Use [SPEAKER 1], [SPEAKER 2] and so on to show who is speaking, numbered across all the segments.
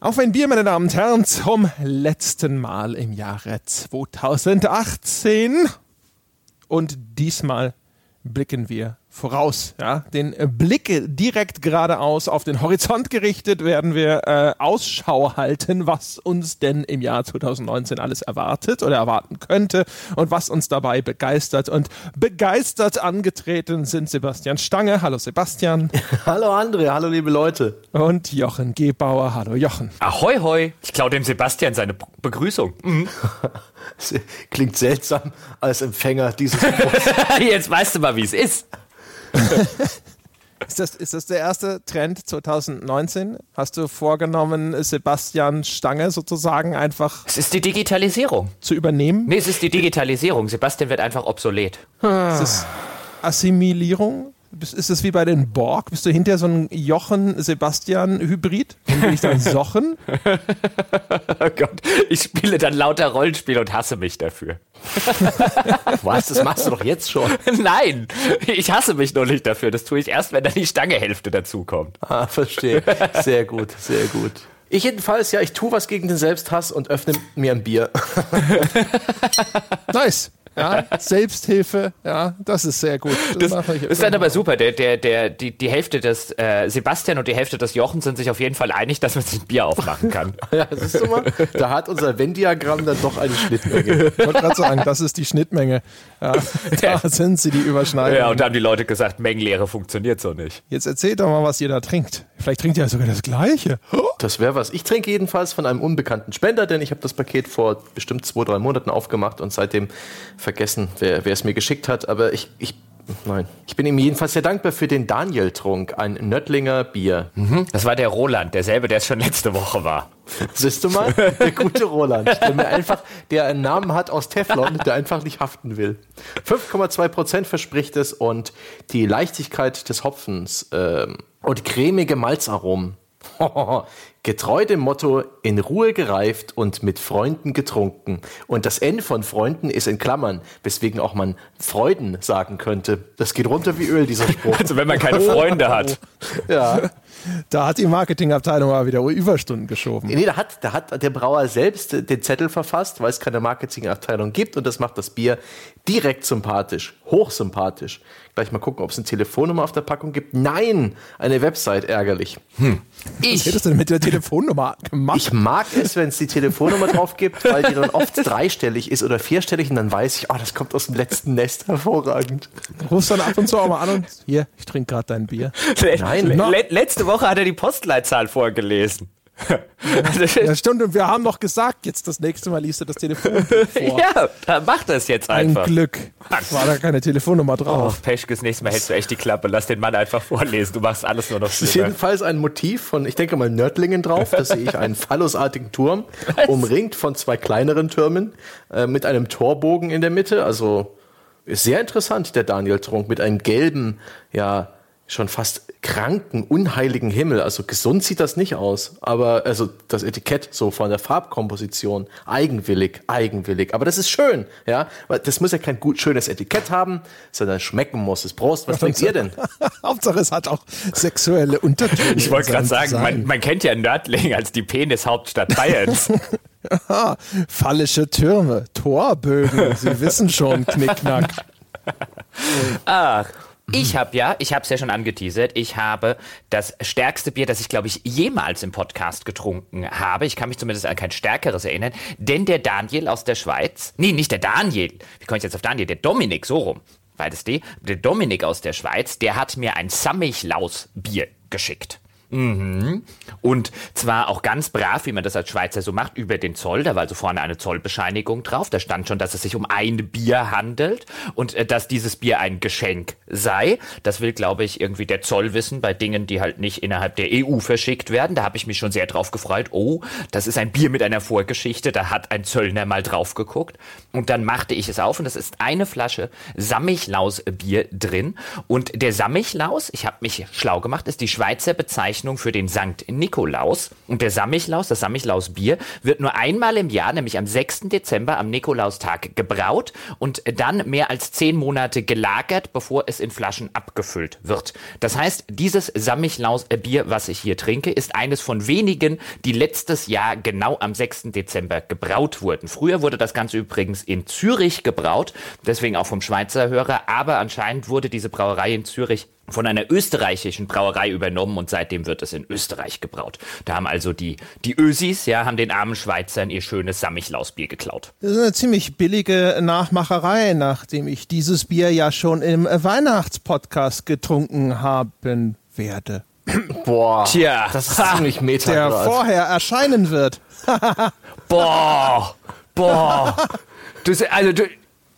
[SPEAKER 1] Auf ein Bier, meine Damen und Herren, zum letzten Mal im Jahre 2018. Und diesmal blicken wir voraus. Ja? Den Blick direkt geradeaus auf den Horizont gerichtet werden wir äh, Ausschau halten, was uns denn im Jahr 2019 alles erwartet oder erwarten könnte und was uns dabei begeistert. Und begeistert angetreten sind Sebastian Stange. Hallo Sebastian.
[SPEAKER 2] hallo André, hallo liebe Leute.
[SPEAKER 1] Und Jochen Gebauer. Hallo Jochen.
[SPEAKER 3] Ahoi, hoi. Ich klaue dem Sebastian seine Begrüßung. Mhm.
[SPEAKER 2] Klingt seltsam als Empfänger dieses
[SPEAKER 3] Jetzt weißt du mal, wie es ist.
[SPEAKER 1] Ist das, ist das der erste Trend 2019? Hast du vorgenommen, Sebastian Stange sozusagen einfach.
[SPEAKER 3] Es ist die Digitalisierung.
[SPEAKER 1] Zu übernehmen?
[SPEAKER 3] Nee, es ist die Digitalisierung. Sebastian wird einfach obsolet.
[SPEAKER 1] Ist es Assimilierung? Ist es wie bei den Borg? Bist du hinter so ein Jochen-Sebastian-Hybrid? Und bin ich dann Sochen?
[SPEAKER 3] oh Gott, ich spiele dann lauter Rollenspiel und hasse mich dafür.
[SPEAKER 2] Was? Das machst du doch jetzt schon.
[SPEAKER 3] Nein, ich hasse mich noch nicht dafür. Das tue ich erst, wenn dann die Stangehälfte dazukommt.
[SPEAKER 2] Ah, verstehe. Sehr gut, sehr gut. Ich jedenfalls, ja, ich tue was gegen den Selbsthass und öffne mir ein Bier.
[SPEAKER 1] nice ja, Selbsthilfe, ja, das ist sehr gut.
[SPEAKER 3] Das, das ist dann aber super. Der, der, der, die, die Hälfte des äh, Sebastian und die Hälfte des Jochen sind sich auf jeden Fall einig, dass man sich ein Bier aufmachen kann.
[SPEAKER 2] ja, siehst du mal, da hat unser Venn-Diagramm dann doch eine Schnittmenge.
[SPEAKER 1] Ich wollte gerade sagen, das ist die Schnittmenge. Ja, da sind sie, die Überschneidungen.
[SPEAKER 3] Ja, und da haben die Leute gesagt, Mengenlehre funktioniert so nicht.
[SPEAKER 1] Jetzt erzählt doch mal, was ihr da trinkt. Vielleicht trinkt ihr ja sogar das Gleiche.
[SPEAKER 2] Das wäre was. Ich trinke jedenfalls von einem unbekannten Spender, denn ich habe das Paket vor bestimmt zwei, drei Monaten aufgemacht und seitdem vergessen, wer, wer es mir geschickt hat. Aber ich, ich Nein. Ich bin ihm jedenfalls sehr dankbar für den Daniel-Trunk, ein Nöttlinger Bier.
[SPEAKER 3] Mhm. Das war der Roland, derselbe, der es schon letzte Woche war.
[SPEAKER 2] Siehst du mal? Der gute Roland, der mir einfach, der einen Namen hat aus Teflon, der einfach nicht haften will. 5,2 Prozent verspricht es und die Leichtigkeit des Hopfens äh, und cremige Malzaromen. Getreu dem Motto, in Ruhe gereift und mit Freunden getrunken. Und das N von Freunden ist in Klammern, weswegen auch man Freuden sagen könnte. Das geht runter wie Öl, dieser Spruch.
[SPEAKER 3] Also wenn man keine Freunde hat.
[SPEAKER 1] ja. Da hat die Marketingabteilung aber wieder Überstunden geschoben.
[SPEAKER 2] Nee, da hat, da hat der Brauer selbst den Zettel verfasst, weil es keine Marketingabteilung gibt und das macht das Bier direkt sympathisch, hochsympathisch. Gleich mal gucken, ob es eine Telefonnummer auf der Packung gibt. Nein, eine Website, ärgerlich. Hm.
[SPEAKER 1] Ich, Was hättest du denn mit der Telefonnummer gemacht?
[SPEAKER 2] Ich mag es, wenn es die Telefonnummer drauf gibt, weil die dann oft dreistellig ist oder vierstellig und dann weiß ich, oh, das kommt aus dem letzten Nest, hervorragend.
[SPEAKER 1] Rufst dann ab und zu auch mal an und hier, ich trinke gerade dein Bier.
[SPEAKER 3] Nein, le letzte Woche hat er die Postleitzahl vorgelesen.
[SPEAKER 1] ja, stimmt, und wir haben noch gesagt, jetzt das nächste Mal liest du das Telefon vor.
[SPEAKER 3] Ja, dann mach das jetzt einfach.
[SPEAKER 1] Ein Glück. War da keine Telefonnummer drauf.
[SPEAKER 3] Oh, Pech, das nächste Mal hältst du echt die Klappe. Lass den Mann einfach vorlesen. Du machst alles nur noch
[SPEAKER 2] schlimmer. Ist jedenfalls ein Motiv von, ich denke mal, Nördlingen drauf. Da sehe ich einen phallusartigen Turm, umringt von zwei kleineren Türmen, äh, mit einem Torbogen in der Mitte. Also ist sehr interessant, der Daniel Trunk, mit einem gelben, ja, schon fast kranken, unheiligen Himmel. Also gesund sieht das nicht aus. Aber also das Etikett so von der Farbkomposition eigenwillig, eigenwillig. Aber das ist schön, ja. Weil das muss ja kein gut schönes Etikett haben, sondern schmecken muss es. Prost, was trinkt ihr denn?
[SPEAKER 1] Hauptsache es hat auch sexuelle Untertöne.
[SPEAKER 3] Ich wollte gerade sagen, man, man, kennt ja Nördling als die Penishauptstadt Bayerns.
[SPEAKER 1] ja, fallische Türme, Torbögen, Sie wissen schon, Knickknack.
[SPEAKER 3] Ach, ich habe ja, ich habe es ja schon angeteasert, ich habe das stärkste Bier, das ich glaube ich jemals im Podcast getrunken habe. Ich kann mich zumindest an kein stärkeres erinnern, denn der Daniel aus der Schweiz, nee, nicht der Daniel, wie komme ich jetzt auf Daniel, der Dominik, so rum, beides D, der Dominik aus der Schweiz, der hat mir ein Sammichlaus Bier geschickt. Mhm. Und zwar auch ganz brav, wie man das als Schweizer so macht, über den Zoll. Da war also vorne eine Zollbescheinigung drauf. Da stand schon, dass es sich um ein Bier handelt und äh, dass dieses Bier ein Geschenk sei. Das will, glaube ich, irgendwie der Zoll wissen bei Dingen, die halt nicht innerhalb der EU verschickt werden. Da habe ich mich schon sehr drauf gefreut. Oh, das ist ein Bier mit einer Vorgeschichte. Da hat ein Zöllner mal drauf geguckt. Und dann machte ich es auf und es ist eine Flasche Sammichlaus-Bier drin. Und der Sammichlaus, ich habe mich schlau gemacht, ist die Schweizer Bezeichnung für den Sankt Nikolaus. Und der Sammichlaus, das Sammichlaus-Bier, wird nur einmal im Jahr, nämlich am 6. Dezember, am Nikolaustag gebraut und dann mehr als zehn Monate gelagert, bevor es alles in Flaschen abgefüllt wird. Das heißt, dieses Samichlaus-Bier, was ich hier trinke, ist eines von wenigen, die letztes Jahr genau am 6. Dezember gebraut wurden. Früher wurde das Ganze übrigens in Zürich gebraut, deswegen auch vom Schweizer Hörer, aber anscheinend wurde diese Brauerei in Zürich von einer österreichischen Brauerei übernommen und seitdem wird es in Österreich gebraut. Da haben also die, die Ösis, ja, haben den armen Schweizern ihr schönes Sammichlausbier geklaut.
[SPEAKER 1] Das ist eine ziemlich billige Nachmacherei, nachdem ich dieses Bier ja schon im Weihnachtspodcast getrunken haben werde.
[SPEAKER 2] Boah,
[SPEAKER 3] Tja.
[SPEAKER 2] das ist ziemlich meta.
[SPEAKER 1] Der vorher erscheinen wird.
[SPEAKER 3] Boah, boah. Du, also, du,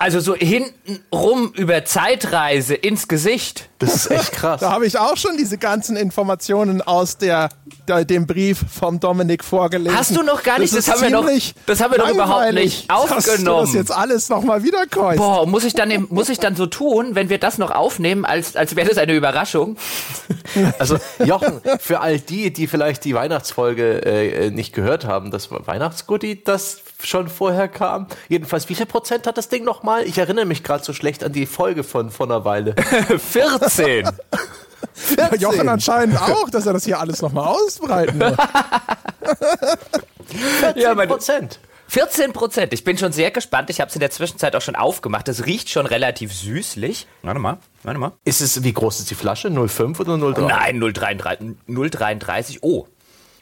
[SPEAKER 3] also so hinten rum über Zeitreise ins Gesicht.
[SPEAKER 2] Das ist echt krass.
[SPEAKER 1] Da habe ich auch schon diese ganzen Informationen aus der, der, dem Brief vom Dominik vorgelesen.
[SPEAKER 3] Hast du noch gar nicht? Das,
[SPEAKER 1] ist
[SPEAKER 3] haben wir noch, das haben wir doch überhaupt nicht aufgenommen.
[SPEAKER 1] Dass du das jetzt alles nochmal wiederkäust.
[SPEAKER 3] Boah, muss ich dann im- muss ich dann so tun, wenn wir das noch aufnehmen, als als wäre das eine Überraschung?
[SPEAKER 2] Also Jochen, für all die, die vielleicht die Weihnachtsfolge äh, nicht gehört haben, das war Weihnachtsgoodie, das schon vorher kam. Jedenfalls, wie viel Prozent hat das Ding nochmal? Ich erinnere mich gerade so schlecht an die Folge von vor einer Weile.
[SPEAKER 3] 14.
[SPEAKER 1] Ja, Jochen anscheinend auch, dass er das hier alles nochmal ausbreiten wird.
[SPEAKER 3] Ja, meine-
[SPEAKER 2] Prozent.
[SPEAKER 3] 14 Prozent. Ich bin schon sehr gespannt. Ich habe es in der Zwischenzeit auch schon aufgemacht. Das riecht schon relativ süßlich. Warte mal, warte mal.
[SPEAKER 2] Ist es, wie groß ist die Flasche? 0,5 oder 0,3?
[SPEAKER 3] Nein, 0,33. 0,33. Oh.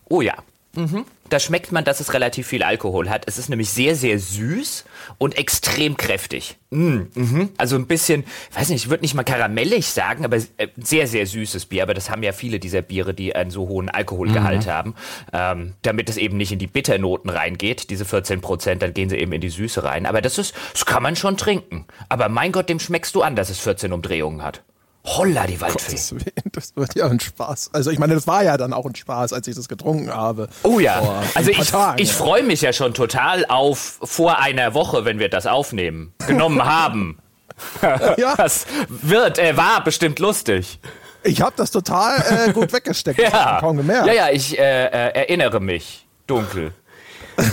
[SPEAKER 3] Oh ja. Mhm. Da schmeckt man, dass es relativ viel Alkohol hat. Es ist nämlich sehr, sehr süß und extrem kräftig. Mm, mhm. Also ein bisschen, weiß nicht, ich würde nicht mal karamellig sagen, aber äh, sehr, sehr süßes Bier. Aber das haben ja viele dieser Biere, die einen so hohen Alkoholgehalt haben. Ähm, damit es eben nicht in die Bitternoten reingeht, diese 14 Prozent, dann gehen sie eben in die Süße rein. Aber das ist, das kann man schon trinken. Aber mein Gott, dem schmeckst du an, dass es 14 Umdrehungen hat. Holla, die Waldfee.
[SPEAKER 1] Das, das wird ja ein Spaß. Also ich meine, das war ja dann auch ein Spaß, als ich das getrunken habe.
[SPEAKER 3] Oh ja, also ich, ich freue mich ja schon total auf vor einer Woche, wenn wir das aufnehmen, genommen haben.
[SPEAKER 1] Ja.
[SPEAKER 3] Das wird, äh, war bestimmt lustig.
[SPEAKER 1] Ich habe das total äh, gut weggesteckt.
[SPEAKER 3] Ja,
[SPEAKER 1] kaum gemerkt.
[SPEAKER 3] ja, ja, ich äh, äh, erinnere mich. Dunkel.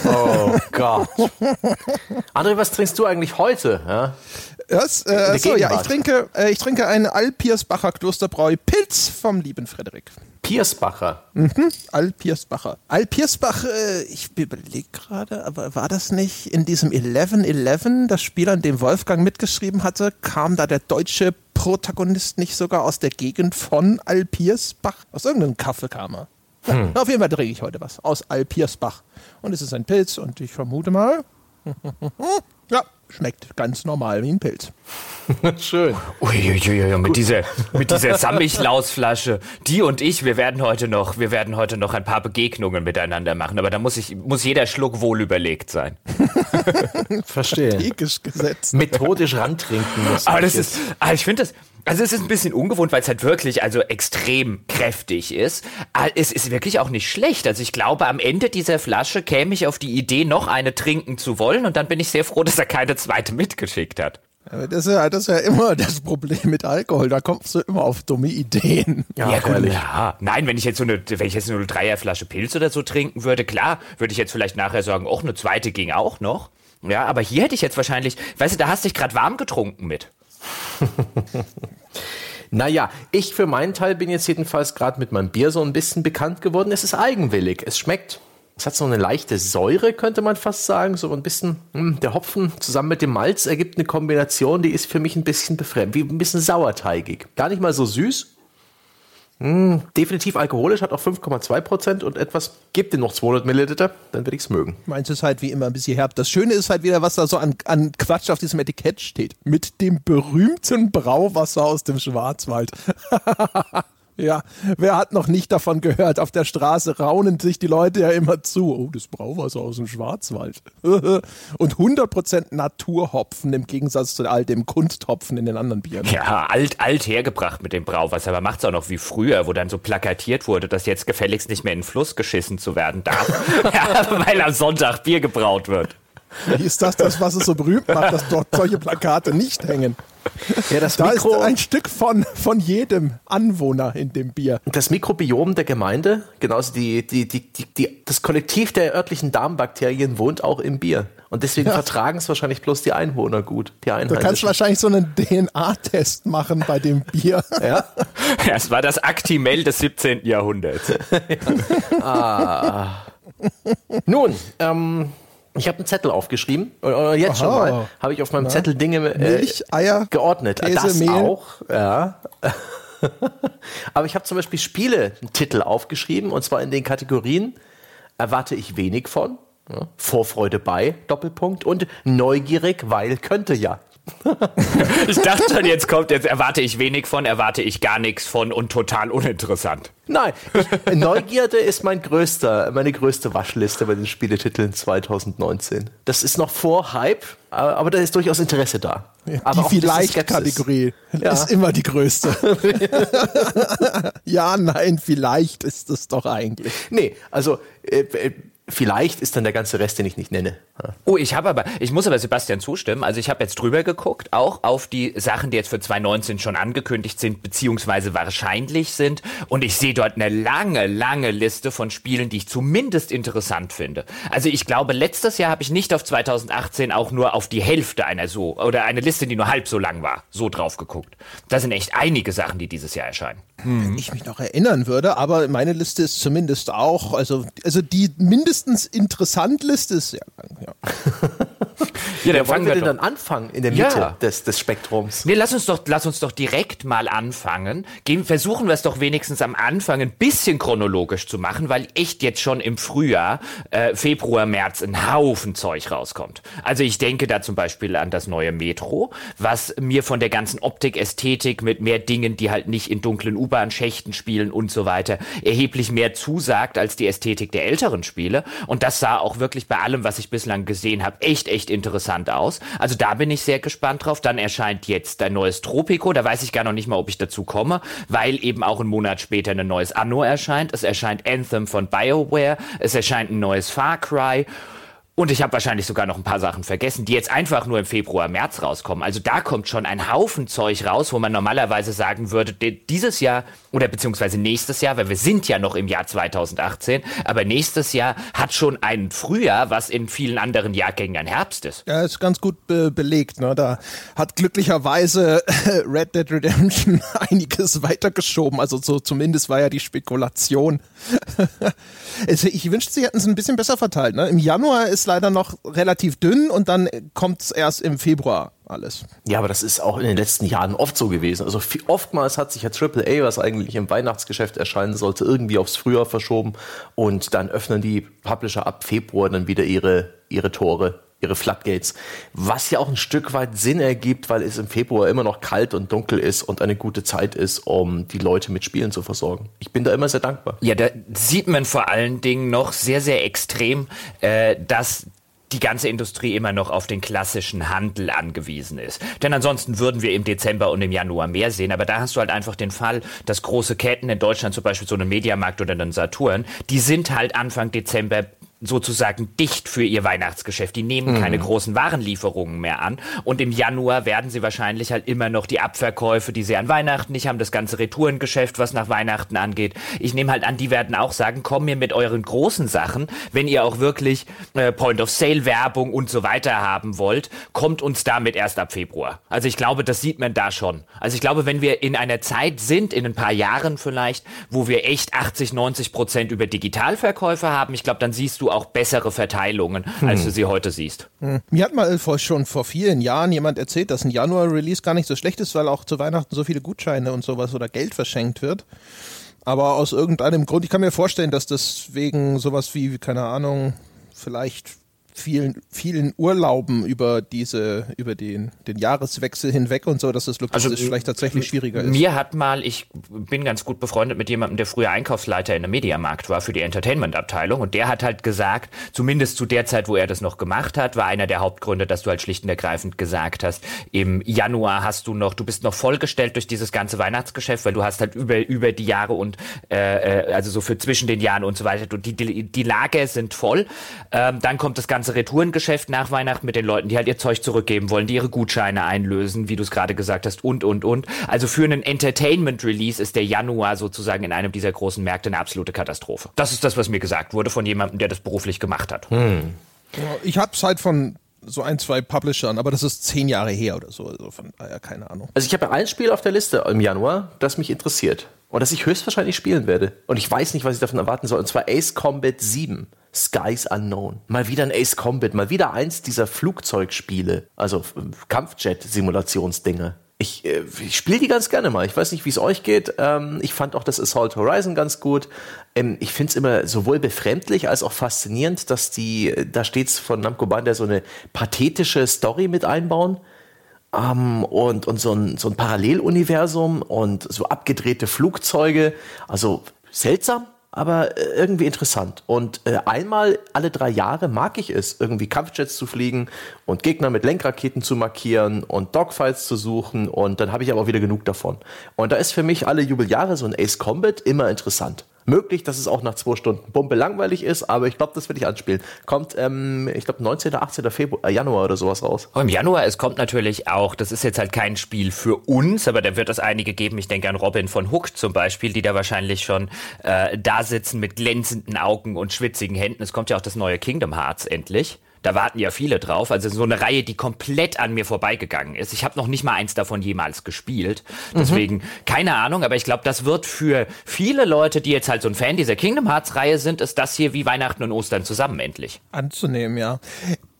[SPEAKER 2] Oh Gott. André, was trinkst du eigentlich heute? Ja?
[SPEAKER 1] Das, äh,
[SPEAKER 2] der
[SPEAKER 1] so, ja, ich trinke, äh, ich trinke einen Alpiersbacher Klosterbräu Pilz vom lieben Frederik.
[SPEAKER 2] Piersbacher.
[SPEAKER 1] Alpiersbacher. Alpiersbach, äh, ich überlege gerade, aber war das nicht in diesem 11-11, das Spiel, an dem Wolfgang mitgeschrieben hatte, kam da der deutsche Protagonist nicht sogar aus der Gegend von Alpiersbach? Aus irgendeinem Kaffee kam er. Ja, Auf jeden Fall trinke ich heute was aus Alpiersbach. Und es ist ein Pilz und ich vermute mal, ja, schmeckt ganz normal wie ein Pilz.
[SPEAKER 2] Schön.
[SPEAKER 3] Uiuiui, mit dieser, mit dieser Sammichlausflasche. Die und ich, wir werden heute noch, wir werden heute noch ein paar Begegnungen miteinander machen. Aber da muss ich, muss jeder Schluck wohl überlegt sein.
[SPEAKER 2] Verstehe.
[SPEAKER 1] Ethisch gesetzt.
[SPEAKER 2] Methodisch rantrinken muss.
[SPEAKER 3] Aber das ist, ah, ich finde das, also es ist ein bisschen ungewohnt, weil es halt wirklich also extrem kräftig ist. Aber es ist wirklich auch nicht schlecht. Also ich glaube, am Ende dieser Flasche käme ich auf die Idee, noch eine trinken zu wollen und dann bin ich sehr froh, dass er keine zweite mitgeschickt hat.
[SPEAKER 1] Aber Das ist, ja, das ist ja immer das Problem mit Alkohol. Da kommst du immer auf dumme Ideen.
[SPEAKER 2] Ja,
[SPEAKER 3] gut,
[SPEAKER 2] ehrlich.
[SPEAKER 3] ja. Nein, wenn ich jetzt so eine, wenn ich jetzt eine 03er Flasche Pilz oder so trinken würde, klar, würde ich jetzt vielleicht nachher sagen, auch eine zweite ging auch noch. Ja, aber hier hätte ich jetzt wahrscheinlich, weißt du, da hast du dich gerade warm getrunken mit.
[SPEAKER 2] Naja, ich für meinen Teil bin jetzt jedenfalls gerade mit meinem Bier so ein bisschen bekannt geworden. Es ist eigenwillig. Es schmeckt. Es hat so eine leichte Säure, könnte man fast sagen. So ein bisschen, hm, der Hopfen zusammen mit dem Malz ergibt eine Kombination, die ist für mich ein bisschen befremd, wie ein bisschen sauerteigig. Gar nicht mal so süß. Hm, definitiv alkoholisch, hat auch 5,2 Prozent und etwas, gebt dir noch 200 Milliliter, dann würde ich es mögen.
[SPEAKER 1] Meins ist halt wie immer ein bisschen herb. Das Schöne ist halt wieder, was da so an, an Quatsch auf diesem Etikett steht. Mit dem berühmten Brauwasser aus dem Schwarzwald. ja, wer hat noch nicht davon gehört? Auf der Straße raunen sich die Leute ja immer zu. Oh, das Brauwasser aus dem Schwarzwald. Und 100% Naturhopfen im Gegensatz zu all dem Kunsthopfen in den anderen Bieren.
[SPEAKER 3] Ja, alt, alt hergebracht mit dem Brauwasser, aber macht's auch noch wie früher, wo dann so plakatiert wurde, dass jetzt gefälligst nicht mehr in den Fluss geschissen zu werden darf, ja, weil am Sonntag Bier gebraut wird.
[SPEAKER 1] Wie ist das das, was es so berühmt macht, dass dort solche Plakate nicht hängen?
[SPEAKER 2] Ja, das
[SPEAKER 1] Da ist
[SPEAKER 2] Mikro,
[SPEAKER 1] ein Stück von, von jedem Anwohner in dem Bier.
[SPEAKER 2] das Mikrobiom der Gemeinde, genauso die, die, die, die, die, das Kollektiv der örtlichen Darmbakterien wohnt auch im Bier. Und deswegen ja. vertragen es wahrscheinlich bloß die Einwohner gut. Die
[SPEAKER 1] du kannst wahrscheinlich so einen DNA-Test machen bei dem Bier.
[SPEAKER 3] Ja. ja, es war das Actimel des 17. Jahrhunderts. ja.
[SPEAKER 2] ah. Nun, ähm, ich habe einen Zettel aufgeschrieben. Oder jetzt Aha. schon mal habe ich auf meinem Na? Zettel Dinge äh,
[SPEAKER 1] Milch, Eier,
[SPEAKER 2] geordnet. Käse, das Mehl. auch, ja. Aber ich habe zum Beispiel Spiele-Titel aufgeschrieben und zwar in den Kategorien erwarte ich wenig von, ja, Vorfreude bei, Doppelpunkt und neugierig, weil könnte ja.
[SPEAKER 3] Ich dachte schon, jetzt kommt, jetzt erwarte ich wenig von, erwarte ich gar nichts von und total uninteressant.
[SPEAKER 2] Nein, ich, Neugierde ist mein größter, meine größte Waschliste bei den Spieletiteln 2019. Das ist noch vor Hype, aber da ist durchaus Interesse da.
[SPEAKER 1] Aber die Vielleicht-Kategorie ja. ist immer die größte. ja, nein, vielleicht ist es doch eigentlich.
[SPEAKER 2] Nee, also äh, äh Vielleicht ist dann der ganze Rest, den ich nicht nenne.
[SPEAKER 3] Ja. Oh, ich habe aber, ich muss aber Sebastian zustimmen. Also ich habe jetzt drüber geguckt, auch auf die Sachen, die jetzt für 2019 schon angekündigt sind, beziehungsweise wahrscheinlich sind. Und ich sehe dort eine lange, lange Liste von Spielen, die ich zumindest interessant finde. Also ich glaube, letztes Jahr habe ich nicht auf 2018 auch nur auf die Hälfte einer so, oder eine Liste, die nur halb so lang war, so drauf geguckt. Da sind echt einige Sachen, die dieses Jahr erscheinen.
[SPEAKER 1] Hm. Wenn ich mich noch erinnern würde, aber meine Liste ist zumindest auch, also, also die mindestens interessant Liste ist sehr lang, ja.
[SPEAKER 2] ja, dann fangen wir, wir dann anfangen in der Mitte ja. des, des Spektrums.
[SPEAKER 3] Nee, lass uns doch, lass uns doch direkt mal anfangen. Gehen, versuchen wir es doch wenigstens am Anfang ein bisschen chronologisch zu machen, weil echt jetzt schon im Frühjahr, äh, Februar, März ein Haufen Zeug rauskommt. Also ich denke da zum Beispiel an das neue Metro, was mir von der ganzen Optik, Ästhetik mit mehr Dingen, die halt nicht in dunklen U-Bahn-Schächten spielen und so weiter, erheblich mehr zusagt als die Ästhetik der älteren Spiele. Und das sah auch wirklich bei allem, was ich bislang gesehen habe, echt, echt interessant aus. Also da bin ich sehr gespannt drauf. Dann erscheint jetzt ein neues Tropico. Da weiß ich gar noch nicht mal, ob ich dazu komme, weil eben auch einen Monat später ein neues Anno erscheint. Es erscheint Anthem von BioWare. Es erscheint ein neues Far Cry. Und ich habe wahrscheinlich sogar noch ein paar Sachen vergessen, die jetzt einfach nur im Februar, März rauskommen. Also da kommt schon ein Haufen Zeug raus, wo man normalerweise sagen würde, dieses Jahr oder beziehungsweise nächstes Jahr, weil wir sind ja noch im Jahr 2018, aber nächstes Jahr hat schon ein Frühjahr, was in vielen anderen Jahrgängen ein Herbst ist.
[SPEAKER 1] Ja, ist ganz gut be belegt. Ne? Da hat glücklicherweise Red Dead Redemption einiges weitergeschoben. Also so zumindest war ja die Spekulation. ich wünschte, sie hätten es ein bisschen besser verteilt. Ne? Im Januar ist leider noch relativ dünn und dann kommt es erst im Februar alles.
[SPEAKER 2] Ja, aber das ist auch in den letzten Jahren oft so gewesen. Also viel, oftmals hat sich ja AAA, was eigentlich im Weihnachtsgeschäft erscheinen sollte, irgendwie aufs Frühjahr verschoben und dann öffnen die Publisher ab Februar dann wieder ihre, ihre Tore ihre Floodgates, was ja auch ein Stück weit Sinn ergibt, weil es im Februar immer noch kalt und dunkel ist und eine gute Zeit ist, um die Leute mit Spielen zu versorgen. Ich bin da immer sehr dankbar.
[SPEAKER 3] Ja, da sieht man vor allen Dingen noch sehr, sehr extrem, äh, dass die ganze Industrie immer noch auf den klassischen Handel angewiesen ist. Denn ansonsten würden wir im Dezember und im Januar mehr sehen. Aber da hast du halt einfach den Fall, dass große Ketten in Deutschland, zum Beispiel so einen Mediamarkt oder einen Saturn, die sind halt Anfang Dezember sozusagen dicht für ihr Weihnachtsgeschäft. Die nehmen mhm. keine großen Warenlieferungen mehr an. Und im Januar werden sie wahrscheinlich halt immer noch die Abverkäufe, die sie an Weihnachten nicht haben, das ganze Retourengeschäft, was nach Weihnachten angeht. Ich nehme halt an, die werden auch sagen, komm mir mit euren großen Sachen, wenn ihr auch wirklich äh, Point-of-Sale-Werbung und so weiter haben wollt, kommt uns damit erst ab Februar. Also ich glaube, das sieht man da schon. Also ich glaube, wenn wir in einer Zeit sind, in ein paar Jahren vielleicht, wo wir echt 80, 90 Prozent über Digitalverkäufe haben, ich glaube, dann siehst du auch bessere Verteilungen, hm. als du sie heute siehst.
[SPEAKER 1] Hm. Mir hat mal vor, schon vor vielen Jahren jemand erzählt, dass ein Januar-Release gar nicht so schlecht ist, weil auch zu Weihnachten so viele Gutscheine und sowas oder Geld verschenkt wird. Aber aus irgendeinem Grund, ich kann mir vorstellen, dass deswegen sowas wie, keine Ahnung, vielleicht vielen, vielen Urlauben über diese, über den, den Jahreswechsel hinweg und so, dass das logistisch also, vielleicht tatsächlich schwieriger ist.
[SPEAKER 3] Mir hat mal, ich bin ganz gut befreundet mit jemandem, der früher Einkaufsleiter in einem Mediamarkt war für die Entertainment-Abteilung und der hat halt gesagt, zumindest zu der Zeit, wo er das noch gemacht hat, war einer der Hauptgründe, dass du halt schlicht und ergreifend gesagt hast, im Januar hast du noch, du bist noch vollgestellt durch dieses ganze Weihnachtsgeschäft, weil du hast halt über, über die Jahre und äh, äh also so für zwischen den Jahren und so weiter, die, die, die Lager sind voll. Ähm, dann kommt das ganze ganze Retourengeschäft nach Weihnachten mit den Leuten, die halt ihr Zeug zurückgeben wollen, die ihre Gutscheine einlösen, wie du es gerade gesagt hast, und, und, und. Also für einen Entertainment-Release ist der Januar sozusagen in einem dieser großen Märkte eine absolute Katastrophe. Das ist das, was mir gesagt wurde von jemandem, der das beruflich gemacht hat. Hm.
[SPEAKER 1] Ich habe es halt von so ein, zwei Publishern, aber das ist zehn Jahre her oder so. Also von daher keine Ahnung.
[SPEAKER 2] Also ich habe ein Spiel auf der Liste im Januar, das mich interessiert. Und das ich höchstwahrscheinlich spielen werde. Und ich weiß nicht, was ich davon erwarten soll. Und zwar Ace Combat 7. Skies Unknown. Mal wieder ein Ace Combat, mal wieder eins dieser Flugzeugspiele, also Kampfjet-Simulationsdinge. Ich, äh, ich spiele die ganz gerne mal. Ich weiß nicht, wie es euch geht. Ähm, ich fand auch das Assault Horizon ganz gut. Ähm, ich finde es immer sowohl befremdlich als auch faszinierend, dass die äh, da stets von Namco Bandai so eine pathetische Story mit einbauen. Um, und, und so ein, so ein Paralleluniversum und so abgedrehte Flugzeuge. Also seltsam, aber äh, irgendwie interessant. Und äh, einmal alle drei Jahre mag ich es, irgendwie Kampfjets zu fliegen und Gegner mit Lenkraketen zu markieren und Dogfights zu suchen. Und dann habe ich aber auch wieder genug davon. Und da ist für mich alle Jubeljahre so ein Ace Combat immer interessant. Möglich, dass es auch nach zwei Stunden Bombe langweilig ist, aber ich glaube, das will ich anspielen. Kommt, ähm, ich glaube, 19. 18. Februar, äh, Januar oder sowas raus.
[SPEAKER 3] Oh, Im Januar, es kommt natürlich auch, das ist jetzt halt kein Spiel für uns, aber da wird es einige geben. Ich denke an Robin von Hook zum Beispiel, die da wahrscheinlich schon äh, da sitzen mit glänzenden Augen und schwitzigen Händen. Es kommt ja auch das neue Kingdom Hearts endlich. Da warten ja viele drauf. Also so eine Reihe, die komplett an mir vorbeigegangen ist. Ich habe noch nicht mal eins davon jemals gespielt. Deswegen mhm. keine Ahnung, aber ich glaube, das wird für viele Leute, die jetzt halt so ein Fan dieser Kingdom Hearts Reihe sind, ist das hier wie Weihnachten und Ostern zusammen endlich.
[SPEAKER 1] Anzunehmen, ja.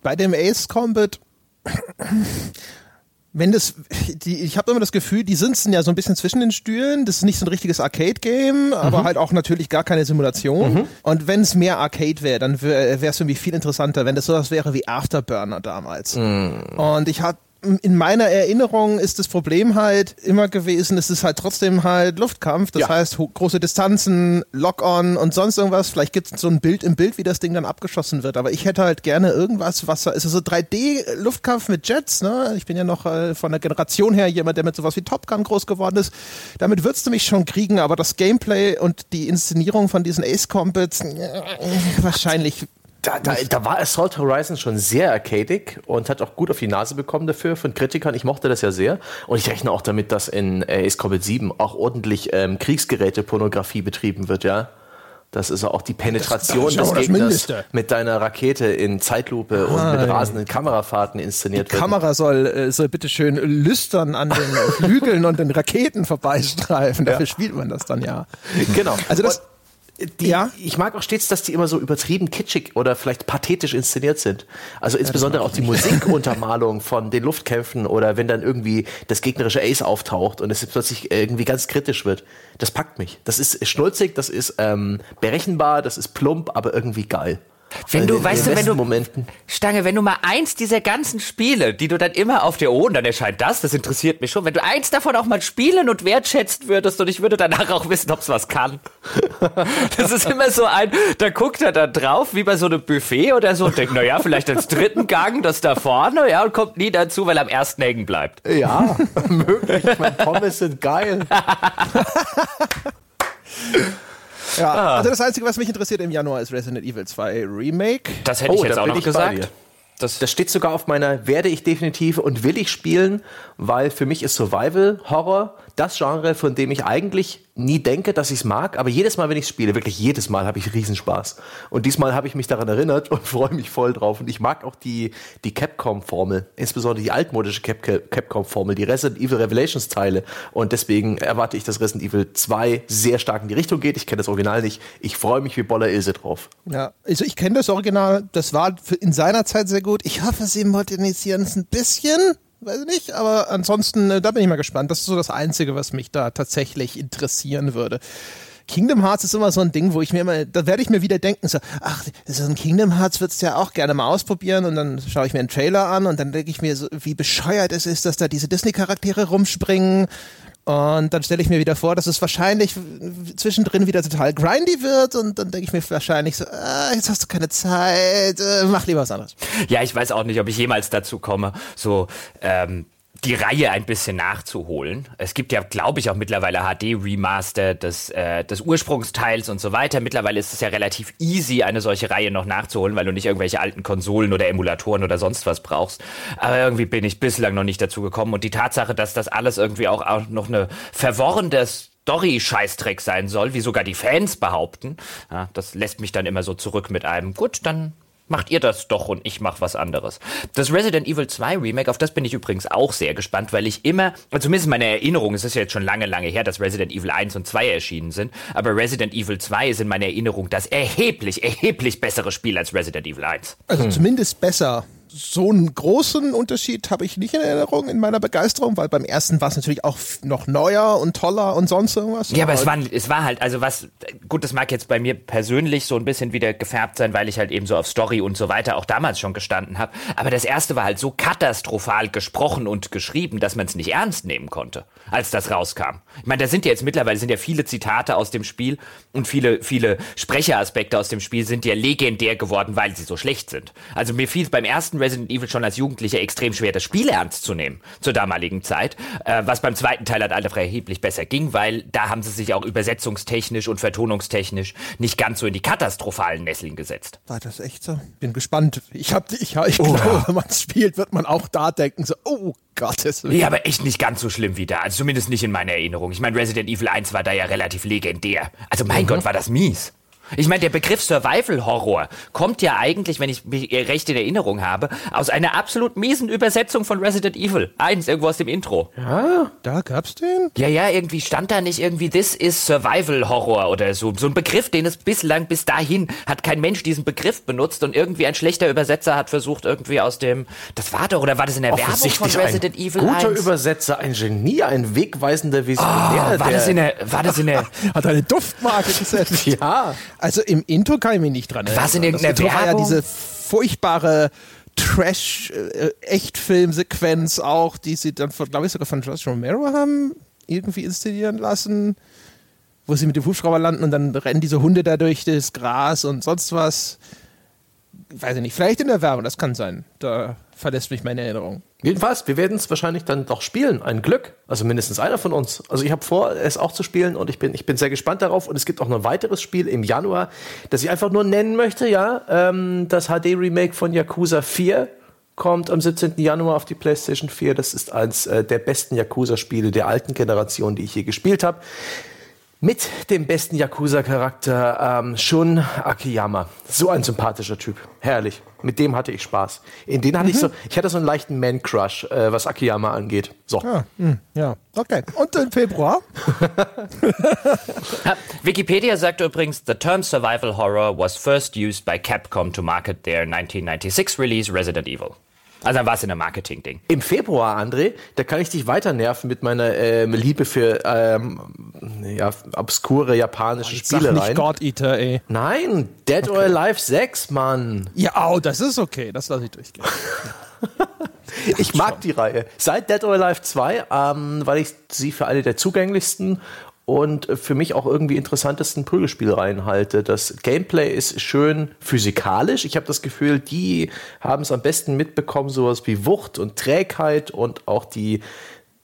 [SPEAKER 1] Bei dem Ace Combat wenn das, die, ich habe immer das Gefühl, die sitzen ja so ein bisschen zwischen den Stühlen. Das ist nicht so ein richtiges Arcade-Game, aber mhm. halt auch natürlich gar keine Simulation. Mhm. Und wenn es mehr Arcade wäre, dann wäre es für mich viel interessanter, wenn das sowas wäre wie Afterburner damals. Mhm. Und ich hatte in meiner Erinnerung ist das Problem halt immer gewesen, es ist halt trotzdem halt Luftkampf, das ja. heißt große Distanzen, Lock-on und sonst irgendwas. Vielleicht gibt es so ein Bild im Bild, wie das Ding dann abgeschossen wird. Aber ich hätte halt gerne irgendwas, was ist so 3D-Luftkampf mit Jets, ne? Ich bin ja noch äh, von der Generation her jemand, der mit sowas wie Top Gun groß geworden ist. Damit würdest du mich schon kriegen, aber das Gameplay und die Inszenierung von diesen Ace Combats, äh, wahrscheinlich
[SPEAKER 2] da, da, da war Assault Horizon schon sehr arcadig und hat auch gut auf die Nase bekommen dafür von Kritikern. Ich mochte das ja sehr. Und ich rechne auch damit, dass in Ace Combat 7 auch ordentlich ähm, Kriegsgeräte-Pornografie betrieben wird, ja. Das ist auch die Penetration das, das des Gegners mit deiner Rakete in Zeitlupe ah, und mit rasenden Kamerafahrten inszeniert
[SPEAKER 1] die wird. Die Kamera soll, äh, soll bitteschön lüstern an den Flügeln und den Raketen vorbeistreifen. Dafür ja. spielt man das dann ja.
[SPEAKER 2] Genau. Also das. Und die, ja? ich mag auch stets, dass die immer so übertrieben kitschig oder vielleicht pathetisch inszeniert sind. Also insbesondere ja, auch die Musikuntermalung von den Luftkämpfen oder wenn dann irgendwie das gegnerische Ace auftaucht und es plötzlich irgendwie ganz kritisch wird. Das packt mich. Das ist schnulzig, das ist ähm, berechenbar, das ist plump, aber irgendwie geil.
[SPEAKER 3] Wenn du, weißt du, wenn du, Momenten. Stange, wenn du mal eins dieser ganzen Spiele, die du dann immer auf dir, oh, dann erscheint das, das interessiert mich schon, wenn du eins davon auch mal spielen und wertschätzen würdest und ich würde danach auch wissen, ob es was kann. Das ist immer so ein, da guckt er da drauf, wie bei so einem Buffet oder so und denkt, naja, vielleicht als dritten Gang das da vorne, ja, und kommt nie dazu, weil er am ersten hängen bleibt.
[SPEAKER 2] Ja, möglich. Meine Pommes sind geil.
[SPEAKER 1] Ja, ah. also das Einzige, was mich interessiert im Januar ist Resident Evil 2 Remake.
[SPEAKER 3] Das hätte oh, ich jetzt auch noch gesagt.
[SPEAKER 2] Das, das steht sogar auf meiner werde ich definitiv und will ich spielen, weil für mich ist Survival Horror das Genre, von dem ich eigentlich nie denke, dass ich es mag, aber jedes Mal, wenn ich spiele, wirklich jedes Mal habe ich Riesenspaß. Und diesmal habe ich mich daran erinnert und freue mich voll drauf. Und ich mag auch die, die Capcom-Formel, insbesondere die altmodische Cap Capcom-Formel, die Resident Evil Revelations-Teile. Und deswegen erwarte ich, dass Resident Evil 2 sehr stark in die Richtung geht. Ich kenne das Original nicht. Ich freue mich wie Boller Ilse drauf.
[SPEAKER 1] Ja, also ich kenne das Original. Das war in seiner Zeit sehr gut. Ich hoffe, sie modernisieren es ein bisschen weiß ich nicht, aber ansonsten, äh, da bin ich mal gespannt. Das ist so das Einzige, was mich da tatsächlich interessieren würde. Kingdom Hearts ist immer so ein Ding, wo ich mir immer, da werde ich mir wieder denken, so, ach, so ein Kingdom Hearts würdest du ja auch gerne mal ausprobieren und dann schaue ich mir einen Trailer an und dann denke ich mir so, wie bescheuert es ist, dass da diese Disney-Charaktere rumspringen und dann stelle ich mir wieder vor, dass es wahrscheinlich zwischendrin wieder total grindy wird. Und dann denke ich mir wahrscheinlich so, ah, jetzt hast du keine Zeit, äh, mach lieber was anderes.
[SPEAKER 3] Ja, ich weiß auch nicht, ob ich jemals dazu komme, so ähm, die Reihe ein bisschen nachzuholen. Es gibt ja, glaube ich, auch mittlerweile HD-Remaster des, äh, des Ursprungsteils und so weiter. Mittlerweile ist es ja relativ easy, eine solche Reihe noch nachzuholen, weil du nicht irgendwelche alten Konsolen oder Emulatoren oder sonst was brauchst. Aber irgendwie bin ich bislang noch nicht dazu gekommen. Und die Tatsache, dass das alles irgendwie auch, auch noch eine verworrende Story-Scheißdreck sein soll, wie sogar die Fans behaupten, ja, das lässt mich dann immer so zurück mit einem, gut, dann macht ihr das doch und ich mach was anderes. Das Resident Evil 2 Remake, auf das bin ich übrigens auch sehr gespannt, weil ich immer, also zumindest meine Erinnerung, es ist ja jetzt schon lange, lange her, dass Resident Evil 1 und 2 erschienen sind, aber Resident Evil 2 ist in meiner Erinnerung das erheblich, erheblich bessere Spiel als Resident Evil 1.
[SPEAKER 1] Also hm. zumindest besser so einen großen Unterschied habe ich nicht in Erinnerung in meiner Begeisterung, weil beim ersten war es natürlich auch noch neuer und toller und sonst irgendwas.
[SPEAKER 3] Ja, aber es war, es war halt, also was, gut, das mag jetzt bei mir persönlich so ein bisschen wieder gefärbt sein, weil ich halt eben so auf Story und so weiter auch damals schon gestanden habe. Aber das erste war halt so katastrophal gesprochen und geschrieben, dass man es nicht ernst nehmen konnte, als das rauskam. Ich meine, da sind ja jetzt mittlerweile sind ja viele Zitate aus dem Spiel und viele, viele Sprecheraspekte aus dem Spiel sind ja legendär geworden, weil sie so schlecht sind. Also mir fiel es beim ersten Resident Evil schon als Jugendlicher extrem schwer, das Spiel ernst zu nehmen zur damaligen Zeit, äh, was beim zweiten Teil halt einfach erheblich besser ging, weil da haben sie sich auch übersetzungstechnisch und vertonungstechnisch nicht ganz so in die katastrophalen Nesseln gesetzt.
[SPEAKER 1] War das echt so? Bin gespannt. Ich, hab, ich, ich oh, glaube, wenn man es spielt, wird man auch da denken, so, oh Gottes
[SPEAKER 3] Willen. Ja, aber echt nicht ganz so schlimm wie da. Also zumindest nicht in meiner Erinnerung. Ich meine, Resident Evil 1 war da ja relativ legendär. Also mein mhm. Gott, war das mies. Ich meine, der Begriff Survival Horror kommt ja eigentlich, wenn ich mich recht in Erinnerung habe, aus einer absolut miesen Übersetzung von Resident Evil. Eins irgendwo aus dem Intro.
[SPEAKER 1] Ja, da gab's den?
[SPEAKER 3] Ja, ja, irgendwie stand da nicht irgendwie This is Survival Horror oder so. So ein Begriff, den es bislang, bis dahin, hat kein Mensch diesen Begriff benutzt und irgendwie ein schlechter Übersetzer hat versucht, irgendwie aus dem, das war doch, oder war das in der Werbung von Resident Evil
[SPEAKER 2] guter 1? Übersetzer, ein Genie, ein wegweisender Visionär.
[SPEAKER 3] Oh, war, das in der, war das in der...
[SPEAKER 1] hat eine Duftmarke gesetzt.
[SPEAKER 2] ja.
[SPEAKER 1] Also im Intro kann ich mich nicht dran
[SPEAKER 3] erinnern. Was in irgendeiner
[SPEAKER 1] das Intro war ja diese furchtbare Trash-Echtfilm-Sequenz auch, die sie dann, glaube ich, sogar von Josh Romero haben irgendwie installieren lassen, wo sie mit dem Hubschrauber landen und dann rennen diese Hunde da durch das Gras und sonst was. Weiß ich nicht, vielleicht in der Werbung, das kann sein. Da verlässt mich meine Erinnerung.
[SPEAKER 2] Jedenfalls, wir werden es wahrscheinlich dann doch spielen. Ein Glück. Also mindestens einer von uns. Also ich habe vor, es auch zu spielen und ich bin, ich bin sehr gespannt darauf. Und es gibt auch noch ein weiteres Spiel im Januar, das ich einfach nur nennen möchte, ja. Ähm, das HD-Remake von Yakuza 4 kommt am 17. Januar auf die PlayStation 4. Das ist eines äh, der besten Yakuza-Spiele der alten Generation, die ich je gespielt habe mit dem besten Yakuza-Charakter ähm, Shun Akiyama. So ein sympathischer Typ. Herrlich. Mit dem hatte ich Spaß. In den hatte mhm. ich so, ich hatte so einen leichten Man-Crush, äh, was Akiyama angeht. So.
[SPEAKER 1] Ah, mh, ja, okay. Und im Februar?
[SPEAKER 3] Wikipedia sagt übrigens, the term survival horror was first used by Capcom to market their 1996 release Resident Evil. Also dann war es in der Marketing-Ding.
[SPEAKER 2] Im Februar, André, da kann ich dich weiter nerven mit meiner ähm, Liebe für ähm, ja, obskure japanische oh, Spielereien. Sag nicht
[SPEAKER 1] God Eater, ey.
[SPEAKER 2] Nein, Dead okay. or Alive 6, Mann.
[SPEAKER 1] Ja, oh, das ist okay, das lasse ich durchgehen.
[SPEAKER 2] ich mag die Reihe. Seit Dead or Alive 2, ähm, weil ich sie für eine der zugänglichsten und für mich auch irgendwie interessantesten Prügelspielreihen halte. Das Gameplay ist schön physikalisch. Ich habe das Gefühl, die haben es am besten mitbekommen, sowas wie Wucht und Trägheit und auch die,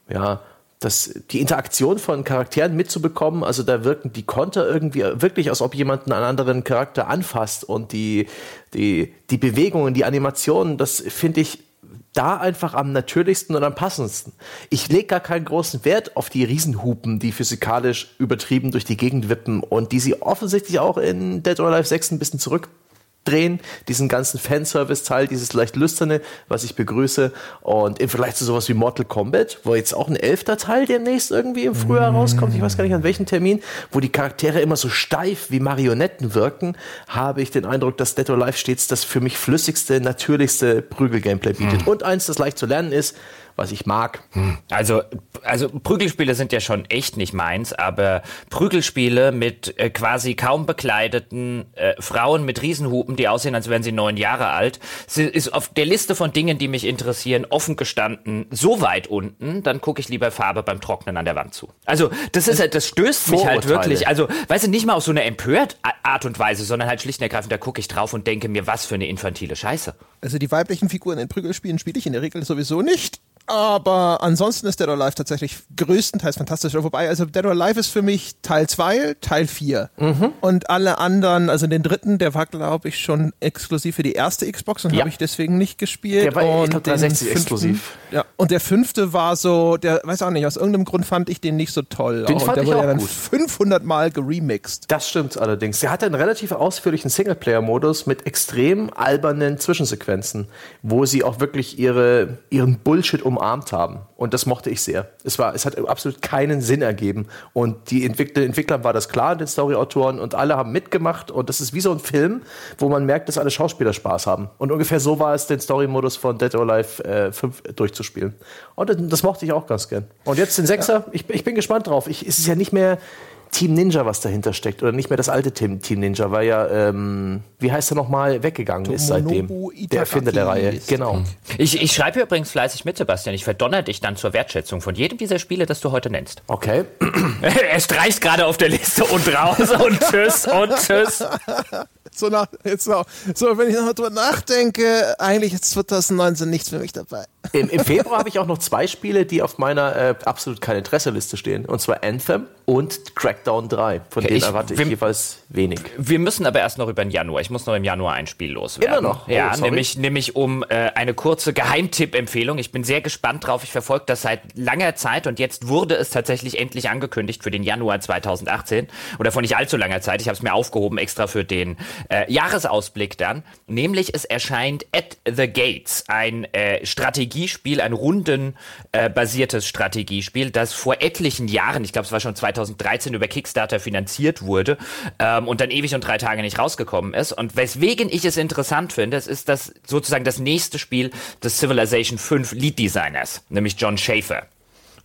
[SPEAKER 2] ja, das, die Interaktion von Charakteren mitzubekommen. Also da wirken die Konter irgendwie wirklich, als ob jemand einen anderen Charakter anfasst und die, die, die Bewegungen, die Animationen, das finde ich da einfach am natürlichsten und am passendsten. Ich lege gar keinen großen Wert auf die Riesenhupen, die physikalisch übertrieben durch die Gegend wippen und die sie offensichtlich auch in Dead or Alive 6 ein bisschen zurück drehen, diesen ganzen Fanservice-Teil, dieses leicht lüsterne, was ich begrüße. Und im Vergleich zu sowas wie Mortal Kombat, wo jetzt auch ein elfter Teil demnächst irgendwie im Frühjahr rauskommt, ich weiß gar nicht an welchem Termin, wo die Charaktere immer so steif wie Marionetten wirken, habe ich den Eindruck, dass Dead or Alive stets das für mich flüssigste, natürlichste Prügel-Gameplay bietet. Hm. Und eins, das leicht zu lernen ist, was ich mag.
[SPEAKER 3] Hm. Also, also Prügelspiele sind ja schon echt nicht meins, aber Prügelspiele mit äh, quasi kaum bekleideten äh, Frauen mit Riesenhupen, die aussehen, als wären sie neun Jahre alt, ist auf der Liste von Dingen, die mich interessieren, offen gestanden so weit unten, dann gucke ich lieber Farbe beim Trocknen an der Wand zu. Also, das ist halt, das stößt mich halt wirklich. Also, weißt du, nicht mal auf so eine empört Art und Weise, sondern halt schlicht und ergreifend, da gucke ich drauf und denke mir, was für eine infantile Scheiße.
[SPEAKER 1] Also die weiblichen Figuren in Prügelspielen spiele ich in der Regel sowieso nicht Aber ansonsten ist Dead or Alive tatsächlich größtenteils fantastisch. Wobei, also Dead or Alive ist für mich Teil 2, Teil 4. Mhm. Und alle anderen, also den dritten, der war, glaube ich, schon exklusiv für die erste Xbox und ja. habe ich deswegen nicht gespielt. Der
[SPEAKER 2] war,
[SPEAKER 1] und
[SPEAKER 2] ich glaube, 360 fünften, exklusiv.
[SPEAKER 1] Ja, und der fünfte war so, der, weiß auch nicht, aus irgendeinem Grund fand ich den nicht so toll.
[SPEAKER 2] Den auch, fand
[SPEAKER 1] der
[SPEAKER 2] ich wurde
[SPEAKER 1] ja dann
[SPEAKER 2] gut.
[SPEAKER 1] 500 Mal geremixed.
[SPEAKER 2] Das stimmt allerdings. Der hatte einen relativ ausführlichen Singleplayer-Modus mit extrem albernen Zwischensequenzen, wo sie auch wirklich ihre, ihren Bullshit umarmt haben. Und das mochte ich sehr. Es, war, es hat absolut keinen Sinn ergeben. Und die Entwickler, Entwicklern war das klar, den Storyautoren, und alle haben mitgemacht. Und das ist wie so ein Film, wo man merkt, dass alle Schauspieler Spaß haben. Und ungefähr so war es, den Story-Modus von Dead or Alive äh, 5 durchzuspielen. Und das, das, mochte ich auch ganz gern. Und jetzt den Sechser, ja. ich, ich bin gespannt drauf. Ich, es ist ja nicht mehr Team Ninja, was dahinter steckt. Oder nicht mehr das alte Team, Team Ninja, weil ja, ähm, wie heißt er nochmal, weggegangen
[SPEAKER 1] Tomonobu
[SPEAKER 2] ist seitdem.
[SPEAKER 1] Itagaki
[SPEAKER 2] Der Erfinder der Reihe.
[SPEAKER 1] ist-
[SPEAKER 2] Genau.
[SPEAKER 3] Ich, ich schreibe hier übrigens fleißig mit, Sebastian. Ich verdonner dich dann zur Wertschätzung von jedem dieser Spiele, das du heute nennst.
[SPEAKER 2] Okay.
[SPEAKER 3] er streicht gerade auf der Liste und raus und tschüss und tschüss.
[SPEAKER 1] So, nach, jetzt noch, so, wenn ich noch drüber nachdenke, eigentlich ist 2019 nichts für mich dabei.
[SPEAKER 2] Im, Im Februar habe ich auch noch zwei Spiele, die auf meiner äh, absolut kein Interesse-Liste stehen. Und zwar Anthem und Crackdown 3. Von denen
[SPEAKER 3] ich-
[SPEAKER 2] erwarte ich
[SPEAKER 3] wir-
[SPEAKER 2] jeweils wenig.
[SPEAKER 3] Wir müssen aber erst noch über den Januar. Ich muss noch im Januar ein Spiel loswerden.
[SPEAKER 2] Immer noch? Oh,
[SPEAKER 3] ja,
[SPEAKER 2] sorry.
[SPEAKER 3] nämlich, nämlich um äh, eine kurze Geheimtipp-Empfehlung. Ich bin sehr gespannt drauf. Ich verfolge das seit langer Zeit und jetzt wurde es tatsächlich endlich angekündigt für den Januar 2018 oder vor nicht allzu langer Zeit. Ich habe es mir aufgehoben extra für den äh, Jahresausblick dann. Nämlich es erscheint At the Gates, ein äh, Strategiespiel, ein rundenbasiertes Strategiespiel, das vor etlichen Jahren, ich glaube es war schon 2013 über Kickstarter finanziert wurde ähm, und dann ewig und drei Tage nicht rausgekommen ist. Und weswegen ich es interessant finde, es ist das sozusagen das nächste Spiel des Civilization 5 Lead Designers, nämlich John Schaefer.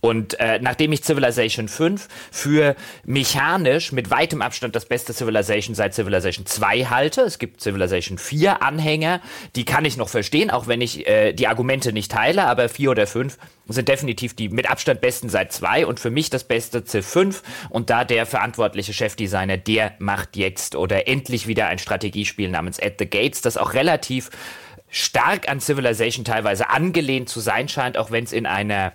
[SPEAKER 3] Und äh, nachdem ich Civilization 5 für mechanisch mit weitem Abstand das beste Civilization seit Civilization 2 halte, es gibt Civilization 4 Anhänger, die kann ich noch verstehen, auch wenn ich äh, die Argumente nicht teile, aber 4 oder 5 sind definitiv die mit Abstand besten seit 2 und für mich das beste Civ 5 und da der verantwortliche Chefdesigner, der macht jetzt oder endlich wieder ein Strategiespiel namens At the Gates, das auch relativ stark an Civilization teilweise angelehnt zu sein scheint, auch wenn es in einer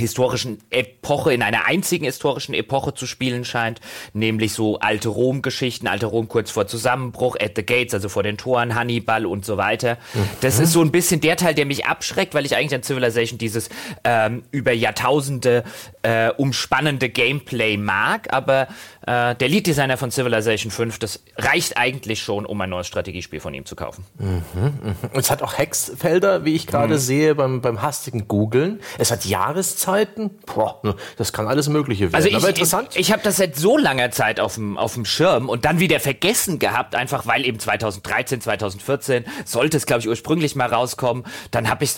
[SPEAKER 3] historischen Epoche, in einer einzigen historischen Epoche zu spielen scheint, nämlich so alte Rom-Geschichten, alte Rom kurz vor Zusammenbruch, at the gates, also vor den Toren, Hannibal und so weiter. Das ist so ein bisschen der Teil, der mich abschreckt, weil ich eigentlich an Civilization dieses ähm, über Jahrtausende äh, umspannende Gameplay mag, aber äh, der Lead-Designer von Civilization 5, das reicht eigentlich schon, um ein neues Strategiespiel von ihm zu kaufen.
[SPEAKER 2] Und es hat auch Hexfelder, wie ich gerade sehe, beim, beim hastigen Googlen. Es hat Jahreszeiten. Boah, ne, das kann alles Mögliche werden.
[SPEAKER 3] Also ich,
[SPEAKER 2] Aber interessant.
[SPEAKER 3] ich, ich habe das seit so langer Zeit auf dem, auf dem Schirm und dann wieder vergessen gehabt, einfach weil eben 2013, 2014 sollte es, glaube ich, ursprünglich mal rauskommen. Dann habe ich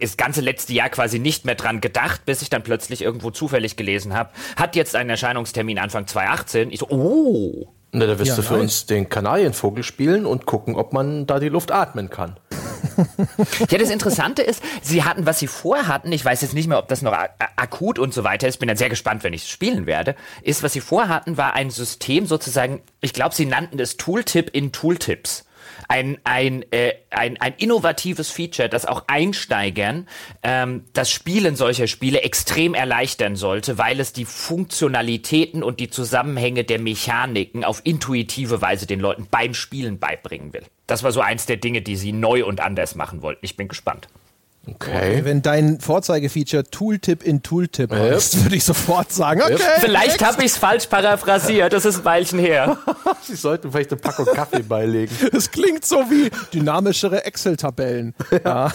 [SPEAKER 3] das ganze letzte Jahr quasi nicht mehr dran gedacht, bis ich dann plötzlich irgendwo zufällig gelesen habe. Hat jetzt einen Erscheinungstermin Anfang 2018. Ich so, oh.
[SPEAKER 2] Na, da wirst
[SPEAKER 1] Ja,
[SPEAKER 2] du für
[SPEAKER 1] nice.
[SPEAKER 2] uns den Kanarienvogel spielen und gucken, ob man da die Luft atmen kann.
[SPEAKER 3] Ja, das Interessante ist, sie hatten, was sie vorhatten, ich weiß jetzt nicht mehr, ob das noch akut und so weiter ist, bin dann sehr gespannt, wenn ich es spielen werde, ist, was sie vorhatten, war ein System sozusagen, ich glaube, sie nannten es Tooltip in Tooltips. Ein, ein, äh, ein, ein innovatives Feature, das auch Einsteigern ähm, das Spielen solcher Spiele extrem erleichtern sollte, weil es die Funktionalitäten und die Zusammenhänge der Mechaniken auf intuitive Weise den Leuten beim Spielen beibringen will. Das war so eins der Dinge, die sie neu und anders machen wollten. Ich bin gespannt.
[SPEAKER 2] Okay.
[SPEAKER 1] Wenn dein Vorzeigefeature Tooltip in Tooltip heißt, würde ich sofort sagen, okay.
[SPEAKER 3] Vielleicht habe ich es falsch paraphrasiert, das ist ein Weilchen her.
[SPEAKER 2] Sie sollten vielleicht eine Packung Kaffee beilegen.
[SPEAKER 1] Es klingt so wie dynamischere Excel-Tabellen. Ja.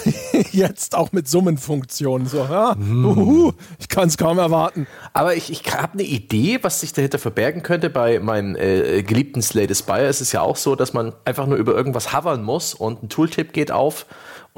[SPEAKER 1] Jetzt auch mit Summenfunktionen. So, ja, uhu, ich kann es kaum erwarten.
[SPEAKER 2] Aber ich, ich habe eine Idee, was sich dahinter verbergen könnte. Bei meinem äh, geliebten Slay the Spire ist es ja auch so, dass man einfach nur über irgendwas hovern muss und ein Tooltip geht auf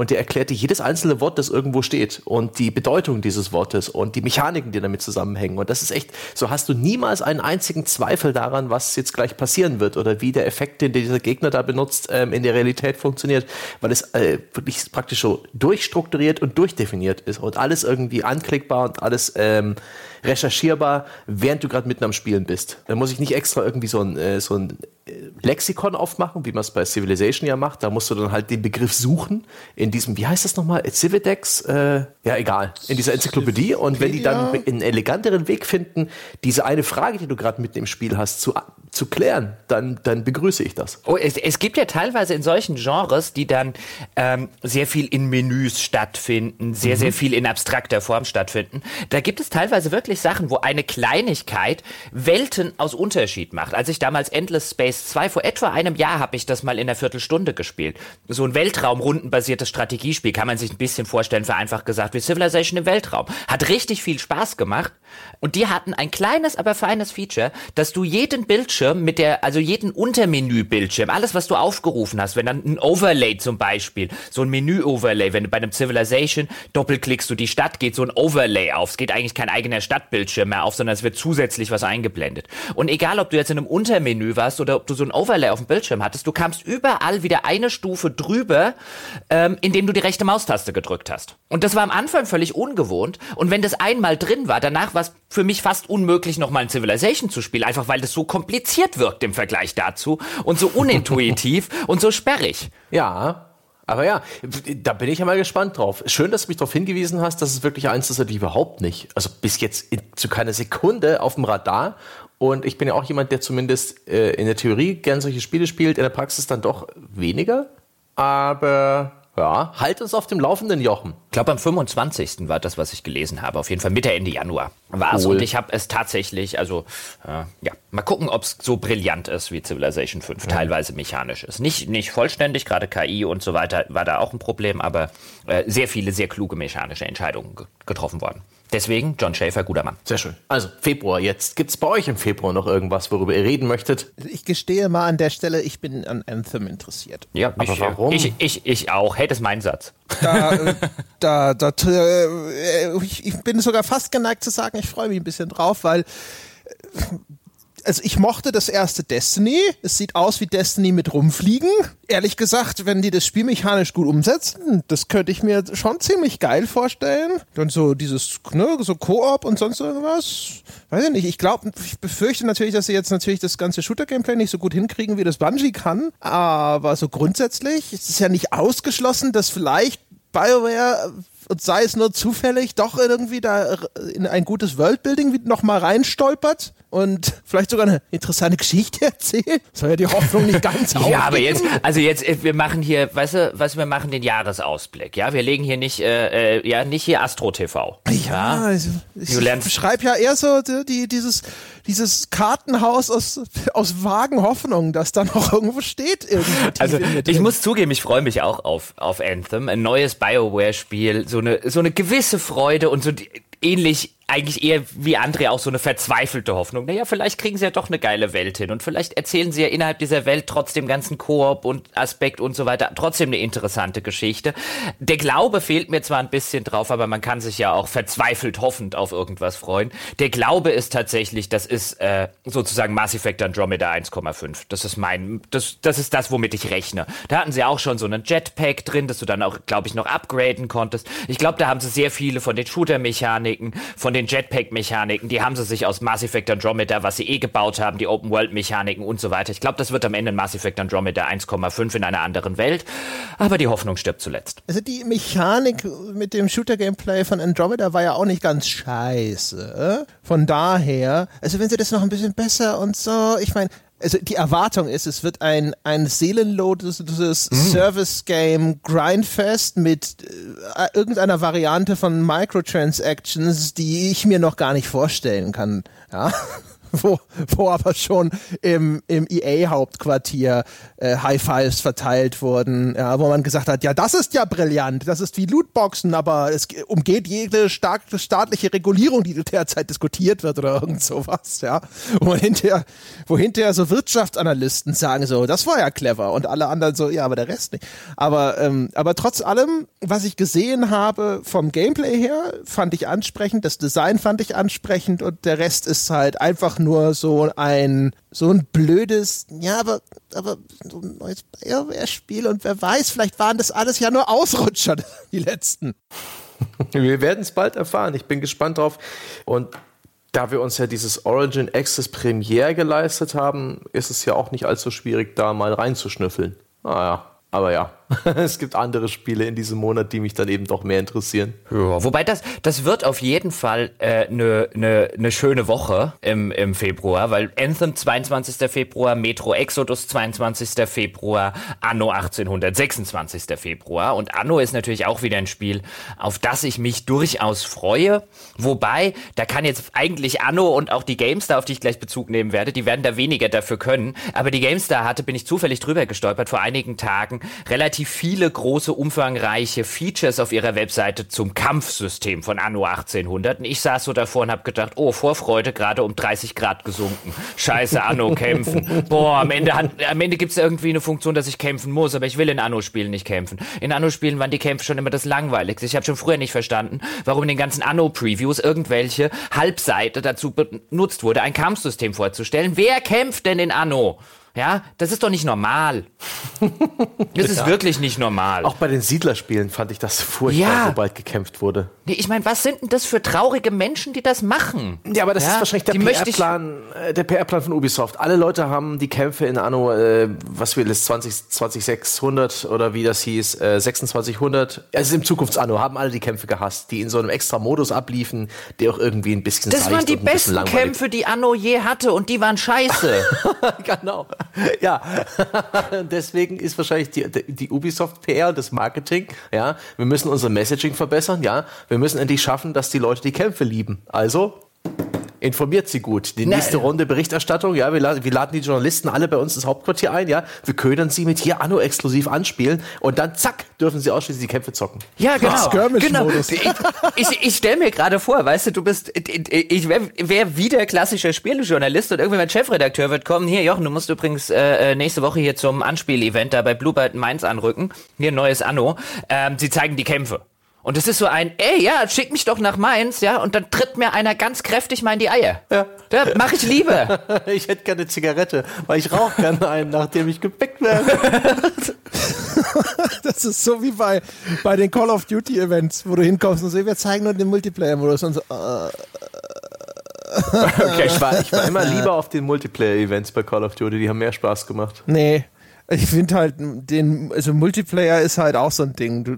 [SPEAKER 2] und der erklärt dir jedes einzelne Wort, das irgendwo steht und die Bedeutung dieses Wortes und die Mechaniken, die damit zusammenhängen. Und das ist echt, so hast du niemals einen einzigen Zweifel daran, was jetzt gleich passieren wird oder wie der Effekt, den dieser Gegner da benutzt, ähm, in der Realität funktioniert, weil es äh, wirklich praktisch so durchstrukturiert und durchdefiniert ist und alles irgendwie anklickbar und alles ähm, recherchierbar, während du gerade mitten am Spielen bist. Da muss ich nicht extra irgendwie so ein, äh, so ein äh, Lexikon aufmachen, wie man es bei Civilization ja macht. Da musst du dann halt den Begriff suchen in diesem, wie heißt das nochmal, Cividex? Äh, ja, egal, in dieser Enzyklopädie. Und wenn die dann einen eleganteren Weg finden, diese eine Frage, die du gerade mitten im Spiel hast, zu, zu klären, dann, dann begrüße ich das.
[SPEAKER 3] Oh, es, es gibt ja teilweise in solchen Genres, die dann ähm, sehr viel in Menüs stattfinden, sehr, mhm. sehr viel in abstrakter Form stattfinden. Da gibt es teilweise wirklich Sachen, wo eine Kleinigkeit Welten aus Unterschied macht. Als ich damals Endless Space 2 vor etwa einem Jahr habe ich das mal in einer Viertelstunde gespielt. So ein Weltraumrundenbasiertes Strategiespiel kann man sich ein bisschen vorstellen, vereinfacht gesagt, wie Civilization im Weltraum. Hat richtig viel Spaß gemacht. Und die hatten ein kleines, aber feines Feature, dass du jeden Bildschirm mit der, also jeden Untermenü-Bildschirm, alles, was du aufgerufen hast, wenn dann ein Overlay zum Beispiel, so ein Menü-Overlay, wenn du bei einem Civilization doppelklickst du die Stadt, geht so ein Overlay auf. Es geht eigentlich kein eigener Stadtbildschirm mehr auf, sondern es wird zusätzlich was eingeblendet. Und egal, ob du jetzt in einem Untermenü warst oder ob du so ein Overlay auf dem Bildschirm hattest, du kamst überall wieder eine Stufe drüber, ähm, indem du die rechte Maustaste gedrückt hast. Und das war am Anfang völlig ungewohnt. Und wenn das einmal drin war, danach war es für mich fast unmöglich, nochmal ein Civilization zu spielen, einfach weil das so kompliziert wirkt im Vergleich dazu und so unintuitiv und so sperrig.
[SPEAKER 2] Ja, aber ja, da bin ich ja mal gespannt drauf. Schön, dass du mich darauf hingewiesen hast, dass es wirklich eins ist, das überhaupt nicht, also bis jetzt in, zu keiner Sekunde auf dem Radar. Und ich bin ja auch jemand, der zumindest äh, in der Theorie gern solche Spiele spielt, in der Praxis dann doch weniger. Aber ja, halt uns auf dem Laufenden, Jochen.
[SPEAKER 3] Ich glaube, am 25. war das, was ich gelesen habe. Auf jeden Fall Mitte, Ende Januar war es. Cool. Und ich habe es tatsächlich, also äh, ja, mal gucken, ob es so brillant ist wie Civilization 5, ja. teilweise mechanisch ist. Nicht, nicht vollständig, gerade KI und so weiter war da auch ein Problem, aber äh, sehr viele, sehr kluge mechanische Entscheidungen getroffen worden. Deswegen John Schaefer, guter Mann.
[SPEAKER 2] Sehr schön. Also Februar jetzt. Gibt es bei euch im Februar noch irgendwas, worüber ihr reden möchtet?
[SPEAKER 1] Ich gestehe mal an der Stelle, ich bin an Anthem interessiert.
[SPEAKER 3] Ja, aber warum? Ich, ich, ich auch. Hey, das ist mein Satz.
[SPEAKER 1] Da, äh, da, da, äh, ich, ich bin sogar fast geneigt zu sagen, ich freue mich ein bisschen drauf, weil also ich mochte das erste Destiny. Es sieht aus wie Destiny mit rumfliegen. Ehrlich gesagt, wenn die das spielmechanisch gut umsetzen, das könnte ich mir schon ziemlich geil vorstellen. Dann so dieses, ne, so Koop und sonst irgendwas. Weiß ich nicht. Ich glaube, ich befürchte natürlich, dass sie jetzt natürlich das ganze Shooter-Gameplay nicht so gut hinkriegen, wie das Bungie kann. Aber so grundsätzlich ist es ja nicht ausgeschlossen, dass vielleicht BioWare und sei es nur zufällig doch irgendwie da in ein gutes Worldbuilding noch mal reinstolpert und vielleicht sogar eine interessante Geschichte erzählt. Soll ja die Hoffnung nicht ganz
[SPEAKER 3] Ja, aber jetzt, also jetzt, äh, wir machen hier, weißt du, was wir machen den Jahresausblick, ja? Wir legen hier nicht, äh, äh ja, nicht hier Astro TV.
[SPEAKER 1] Ja, ja? Also ich, ich schreibe ja eher so die, dieses, dieses Kartenhaus aus, aus vagen Hoffnungen, das da noch irgendwo steht.
[SPEAKER 3] Also ich muss zugeben, ich freue mich auch auf, auf Anthem, ein neues Bioware-Spiel, so eine, so eine gewisse Freude und so die, ähnlich eigentlich eher wie André auch so eine verzweifelte Hoffnung. Naja, vielleicht kriegen sie ja doch eine geile Welt hin und vielleicht erzählen sie ja innerhalb dieser Welt trotzdem ganzen Koop und Aspekt und so weiter trotzdem eine interessante Geschichte. Der Glaube fehlt mir zwar ein bisschen drauf, aber man kann sich ja auch verzweifelt hoffend auf irgendwas freuen. Der Glaube ist tatsächlich, das ist äh, sozusagen Mass Effect Andromeda 1,5. Das ist mein, das, das ist das, womit ich rechne. Da hatten sie auch schon so einen Jetpack drin, dass du dann auch, glaube ich, noch upgraden konntest. Ich glaube, da haben sie sehr viele von den Shooter-Mechaniken, von den den Jetpack-Mechaniken, die haben sie sich aus Mass Effect Andromeda, was sie eh gebaut haben, die Open-World-Mechaniken und so weiter. Ich glaube, das wird am Ende Mass Effect Andromeda 1,5 in einer anderen Welt. Aber die Hoffnung stirbt zuletzt.
[SPEAKER 1] Also die Mechanik mit dem Shooter-Gameplay von Andromeda war ja auch nicht ganz scheiße. Von daher, also wenn sie das noch ein bisschen besser und so, ich meine, also die Erwartung ist, es wird ein, ein seelenloses mm. Service-Game Grindfest mit äh, irgendeiner Variante von Microtransactions, die ich mir noch gar nicht vorstellen kann. Ja. wo, wo aber schon im, im EA-Hauptquartier äh, High Fives verteilt wurden, ja, wo man gesagt hat, ja, das ist ja brillant, das ist wie Lootboxen, aber es umgeht jede stark, staatliche Regulierung, die derzeit diskutiert wird oder irgend sowas, ja. Wo hinterher, wo hinterher so Wirtschaftsanalysten sagen so, das war ja clever und alle anderen so, ja, aber der Rest nicht. Aber, ähm, aber trotz allem, was ich gesehen habe vom Gameplay her, fand ich ansprechend, das Design fand ich ansprechend und der Rest ist halt einfach nur so ein, so ein blödes, ja, aber, aber so ein neues BioWare-Spiel und wer weiß, vielleicht waren das alles ja nur Ausrutscher, die letzten.
[SPEAKER 2] Wir werden es bald erfahren. Ich bin gespannt drauf. Und Da wir uns ja dieses Origin Access Premiere geleistet haben, ist es ja auch nicht allzu schwierig, da mal reinzuschnüffeln. Naja, aber ja, es gibt andere Spiele in diesem Monat, die mich dann eben doch mehr interessieren.
[SPEAKER 3] Ja, wobei das, das wird auf jeden Fall eine äh, ne, ne, ne schöne Woche im, im Februar, weil Anthem 22. Februar, Metro Exodus 22. Februar, Anno 1800 26. Februar. Und Anno ist natürlich auch wieder ein Spiel, auf das ich mich durchaus freue. Wobei, da kann jetzt eigentlich Anno und auch die GameStar, auf die ich gleich Bezug nehmen werde, die werden da weniger dafür können. Aber die GameStar hatte, bin ich zufällig drüber gestolpert vor einigen Tagen, relativ viele große, umfangreiche Features auf ihrer Webseite zum Kampfsystem von Anno 1800. Und ich saß so davor und habe gedacht, oh, Vorfreude gerade um 30 Grad gesunken. Scheiße, Anno kämpfen. Boah, am Ende, hat, am Ende gibt es irgendwie eine Funktion, dass ich kämpfen muss, aber ich will in Anno-Spielen nicht kämpfen. In Anno-Spielen waren die Kämpfe schon immer das Langweiligste. Ich habe schon früher nicht verstanden, warum in den ganzen Anno-Previews irgendwelche Halbseite dazu benutzt wurde, ein Kampfsystem vorzustellen. Wer kämpft denn in Anno? Ja, das ist doch nicht normal. Das ist ja. wirklich nicht normal.
[SPEAKER 2] Auch bei den Siedlerspielen fand ich das furchtbar, ja. sobald gekämpft wurde.
[SPEAKER 3] Nee, ich meine, was sind denn das für traurige Menschen, die das machen?
[SPEAKER 2] Ja, aber das ja? ist wahrscheinlich der PR-Plan äh, der PR-Plan von Ubisoft. Alle Leute haben die Kämpfe in Anno, äh, was will es, 20, 2600 oder wie das hieß, äh, 2600, also im Zukunfts-Anno, haben alle die Kämpfe gehasst, die in so einem extra Modus abliefen, der auch irgendwie ein bisschen
[SPEAKER 3] Das waren die besten Kämpfe, die Anno je hatte und die waren scheiße.
[SPEAKER 2] genau. ja, deswegen ist wahrscheinlich die, die Ubisoft PR, das Marketing, ja, wir müssen unser Messaging verbessern, ja, wir müssen endlich schaffen, dass die Leute die Kämpfe lieben. Also, informiert sie gut. Die nächste Nein. Runde Berichterstattung, ja, wir, laden, wir laden die Journalisten alle bei uns ins Hauptquartier ein, ja, wir ködern sie mit hier Anno exklusiv anspielen und dann zack, dürfen sie ausschließlich die Kämpfe zocken.
[SPEAKER 3] Ja, genau. genau. Ich, ich, ich stelle mir gerade vor, weißt du, du bist, ich wäre wär wieder klassischer Spielejournalist und irgendwie mein Chefredakteur wird kommen, hier Jochen, du musst übrigens äh, äh nächste Woche hier zum Anspielevent da bei Bluebird Mainz anrücken, hier neues Anno, ähm, sie zeigen die Kämpfe. Und es ist so ein, ey, ja, schick mich doch nach Mainz, ja, und dann tritt mir einer ganz kräftig mal in die Eier. Ja. Da mach ich Liebe.
[SPEAKER 2] ich hätte gerne eine Zigarette, weil ich rauche gerne einen, nachdem ich gepickt werde.
[SPEAKER 1] das ist so wie bei, bei den Call of Duty Events, wo du hinkommst und so, wir zeigen nur den Multiplayer-Modus und so, uh,
[SPEAKER 2] okay, ich war, ich war immer lieber auf den Multiplayer-Events bei Call of Duty, die haben mehr Spaß gemacht.
[SPEAKER 1] Nee, ich finde halt, den, also Multiplayer ist halt auch so ein Ding. Du,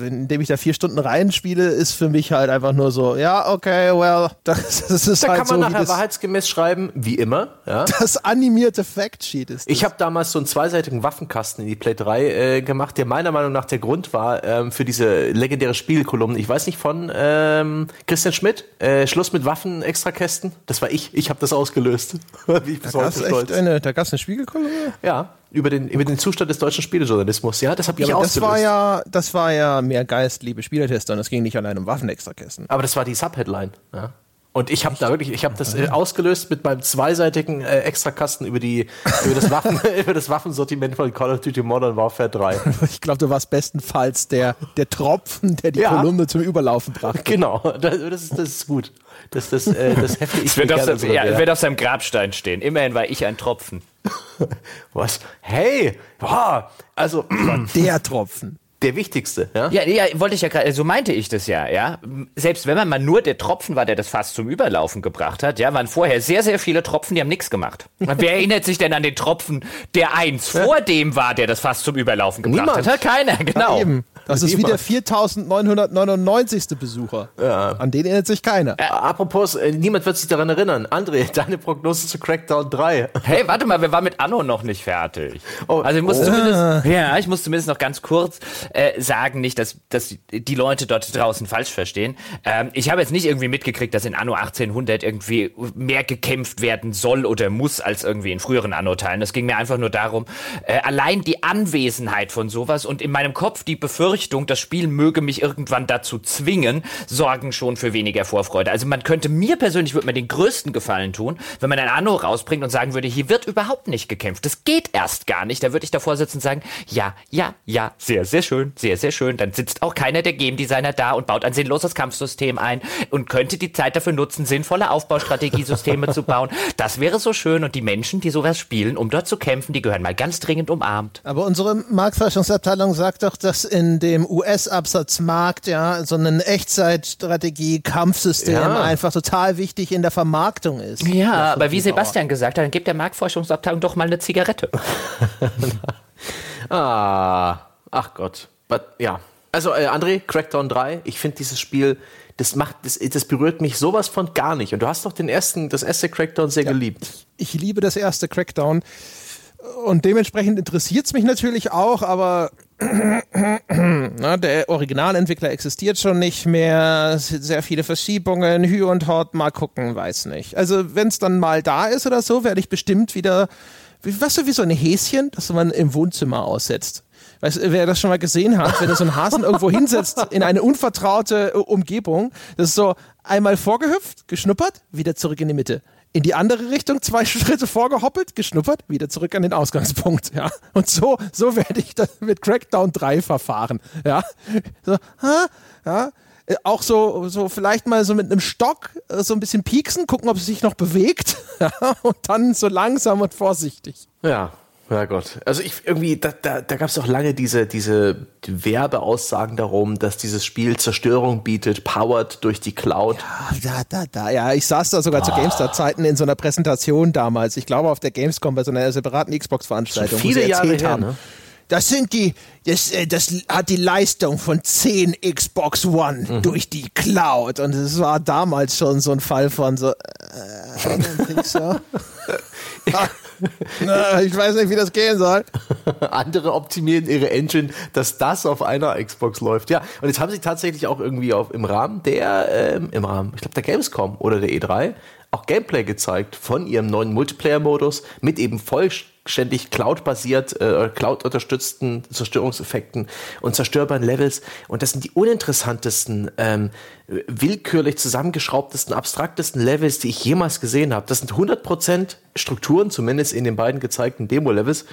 [SPEAKER 1] indem ich da vier Stunden reinspiele, ist für mich halt einfach nur so, ja, okay, well, das, das ist
[SPEAKER 2] da
[SPEAKER 1] halt
[SPEAKER 2] kann man so, nachher wahrheitsgemäß schreiben, wie immer. Ja.
[SPEAKER 1] Das animierte Factsheet ist
[SPEAKER 2] das. Ich habe damals so einen zweiseitigen Waffenkasten in die Play 3 äh, gemacht, der meiner Meinung nach der Grund war ähm, für diese legendäre Spielkolumne. Ich weiß nicht von ähm, Christian Schmidt, äh, Schluss mit Waffen, Extrakästen. Das war ich. Ich habe das ausgelöst.
[SPEAKER 1] ich da gab es eine, da eine Spiegelkolumne?
[SPEAKER 2] Ja über den, über den Zustand des deutschen Spielejournalismus. Ja, das habe ich ja,
[SPEAKER 1] ausgelöst. Das war ja, das war ja mehr Geist, liebe Spielertester und es ging nicht allein um Waffenextrakästen.
[SPEAKER 2] Aber das war die Subheadline. Ja. Und ich habe da wirklich, ich habe das äh, ausgelöst mit meinem zweiseitigen äh, Extrakasten über die über das Waffen über das Waffensortiment von Call of Duty Modern Warfare 3.
[SPEAKER 1] Ich glaube, du warst bestenfalls der der Tropfen, der die ja. Kolumne zum Überlaufen brachte.
[SPEAKER 2] Genau, das, das, ist, das ist gut. Das das äh, das hefte ich.
[SPEAKER 3] Es wird, auf, so, ja, wird auf seinem Grabstein stehen. Immerhin war ich ein Tropfen.
[SPEAKER 2] Was? Hey, boah, also
[SPEAKER 1] der Tropfen
[SPEAKER 2] der wichtigste, ja?
[SPEAKER 3] Ja, ja wollte ich ja gerade, so meinte ich das ja, ja. Selbst wenn man mal nur der Tropfen war, der das Fass zum Überlaufen gebracht hat, ja, waren vorher sehr, sehr viele Tropfen, die haben nichts gemacht. Wer erinnert sich denn an den Tropfen, der eins ja. vor dem war, der das Fass zum Überlaufen gebracht Niemand. hat? Keiner, genau. Ja,
[SPEAKER 1] das ist wie der 4999. Besucher. Ja. An den erinnert sich keiner.
[SPEAKER 2] Äh, apropos, äh, niemand wird sich daran erinnern. André, deine Prognose zu Crackdown 3.
[SPEAKER 3] Hey, warte mal, wir waren mit Anno noch nicht fertig. Oh, also ich muss oh. zumindest, ja, ich muss zumindest noch ganz kurz äh, sagen, nicht, dass, dass die Leute dort draußen falsch verstehen. Ähm, ich habe jetzt nicht irgendwie mitgekriegt, dass in Anno 1800 irgendwie mehr gekämpft werden soll oder muss als irgendwie in früheren Anno-Teilen. Es ging mir einfach nur darum, äh, allein die Anwesenheit von sowas und in meinem Kopf die Befürchtung, das Spiel möge mich irgendwann dazu zwingen, sorgen schon für weniger Vorfreude. Also man könnte mir persönlich, würde mir den größten Gefallen tun, wenn man ein Anno rausbringt und sagen würde, hier wird überhaupt nicht gekämpft. Das geht erst gar nicht. Da würde ich davor sitzen und sagen, ja, ja, ja, sehr, sehr schön, sehr, sehr schön. Dann sitzt auch keiner der Game Designer da und baut ein sinnloses Kampfsystem ein und könnte die Zeit dafür nutzen, sinnvolle Aufbaustrategiesysteme zu bauen. Das wäre so schön und die Menschen, die sowas spielen, um dort zu kämpfen, die gehören mal ganz dringend umarmt.
[SPEAKER 1] Aber unsere Marktforschungsabteilung sagt doch, dass in dem US-Absatzmarkt, ja, so eine Echtzeitstrategie, Kampfsystem
[SPEAKER 2] Ja.
[SPEAKER 1] einfach total wichtig in der Vermarktung ist.
[SPEAKER 3] Ja, aber wie Sebastian gesagt hat, dann gibt der Marktforschungsabteilung doch mal eine Zigarette.
[SPEAKER 2] Ah, ach Gott. But, ja. Also, äh, André, Crackdown 3, ich finde dieses Spiel, das macht, das, das berührt mich sowas von gar nicht. Und du hast doch den ersten, das erste Crackdown sehr geliebt.
[SPEAKER 1] ich liebe das erste Crackdown und dementsprechend interessiert es mich natürlich auch, aber na, der Originalentwickler existiert schon nicht mehr, sehr viele Verschiebungen, Hü und Hort, mal gucken, weiß nicht. Also wenn es dann mal da ist oder so, werde ich bestimmt wieder, wie, weißt du, wie so ein Häschen, das man im Wohnzimmer aussetzt. Weißt du, wer das schon mal gesehen hat, wenn er so einen Hasen irgendwo hinsetzt in eine unvertraute äh, Umgebung, das ist so einmal vorgehüpft, geschnuppert, wieder zurück in die Mitte. In die andere Richtung zwei Schritte vorgehoppelt, geschnuppert, wieder zurück an den Ausgangspunkt, ja. Und so, so werde ich mit Crackdown 3 verfahren, ja. So, ha, ja. Äh, Auch so, so vielleicht mal so mit einem Stock äh, so ein bisschen pieksen, gucken, ob es sich noch bewegt, ja. Und dann so langsam und vorsichtig.
[SPEAKER 2] Ja, ja Gott. Also ich irgendwie, da, da, da gab es auch lange diese, diese Werbeaussagen darum, dass dieses Spiel Zerstörung bietet, powered durch die Cloud.
[SPEAKER 1] Ah, Da, da, da, ja, ich saß da sogar zu GameStar-Zeiten in so einer Präsentation damals. Ich glaube auf der Gamescom bei so einer separaten Xbox-Veranstaltung.
[SPEAKER 2] Viele Jahre her, ne?
[SPEAKER 1] Das sind die, das, äh, das hat die Leistung von 10 Xbox One
[SPEAKER 2] Mhm.
[SPEAKER 1] durch die Cloud. Und es war damals schon so ein Fall von so, äh, I don't think so. Ah, na, ich weiß nicht, wie das gehen soll.
[SPEAKER 2] Andere optimieren ihre Engine, dass das auf einer Xbox läuft. Ja, und jetzt haben sie tatsächlich auch irgendwie auf, im Rahmen der, ähm, im Rahmen, ich glaube, der Gamescom oder der E3 auch Gameplay gezeigt von ihrem neuen Multiplayer-Modus mit eben vollständig Cloud-basiert, äh, Cloud-unterstützten Zerstörungseffekten und zerstörbaren Levels. Und das sind die uninteressantesten, ähm, willkürlich zusammengeschraubtesten, abstraktesten Levels, die ich jemals gesehen habe. Das sind 100% Strukturen, zumindest in den beiden gezeigten Demo-Levels,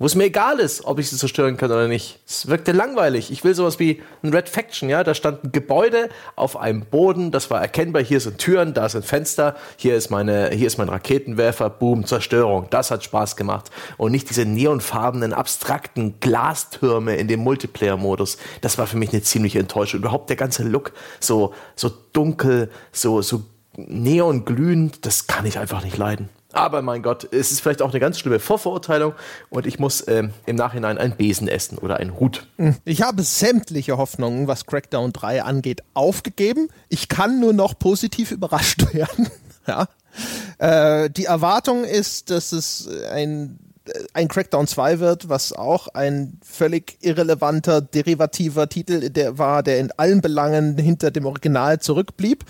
[SPEAKER 2] wo es mir egal ist, ob ich sie zerstören kann oder nicht. Es wirkte langweilig. Ich will sowas wie ein Red Faction, ja. Da stand ein Gebäude auf einem Boden, das war erkennbar. Hier sind Türen, da sind Fenster, hier ist meine, hier ist mein Raketenwerfer, boom, Zerstörung. Das hat Spaß gemacht. Und nicht diese neonfarbenen, abstrakten Glastürme in dem Multiplayer-Modus. Das war für mich eine ziemliche Enttäuschung. Überhaupt der ganze Look, so, so dunkel, so, so neonglühend, das kann ich einfach nicht leiden. Aber mein Gott, es ist vielleicht auch eine ganz schlimme Vorverurteilung und ich muss ähm, im Nachhinein einen Besen essen oder einen Hut.
[SPEAKER 1] Ich habe sämtliche Hoffnungen, was Crackdown 3 angeht, aufgegeben. Ich kann nur noch positiv überrascht werden. ja. Äh, die Erwartung ist, dass es ein, ein Crackdown 2 wird, was auch ein völlig irrelevanter, derivativer Titel der war, der in allen Belangen hinter dem Original zurückblieb.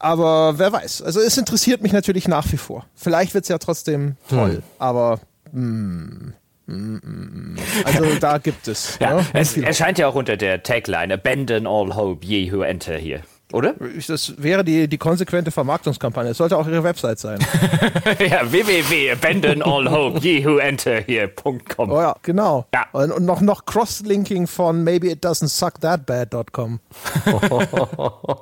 [SPEAKER 1] Aber wer weiß. Also es interessiert mich natürlich nach wie vor. Vielleicht wird es ja trotzdem toll, aber mm, mm, mm, also da gibt es.
[SPEAKER 3] Ja,
[SPEAKER 1] ne?
[SPEAKER 3] es erscheint ja auch unter der Tagline Abandon all hope, ye who enter here. Oder?
[SPEAKER 1] Das wäre die, die konsequente Vermarktungskampagne. Es sollte auch ihre Website sein.
[SPEAKER 3] ja, www.abandonallhope.ye-who-enter-here.com.
[SPEAKER 1] Oh ja, genau.
[SPEAKER 3] Ja.
[SPEAKER 1] Und, und noch, noch Cross-Linking von maybe it doesn't suck that bad.com.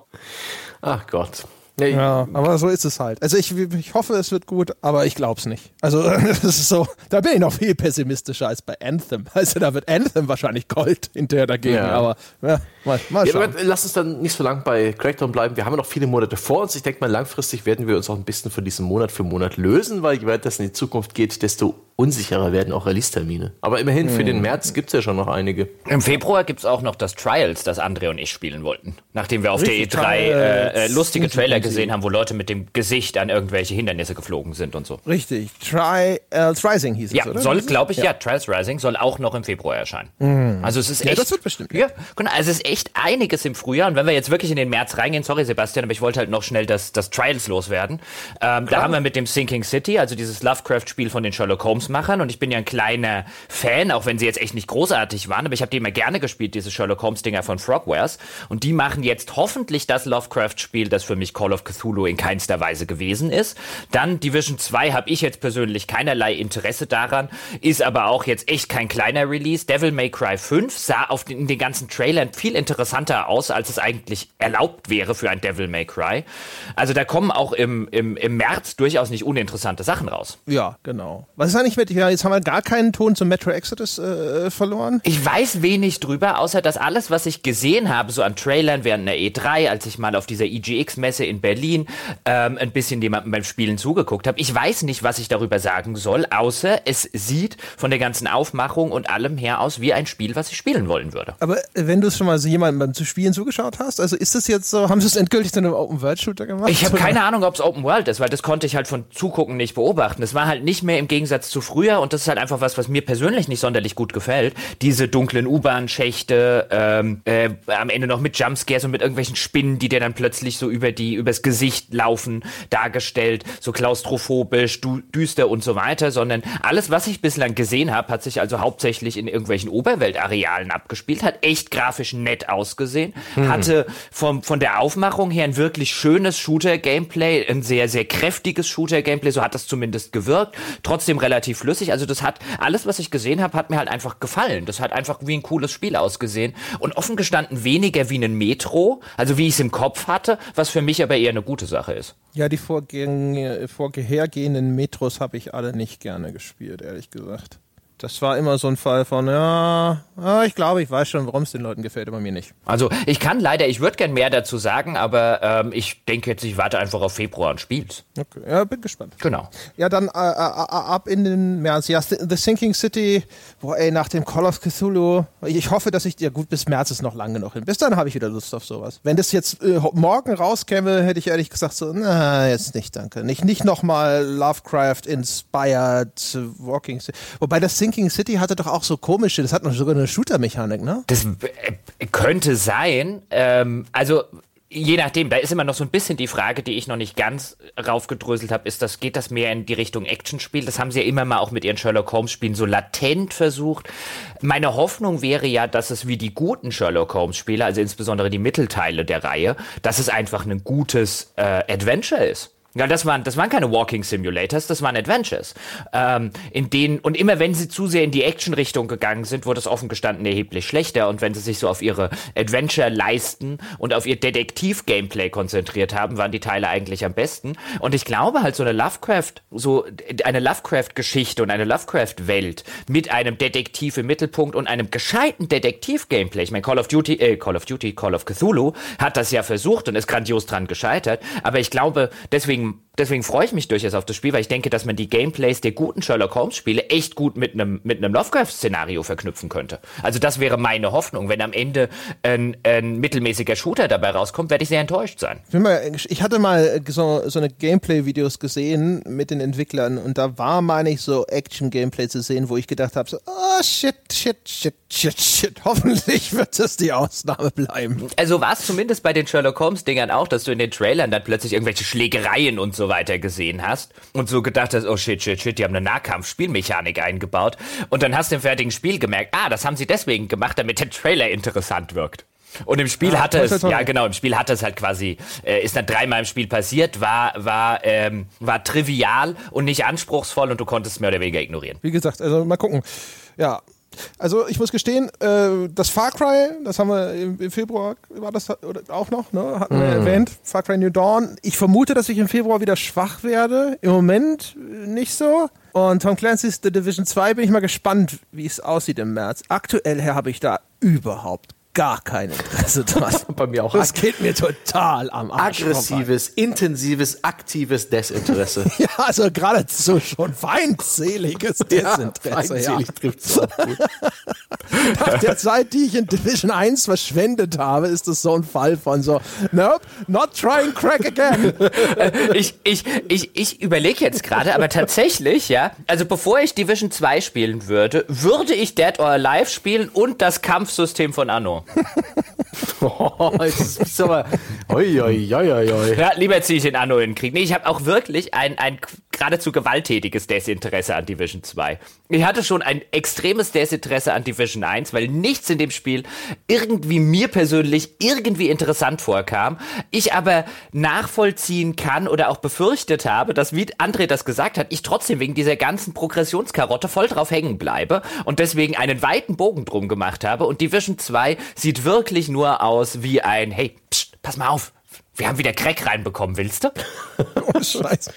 [SPEAKER 2] Ach Gott. Ja,
[SPEAKER 1] Ja, aber so ist es halt. Also ich, ich hoffe, es wird gut, aber ich glaube es nicht. Also das ist so, da bin ich noch viel pessimistischer als bei Anthem. Also da wird Anthem wahrscheinlich Gold hinterher dagegen,
[SPEAKER 2] Ja.
[SPEAKER 1] aber ja, mal, mal
[SPEAKER 2] Ja,
[SPEAKER 1] schauen.
[SPEAKER 2] aber lass uns dann nicht so lang bei Crackdown bleiben. Wir haben ja noch viele Monate vor uns. Ich denke mal, langfristig werden wir uns auch ein bisschen von diesem Monat für Monat lösen, weil je weiter es in die Zukunft geht, desto unsicherer werden auch Release-Termine. Aber immerhin, für den März gibt es ja schon noch einige.
[SPEAKER 3] Im Februar gibt es auch noch das Trials, das André und ich spielen wollten. Nachdem wir auf
[SPEAKER 1] Richtig,
[SPEAKER 3] der E3 äh, äh, lustige Trailer gesehen haben, wo Leute mit dem Gesicht an irgendwelche Hindernisse geflogen sind und so.
[SPEAKER 1] Richtig. Try, äh, Rising hieß
[SPEAKER 3] Ja,
[SPEAKER 1] es, oder?
[SPEAKER 3] soll, glaube ich, ja. Trials Rising soll auch noch im Februar erscheinen. Also es ist
[SPEAKER 1] Ja,
[SPEAKER 3] echt.
[SPEAKER 1] das wird bestimmt,
[SPEAKER 3] Ja, genau. Also es ist echt einiges im Frühjahr. Und wenn wir jetzt wirklich in den März reingehen, sorry Sebastian, aber ich wollte halt noch schnell das, das Trials loswerden. Ähm, da haben wir mit dem Sinking City, also dieses Lovecraft-Spiel von den Sherlock Holmes-Machern. Und ich bin ja ein kleiner Fan, auch wenn sie jetzt echt nicht großartig waren, aber ich habe die immer gerne gespielt, diese Sherlock Holmes-Dinger von Frogwares. Und die machen jetzt hoffentlich das Lovecraft-Spiel, das für mich Call of of Cthulhu in keinster Weise gewesen ist. Dann Division 2 habe ich jetzt persönlich keinerlei Interesse daran, ist aber auch jetzt echt kein kleiner Release. Devil May Cry 5 sah auf den, in den ganzen Trailern viel interessanter aus, als es eigentlich erlaubt wäre für ein Devil May Cry. Also da kommen auch im, im, im März durchaus nicht uninteressante Sachen raus.
[SPEAKER 1] Ja, genau. Was ist eigentlich mit, ja, jetzt haben wir gar keinen Ton zum Metro Exodus äh, verloren.
[SPEAKER 3] Ich weiß wenig drüber, außer dass alles, was ich gesehen habe, so an Trailern während der E3, als ich mal auf dieser EGX-Messe in Berlin ähm, ein bisschen jemandem beim Spielen zugeguckt habe, ich weiß nicht, was ich darüber sagen soll, außer es sieht von der ganzen Aufmachung und allem her aus wie ein Spiel, was ich spielen wollen würde.
[SPEAKER 1] Aber wenn du es schon mal so jemandem beim Spielen zugeschaut hast, also ist das jetzt so, haben sie es endgültig zu einem Open-World-Shooter gemacht?
[SPEAKER 3] Ich habe keine Ahnung, ob es Open World ist, weil das konnte ich halt von Zugucken nicht beobachten. Es war halt nicht mehr im Gegensatz zu früher und das ist halt einfach was, was mir persönlich nicht sonderlich gut gefällt. Diese dunklen U-Bahn-Schächte, ähm, äh, am Ende noch mit Jumpscares und mit irgendwelchen Spinnen, die dir dann plötzlich so über die übers Gesicht laufen, dargestellt, so klaustrophobisch, dü düster und so weiter, sondern alles, was ich bislang gesehen habe, hat sich also hauptsächlich in irgendwelchen Oberweltarealen abgespielt, hat echt grafisch nett ausgesehen, hm. hatte vom, von der Aufmachung her ein wirklich schönes Shooter-Gameplay, ein sehr, sehr kräftiges Shooter-Gameplay, so hat das zumindest gewirkt, trotzdem relativ flüssig, also das hat, alles, was ich gesehen habe, hat mir halt einfach gefallen, das hat einfach wie ein cooles Spiel ausgesehen und offen gestanden weniger wie ein Metro, also wie ich es im Kopf hatte, was für mich aber eher eine gute Sache ist.
[SPEAKER 1] Ja, die vorhergehenden Metros habe ich alle nicht gerne gespielt, ehrlich gesagt das war immer so ein Fall von, ja, ich glaube, ich weiß schon, warum es den Leuten gefällt, aber mir nicht.
[SPEAKER 3] Also ich kann leider, ich würde gern mehr dazu sagen, aber ähm, ich denke jetzt, ich warte einfach auf Februar und spiel's.
[SPEAKER 1] Okay, ja, bin gespannt.
[SPEAKER 3] Genau.
[SPEAKER 1] Ja, dann äh, äh, äh ab in den März. Ja, The Sinking City, boah, ey, nach dem Call of Cthulhu. Ich hoffe, dass ich, ja gut, bis März ist noch lange genug hin. Bis dann habe ich wieder Lust auf sowas. Wenn das jetzt äh, morgen rauskäme, hätte ich ehrlich gesagt so, na, jetzt nicht, danke. Nicht, nicht nochmal Lovecraft-inspired Walking City. Wobei das Sinking Sinking City hatte doch auch so komische, das hat noch sogar eine Shooter-Mechanik, ne?
[SPEAKER 3] Das äh, könnte sein. Ähm, also Je nachdem, da ist immer noch so ein bisschen die Frage, die ich noch nicht ganz raufgedröselt habe, ist das, geht das mehr in die Richtung Actionspiel? Das haben sie ja immer mal auch mit ihren Sherlock Holmes Spielen so latent versucht. Meine Hoffnung wäre ja, dass es wie die guten Sherlock Holmes Spiele, also insbesondere die Mittelteile der Reihe, dass es einfach ein gutes äh, Adventure ist. Ja, das waren, das waren keine Walking Simulators, das waren Adventures. Ähm, in denen, und immer wenn sie zu sehr in die Action-Richtung gegangen sind, wurde es offen gestanden erheblich schlechter. Und wenn sie sich so auf ihre Adventure leisten und auf ihr Detektiv-Gameplay konzentriert haben, waren die Teile eigentlich am besten. Und ich glaube halt so eine Lovecraft, so eine Lovecraft-Geschichte und eine Lovecraft-Welt mit einem Detektiv im Mittelpunkt und einem gescheiten Detektiv-Gameplay. Ich meine, Call of Duty, äh, Call of Duty, Call of Cthulhu hat das ja versucht und ist grandios dran gescheitert. Aber ich glaube, deswegen deswegen, deswegen freue ich mich durchaus auf das Spiel, weil ich denke, dass man die Gameplays der guten Sherlock Holmes Spiele echt gut mit einem mit einem Lovecraft-Szenario verknüpfen könnte. Also das wäre meine Hoffnung. Wenn am Ende ein, ein mittelmäßiger Shooter dabei rauskommt, werde ich sehr enttäuscht sein.
[SPEAKER 1] Ich hatte mal so, so eine Gameplay-Videos gesehen mit den Entwicklern und da war, meine ich, so Action-Gameplay zu sehen, wo ich gedacht habe, so, oh shit, shit, shit, shit, shit. Hoffentlich wird das die Ausnahme bleiben.
[SPEAKER 3] Also war es zumindest bei den Sherlock Holmes-Dingern auch, dass du in den Trailern dann plötzlich irgendwelche Schlägereien und so weiter gesehen hast und so gedacht hast, oh shit, shit, shit, die haben eine Nahkampf-Spielmechanik eingebaut und dann hast du im fertigen Spiel gemerkt, ah, das haben sie deswegen gemacht, damit der Trailer interessant wirkt. Und im Spiel ja, hatte es, ja genau, im Spiel hatte es halt quasi, äh, ist dann dreimal im Spiel passiert, war, war, ähm, war trivial und nicht anspruchsvoll und du konntest es mehr oder weniger ignorieren.
[SPEAKER 1] Wie gesagt, also mal gucken. Ja, also ich muss gestehen, äh, das Far Cry, das haben wir im, Februar, war das auch noch, ne? hatten wir mm. erwähnt, Far Cry New Dawn. Ich vermute, dass ich im Februar wieder schwach werde. Im Moment nicht so. Und Tom Clancy's The Division 2 bin ich mal gespannt, wie es aussieht im März. Aktuell her habe ich da überhaupt gar kein Interesse dran.
[SPEAKER 2] Bei mir auch.
[SPEAKER 1] Das geht mir total am Arsch
[SPEAKER 2] Aggressives, vorbei. intensives, aktives Desinteresse.
[SPEAKER 1] ja, also geradezu schon feindseliges Desinteresse. Ja, feindselig ja. trifft's auch gut. Nach der Zeit, die ich in Division 1 verschwendet habe, ist das so ein Fall von so, nope, not trying crack again.
[SPEAKER 3] ich ich, ich, ich überlege jetzt gerade, aber tatsächlich, ja, also bevor ich Division 2 spielen würde, würde ich Dead or Alive spielen und das Kampfsystem von Anno Ja, lieber ziehe ich den Anno in den Krieg. Nee, ich habe auch wirklich ein, ein geradezu gewalttätiges Desinteresse an Division 2. Ich hatte schon ein extremes Desinteresse an Division 1, weil nichts in dem Spiel irgendwie mir persönlich irgendwie interessant vorkam. Ich aber nachvollziehen kann oder auch befürchtet habe, dass, wie André das gesagt hat, ich trotzdem wegen dieser ganzen Progressionskarotte voll drauf hängen bleibe und deswegen einen weiten Bogen drum gemacht habe. Und Division 2 sieht wirklich nur aus wie ein, hey, pst, pass mal auf, wir haben wieder Crack reinbekommen, willst du?
[SPEAKER 1] oh, Scheiße.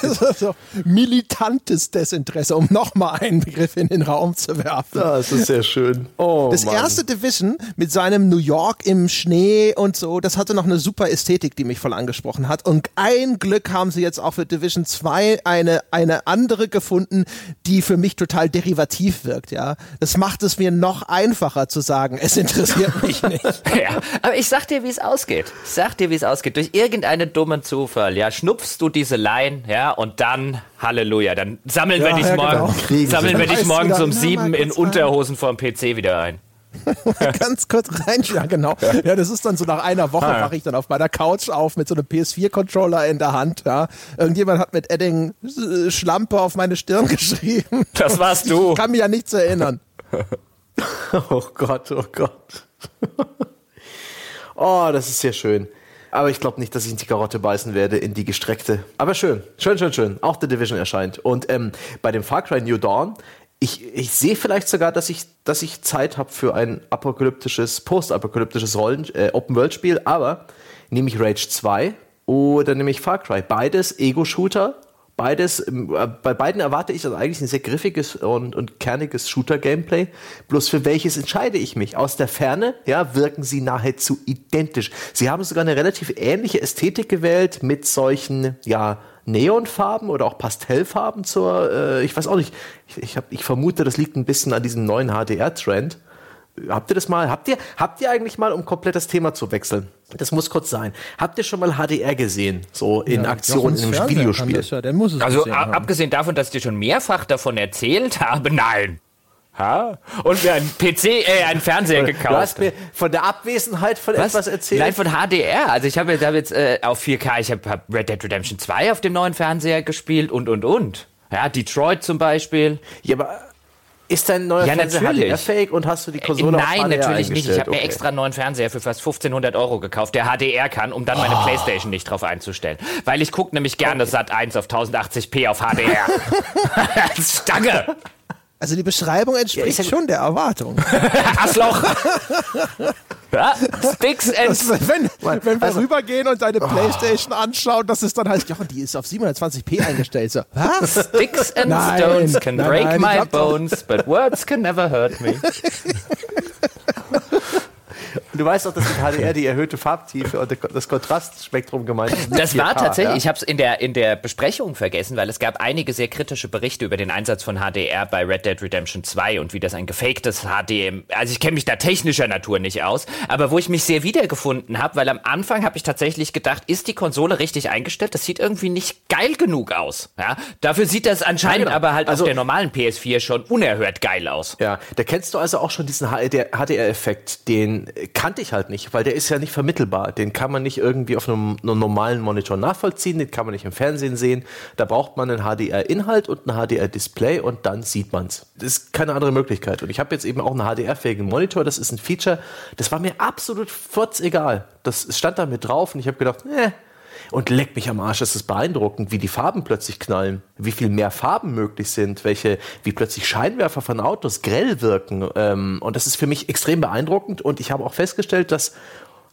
[SPEAKER 1] Das ist so militantes Desinteresse, um nochmal einen Begriff in den Raum zu werfen.
[SPEAKER 2] Das ist sehr schön.
[SPEAKER 1] Oh, das Mann. erste Division mit seinem New York im Schnee und so, das hatte noch eine super Ästhetik, die mich voll angesprochen hat. Und ein Glück haben sie jetzt auch für Division 2 eine, eine andere gefunden, die für mich total derivativ wirkt, ja. Das macht es mir noch einfacher zu sagen, es interessiert mich nicht.
[SPEAKER 3] ja, aber ich sag dir, wie es ausgeht. Ich sag dir, wie es ausgeht ausgeht, durch irgendeinen dummen Zufall, ja, schnupfst du diese Line, ja, und dann, Halleluja, dann sammeln ja, wir dich ja, morgen, genau. sammeln wir dich morgens um sieben in Unterhosen vorm PC wieder ein.
[SPEAKER 1] Ganz kurz rein, ja genau. Ja, das ist dann so nach einer Woche ah, wache ich dann auf meiner Couch auf mit so einem PS4-Controller in der Hand. Ja. Irgendjemand hat mit Edding äh, Schlampe auf meine Stirn geschrieben.
[SPEAKER 3] Das warst du.
[SPEAKER 1] Ich kann mich ja nichts erinnern.
[SPEAKER 2] oh Gott, oh Gott. oh, das ist sehr schön. Aber ich glaube nicht, dass ich in die Karotte beißen werde, in die gestreckte. Aber schön, schön, schön, schön. Auch The Division erscheint. Und ähm, bei dem Far Cry New Dawn, ich, ich sehe vielleicht sogar, dass ich, dass ich Zeit habe für ein apokalyptisches, postapokalyptisches äh, Open-World-Spiel, aber nehme ich Rage 2 oder nehme ich Far Cry. Beides Ego-Shooter, Beides, ähm, äh, bei beiden erwarte ich also eigentlich ein sehr griffiges und, und kerniges Shooter-Gameplay. Bloß für welches entscheide ich mich? Aus der Ferne, ja, wirken sie nahezu identisch. Sie haben sogar eine relativ ähnliche Ästhetik gewählt mit solchen, ja, Neonfarben oder auch Pastellfarben zur, äh, ich weiß auch nicht, ich, ich, hab, ich vermute, das liegt ein bisschen an diesem neuen HDR-Trend. Habt ihr das mal, habt ihr, habt ihr eigentlich mal, um komplett das Thema zu wechseln, das muss kurz sein, habt ihr schon mal HDR gesehen, so in ja, Aktion in einem Videospiel?
[SPEAKER 3] Ja, also abgesehen davon, dass ich dir schon mehrfach davon erzählt habe, nein. Ha? Und mir einen PC, äh, einen Fernseher gekauft. Du hast mir
[SPEAKER 2] von der Abwesenheit von Was? etwas erzählt?
[SPEAKER 3] Nein, von HDR. Also ich habe jetzt, hab jetzt äh, auf 4K, ich habe hab Red Dead Redemption 2 auf dem neuen Fernseher gespielt und, und, und. Ja, Detroit zum Beispiel.
[SPEAKER 2] Ja, aber ist dein neuer
[SPEAKER 3] ja,
[SPEAKER 2] Fernseher HDR-fähig und hast du die Konsole
[SPEAKER 3] äh, Nein, natürlich nicht. Ich habe okay. mir extra einen neuen Fernseher für fast 1500 Euro gekauft, der HDR kann, um dann meine oh. Playstation nicht drauf einzustellen. Weil ich gucke nämlich gerne okay. Sat 1 auf 1080p auf HDR. Stange!
[SPEAKER 1] Also die Beschreibung entspricht ja, schon der Erwartung.
[SPEAKER 3] Arschloch! ja, Sticks and
[SPEAKER 1] das, wenn, wenn wir also, rübergehen und deine oh. Playstation anschauen, das ist dann halt, ja, die ist auf 720p eingestellt. So,
[SPEAKER 3] was? Sticks and nein, stones can nein, break nein, my bones, but words can never hurt me.
[SPEAKER 2] Und du weißt auch, dass mit HDR die erhöhte Farbtiefe und das Kontrastspektrum gemeint ist.
[SPEAKER 3] Das war tatsächlich, ja? ich habe es in der, in der Besprechung vergessen, weil es gab einige sehr kritische Berichte über den Einsatz von HDR bei Red Dead Redemption 2 und wie das ein gefaktes HDM, also ich kenne mich da technischer Natur nicht aus, aber wo ich mich sehr wiedergefunden habe, weil am Anfang habe ich tatsächlich gedacht, ist die Konsole richtig eingestellt? Das sieht irgendwie nicht geil genug aus. Ja? Dafür sieht das anscheinend aber halt also, auf der normalen PS4 schon unerhört geil aus.
[SPEAKER 2] Ja, da kennst du also auch schon diesen HDR-Effekt, den kannte ich halt nicht, weil der ist ja nicht vermittelbar. Den kann man nicht irgendwie auf einem, einem normalen Monitor nachvollziehen, den kann man nicht im Fernsehen sehen. Da braucht man einen HDR-Inhalt und ein HDR-Display und dann sieht man es. Das ist keine andere Möglichkeit. Und ich habe jetzt eben auch einen HDR-fähigen Monitor. Das ist ein Feature, das war mir absolut egal. Das stand da mit drauf und ich habe gedacht, eh, und leck mich am Arsch, es ist beeindruckend, wie die Farben plötzlich knallen, wie viel mehr Farben möglich sind, welche, wie plötzlich Scheinwerfer von Autos grell wirken. Ähm, und das ist für mich extrem beeindruckend. Und ich habe auch festgestellt, dass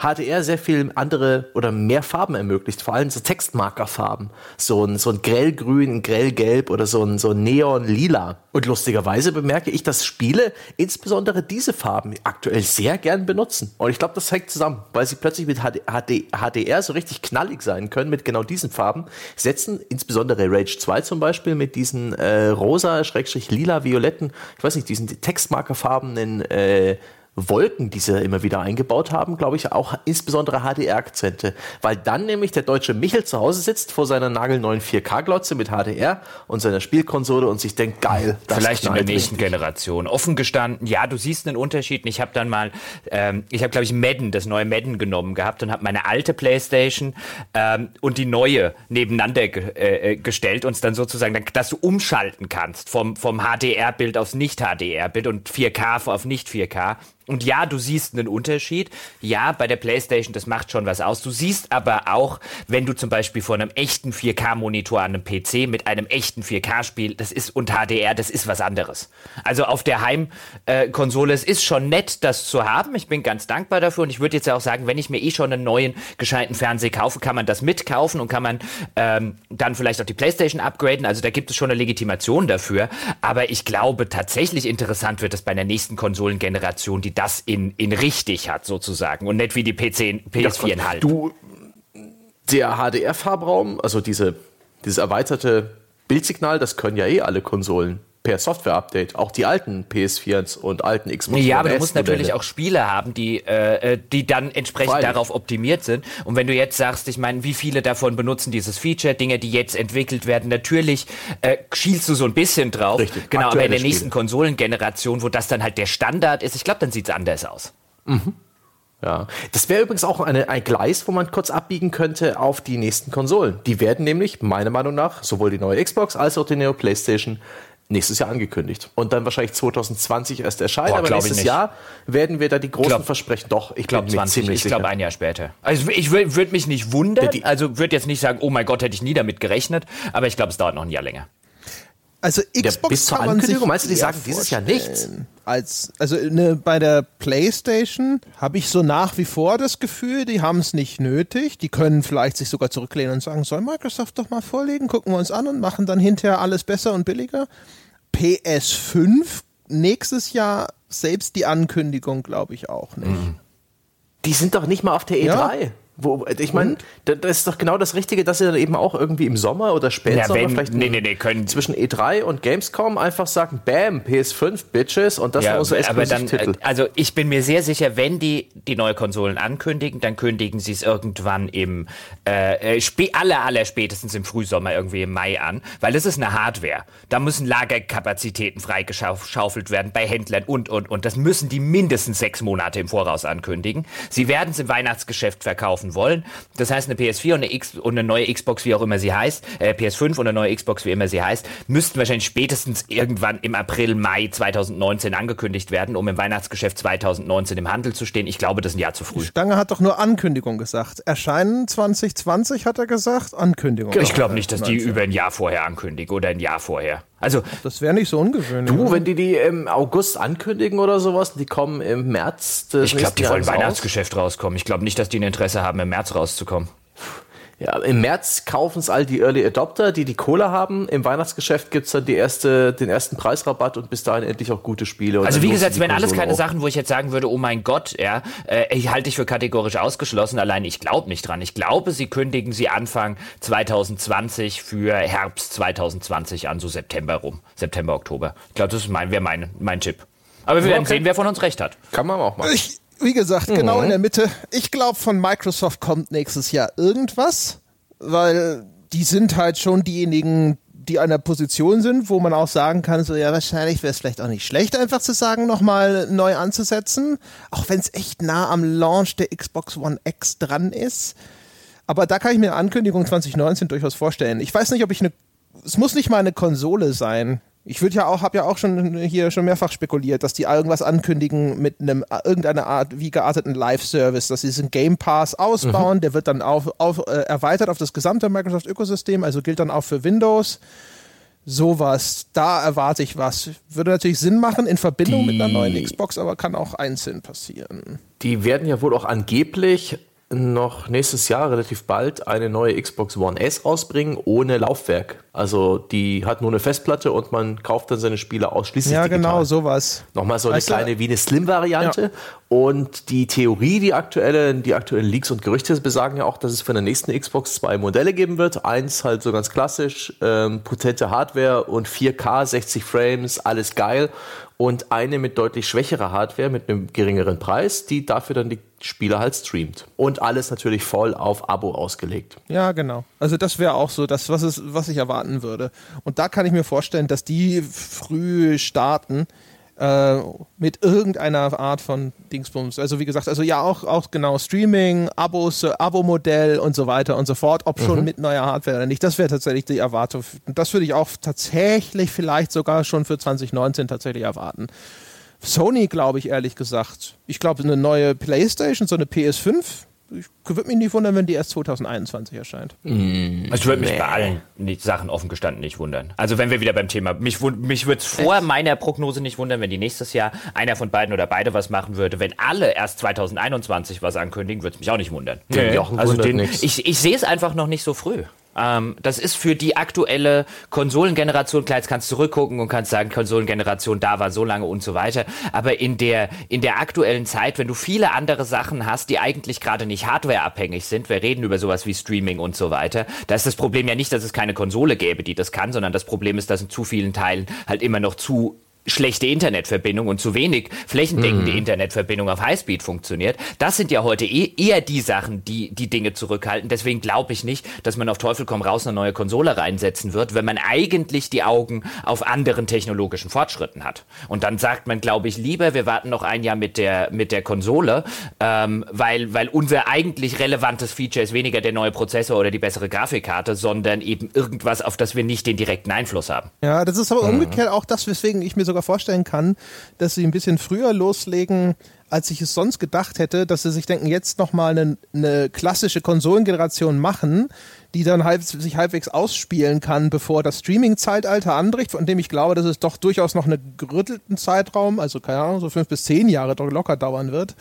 [SPEAKER 2] HDR sehr viel andere oder mehr Farben ermöglicht, vor allem so Textmarkerfarben. So ein, so ein grellgrün, ein grellgelb oder so ein, so ein neon-lila. Und lustigerweise bemerke ich, dass Spiele insbesondere diese Farben aktuell sehr gern benutzen. Und ich glaube, das hängt zusammen, weil sie plötzlich mit HD, HD, HDR so richtig knallig sein können mit genau diesen Farben. Setzen insbesondere Rage 2 zum Beispiel mit diesen äh, rosa, schrägstrich lila, violetten, ich weiß nicht, diesen Textmarkerfarben in äh, Wolken, die sie immer wieder eingebaut haben, glaube ich, auch insbesondere HDR-Akzente. Weil dann nämlich der deutsche Michel zu Hause sitzt vor seiner nagelneuen 4K-Glotze mit HDR und seiner Spielkonsole und sich denkt, geil,
[SPEAKER 3] das Vielleicht in der nächsten richtig. Generation. Offen gestanden, ja, du siehst einen Unterschied. Ich habe dann mal, ähm, ich habe, glaube ich, Madden, das neue Madden genommen gehabt und habe meine alte Playstation ähm, und die neue nebeneinander ge äh, äh gestellt und es dann sozusagen, dass du umschalten kannst vom, vom HDR-Bild aufs Nicht-HDR-Bild und 4K auf Nicht-4K. Und ja, du siehst einen Unterschied. Ja, bei der PlayStation, das macht schon was aus. Du siehst aber auch, wenn du zum Beispiel vor einem echten 4K-Monitor an einem PC mit einem echten 4K-Spiel, das ist und HDR, das ist was anderes. Also auf der Heimkonsole, äh, es ist schon nett, das zu haben. Ich bin ganz dankbar dafür und ich würde jetzt ja auch sagen, wenn ich mir eh schon einen neuen gescheiten Fernseher kaufe, kann man das mitkaufen und kann man ähm, dann vielleicht auch die PlayStation upgraden. Also da gibt es schon eine Legitimation dafür. Aber ich glaube, tatsächlich interessant wird es bei der nächsten Konsolengeneration, die das in, in richtig hat, sozusagen. Und nicht wie die PC, PS4
[SPEAKER 2] ja. Du, der HDR-Farbraum, also diese, dieses erweiterte Bildsignal, das können ja eh alle Konsolen per Software-Update, auch die alten PS4s und alten Xbox
[SPEAKER 3] Ja, aber du musst natürlich auch Spiele haben, die, äh, die dann entsprechend Freilich. darauf optimiert sind. Und wenn du jetzt sagst, ich meine, wie viele davon benutzen dieses Feature, Dinge, die jetzt entwickelt werden, natürlich äh, schielst du so ein bisschen drauf. Richtig. Genau, aber in der nächsten Konsolengeneration, wo das dann halt der Standard ist, ich glaube, dann sieht es anders aus.
[SPEAKER 2] Mhm. Ja, das wäre übrigens auch eine, ein Gleis, wo man kurz abbiegen könnte auf die nächsten Konsolen. Die werden nämlich, meiner Meinung nach, sowohl die neue Xbox als auch die neue PlayStation nächstes Jahr angekündigt. Und dann wahrscheinlich 2020 erst erscheinen. Boah, aber nächstes Jahr werden wir da die großen glaub, Versprechen. Doch,
[SPEAKER 3] ich glaube ziemlich Ich glaube ein Jahr später. Also ich würde mich nicht wundern. Also würde jetzt nicht sagen, oh mein Gott, hätte ich nie damit gerechnet. Aber ich glaube, es dauert noch ein Jahr länger.
[SPEAKER 1] Also Xbox ja, bis zur kann Ankündigung,
[SPEAKER 2] meinst du, die sagen dieses Jahr nichts?
[SPEAKER 1] Als, also ne, bei der PlayStation habe ich so nach wie vor das Gefühl, die haben es nicht nötig. Die können vielleicht sich sogar zurücklehnen und sagen, soll Microsoft doch mal vorlegen, gucken wir uns an und machen dann hinterher alles besser und billiger. PS5 nächstes Jahr selbst die Ankündigung, glaube ich auch nicht. Mhm.
[SPEAKER 2] Die sind doch nicht mal auf der E3. Ja. Wo, ich meine, das ist doch genau das Richtige, dass sie dann eben auch irgendwie im Sommer oder Spätsommer ja, vielleicht
[SPEAKER 3] nee, nee, nee, können.
[SPEAKER 2] zwischen E3 und Gamescom einfach sagen, bam, PS5, Bitches und das ja,
[SPEAKER 3] unsere aber dann, Titel. Also ich bin mir sehr sicher, wenn die die neue Konsolen ankündigen, dann kündigen sie es irgendwann im äh, äh aller, aller spätestens im Frühsommer irgendwie im Mai an, weil das ist eine Hardware. Da müssen Lagerkapazitäten freigeschaufelt werden bei Händlern und, und, und. Das müssen die mindestens sechs Monate im Voraus ankündigen. Sie werden es im Weihnachtsgeschäft verkaufen kaufen wollen. Das heißt, eine PS4 und eine, X und eine neue Xbox, wie auch immer sie heißt, äh, PS5 und eine neue Xbox, wie immer sie heißt, müssten wahrscheinlich spätestens irgendwann im April, Mai 2019 angekündigt werden, um im Weihnachtsgeschäft 2019 im Handel zu stehen. Ich glaube, das ist ein Jahr zu früh.
[SPEAKER 1] Stange hat doch nur Ankündigung gesagt. Erscheinen 2020 hat er gesagt, Ankündigung.
[SPEAKER 3] Genau. Ich glaube nicht, dass die über ein Jahr vorher ankündigen oder ein Jahr vorher. Also
[SPEAKER 1] das wäre nicht so ungewöhnlich.
[SPEAKER 2] Du, wenn die die im August ankündigen oder sowas, die kommen im März.
[SPEAKER 3] ich glaube, die wollen Weihnachtsgeschäft rauskommen. Ich glaube nicht, dass die ein Interesse haben, im März rauszukommen.
[SPEAKER 2] Ja, im März kaufen es all die Early Adopter, die die Kohle haben. Im Weihnachtsgeschäft gibt es dann die erste, den ersten Preisrabatt und bis dahin endlich auch gute Spiele.
[SPEAKER 3] also wie gesagt, es wären alles keine auch. Sachen, wo ich jetzt sagen würde, oh mein Gott, ja, äh, ich halte ich für kategorisch ausgeschlossen. Allein ich glaube nicht dran. Ich glaube, sie kündigen sie Anfang 2020 für Herbst 2020 an, so September rum. September, Oktober. Ich glaube, das mein, wäre mein, mein Tipp. Aber wir werden okay. sehen, wer von uns recht hat.
[SPEAKER 2] Kann man auch machen.
[SPEAKER 1] Ich, wie gesagt, mhm. genau in der Mitte. Ich glaube, von Microsoft kommt nächstes Jahr irgendwas, weil die sind halt schon diejenigen, die an der Position sind, wo man auch sagen kann, so ja, wahrscheinlich wäre es vielleicht auch nicht schlecht, einfach zu sagen, nochmal neu anzusetzen, auch wenn es echt nah am Launch der Xbox One X dran ist. Aber da kann ich mir eine Ankündigung 2019 durchaus vorstellen. Ich weiß nicht, ob ich eine, es muss nicht mal eine Konsole sein. Ich würde ja auch, habe ja auch schon hier schon mehrfach spekuliert, dass die irgendwas ankündigen mit einem irgendeiner Art wie gearteten Live-Service, dass sie diesen Game Pass ausbauen, mhm. der wird dann auf, auf, äh, erweitert auf das gesamte Microsoft-Ökosystem, also gilt dann auch für Windows. Sowas, da erwarte ich was. Würde natürlich Sinn machen in Verbindung die, mit einer neuen Xbox, aber kann auch einzeln passieren.
[SPEAKER 2] Die werden ja wohl auch angeblich noch nächstes Jahr relativ bald eine neue Xbox One S rausbringen ohne Laufwerk. Also die hat nur eine Festplatte und man kauft dann seine Spiele ausschließlich
[SPEAKER 1] ja, digital. Genau, sowas.
[SPEAKER 2] Nochmal so eine weißt kleine wie eine Slim-Variante. Ja. Und die Theorie, die aktuelle, die aktuellen Leaks und Gerüchte besagen ja auch, dass es für den nächsten Xbox zwei Modelle geben wird. Eins halt so ganz klassisch, ähm, potente Hardware und 4K, 60 Frames, alles geil und eine mit deutlich schwächerer Hardware mit einem geringeren Preis, die dafür dann die Spieler halt streamt. Und alles natürlich voll auf Abo ausgelegt.
[SPEAKER 1] Ja, genau. Also das wäre auch so das, was, es, was ich erwarten würde. Und da kann ich mir vorstellen, dass die früh starten äh, mit irgendeiner Art von Dingsbums. Also wie gesagt, also ja auch, auch genau Streaming, Abos, äh, Abo-Modell und so weiter und so fort, ob schon mhm. mit neuer Hardware oder nicht. Das wäre tatsächlich die Erwartung. Und das würde ich auch tatsächlich vielleicht sogar schon für 2019 tatsächlich erwarten. Sony, glaube ich, ehrlich gesagt. Ich glaube, eine neue PlayStation, so eine PS5, ich würde mich nicht wundern, wenn die erst 2021 erscheint.
[SPEAKER 3] Mm, also ich würde mich nee. bei allen Sachen offen gestanden nicht wundern. Also wenn wir wieder beim Thema, mich, mich würde es vor Echt? meiner Prognose nicht wundern, wenn die nächstes Jahr einer von beiden oder beide was machen würde. Wenn alle erst 2021 was ankündigen, würde es mich auch nicht wundern.
[SPEAKER 2] Nee. Also den,
[SPEAKER 3] ich, ich sehe es einfach noch nicht so früh. Ähm, das ist für die aktuelle Konsolengeneration, klar, jetzt kannst du zurückgucken und kannst sagen, Konsolengeneration da war so lange und so weiter. Aber in der, in der aktuellen Zeit, wenn du viele andere Sachen hast, die eigentlich gerade nicht hardwareabhängig sind, wir reden über sowas wie Streaming und so weiter, da ist das Problem ja nicht, dass es keine Konsole gäbe, die das kann, sondern das Problem ist, dass in zu vielen Teilen halt immer noch zu schlechte Internetverbindung und zu wenig flächendeckende mhm. Internetverbindung auf Highspeed funktioniert. Das sind ja heute eh eher die Sachen, die die Dinge zurückhalten. Deswegen glaube ich nicht, dass man auf Teufel komm raus eine neue Konsole reinsetzen wird, wenn man eigentlich die Augen auf anderen technologischen Fortschritten hat. Und dann sagt man, glaube ich, lieber, wir warten noch ein Jahr mit der mit der Konsole, ähm, weil weil unser eigentlich relevantes Feature ist weniger der neue Prozessor oder die bessere Grafikkarte, sondern eben irgendwas, auf das wir nicht den direkten Einfluss haben.
[SPEAKER 1] Ja, das ist aber mhm. umgekehrt auch das, weswegen ich mir so sogar vorstellen kann, dass sie ein bisschen früher loslegen, als ich es sonst gedacht hätte, dass sie sich denken, jetzt nochmal eine, eine klassische Konsolengeneration machen, die dann halb, sich halbwegs ausspielen kann, bevor das Streaming-Zeitalter anbricht, von dem ich glaube, dass es doch durchaus noch einen gerüttelten Zeitraum, also keine Ahnung, so fünf bis zehn Jahre locker dauern wird.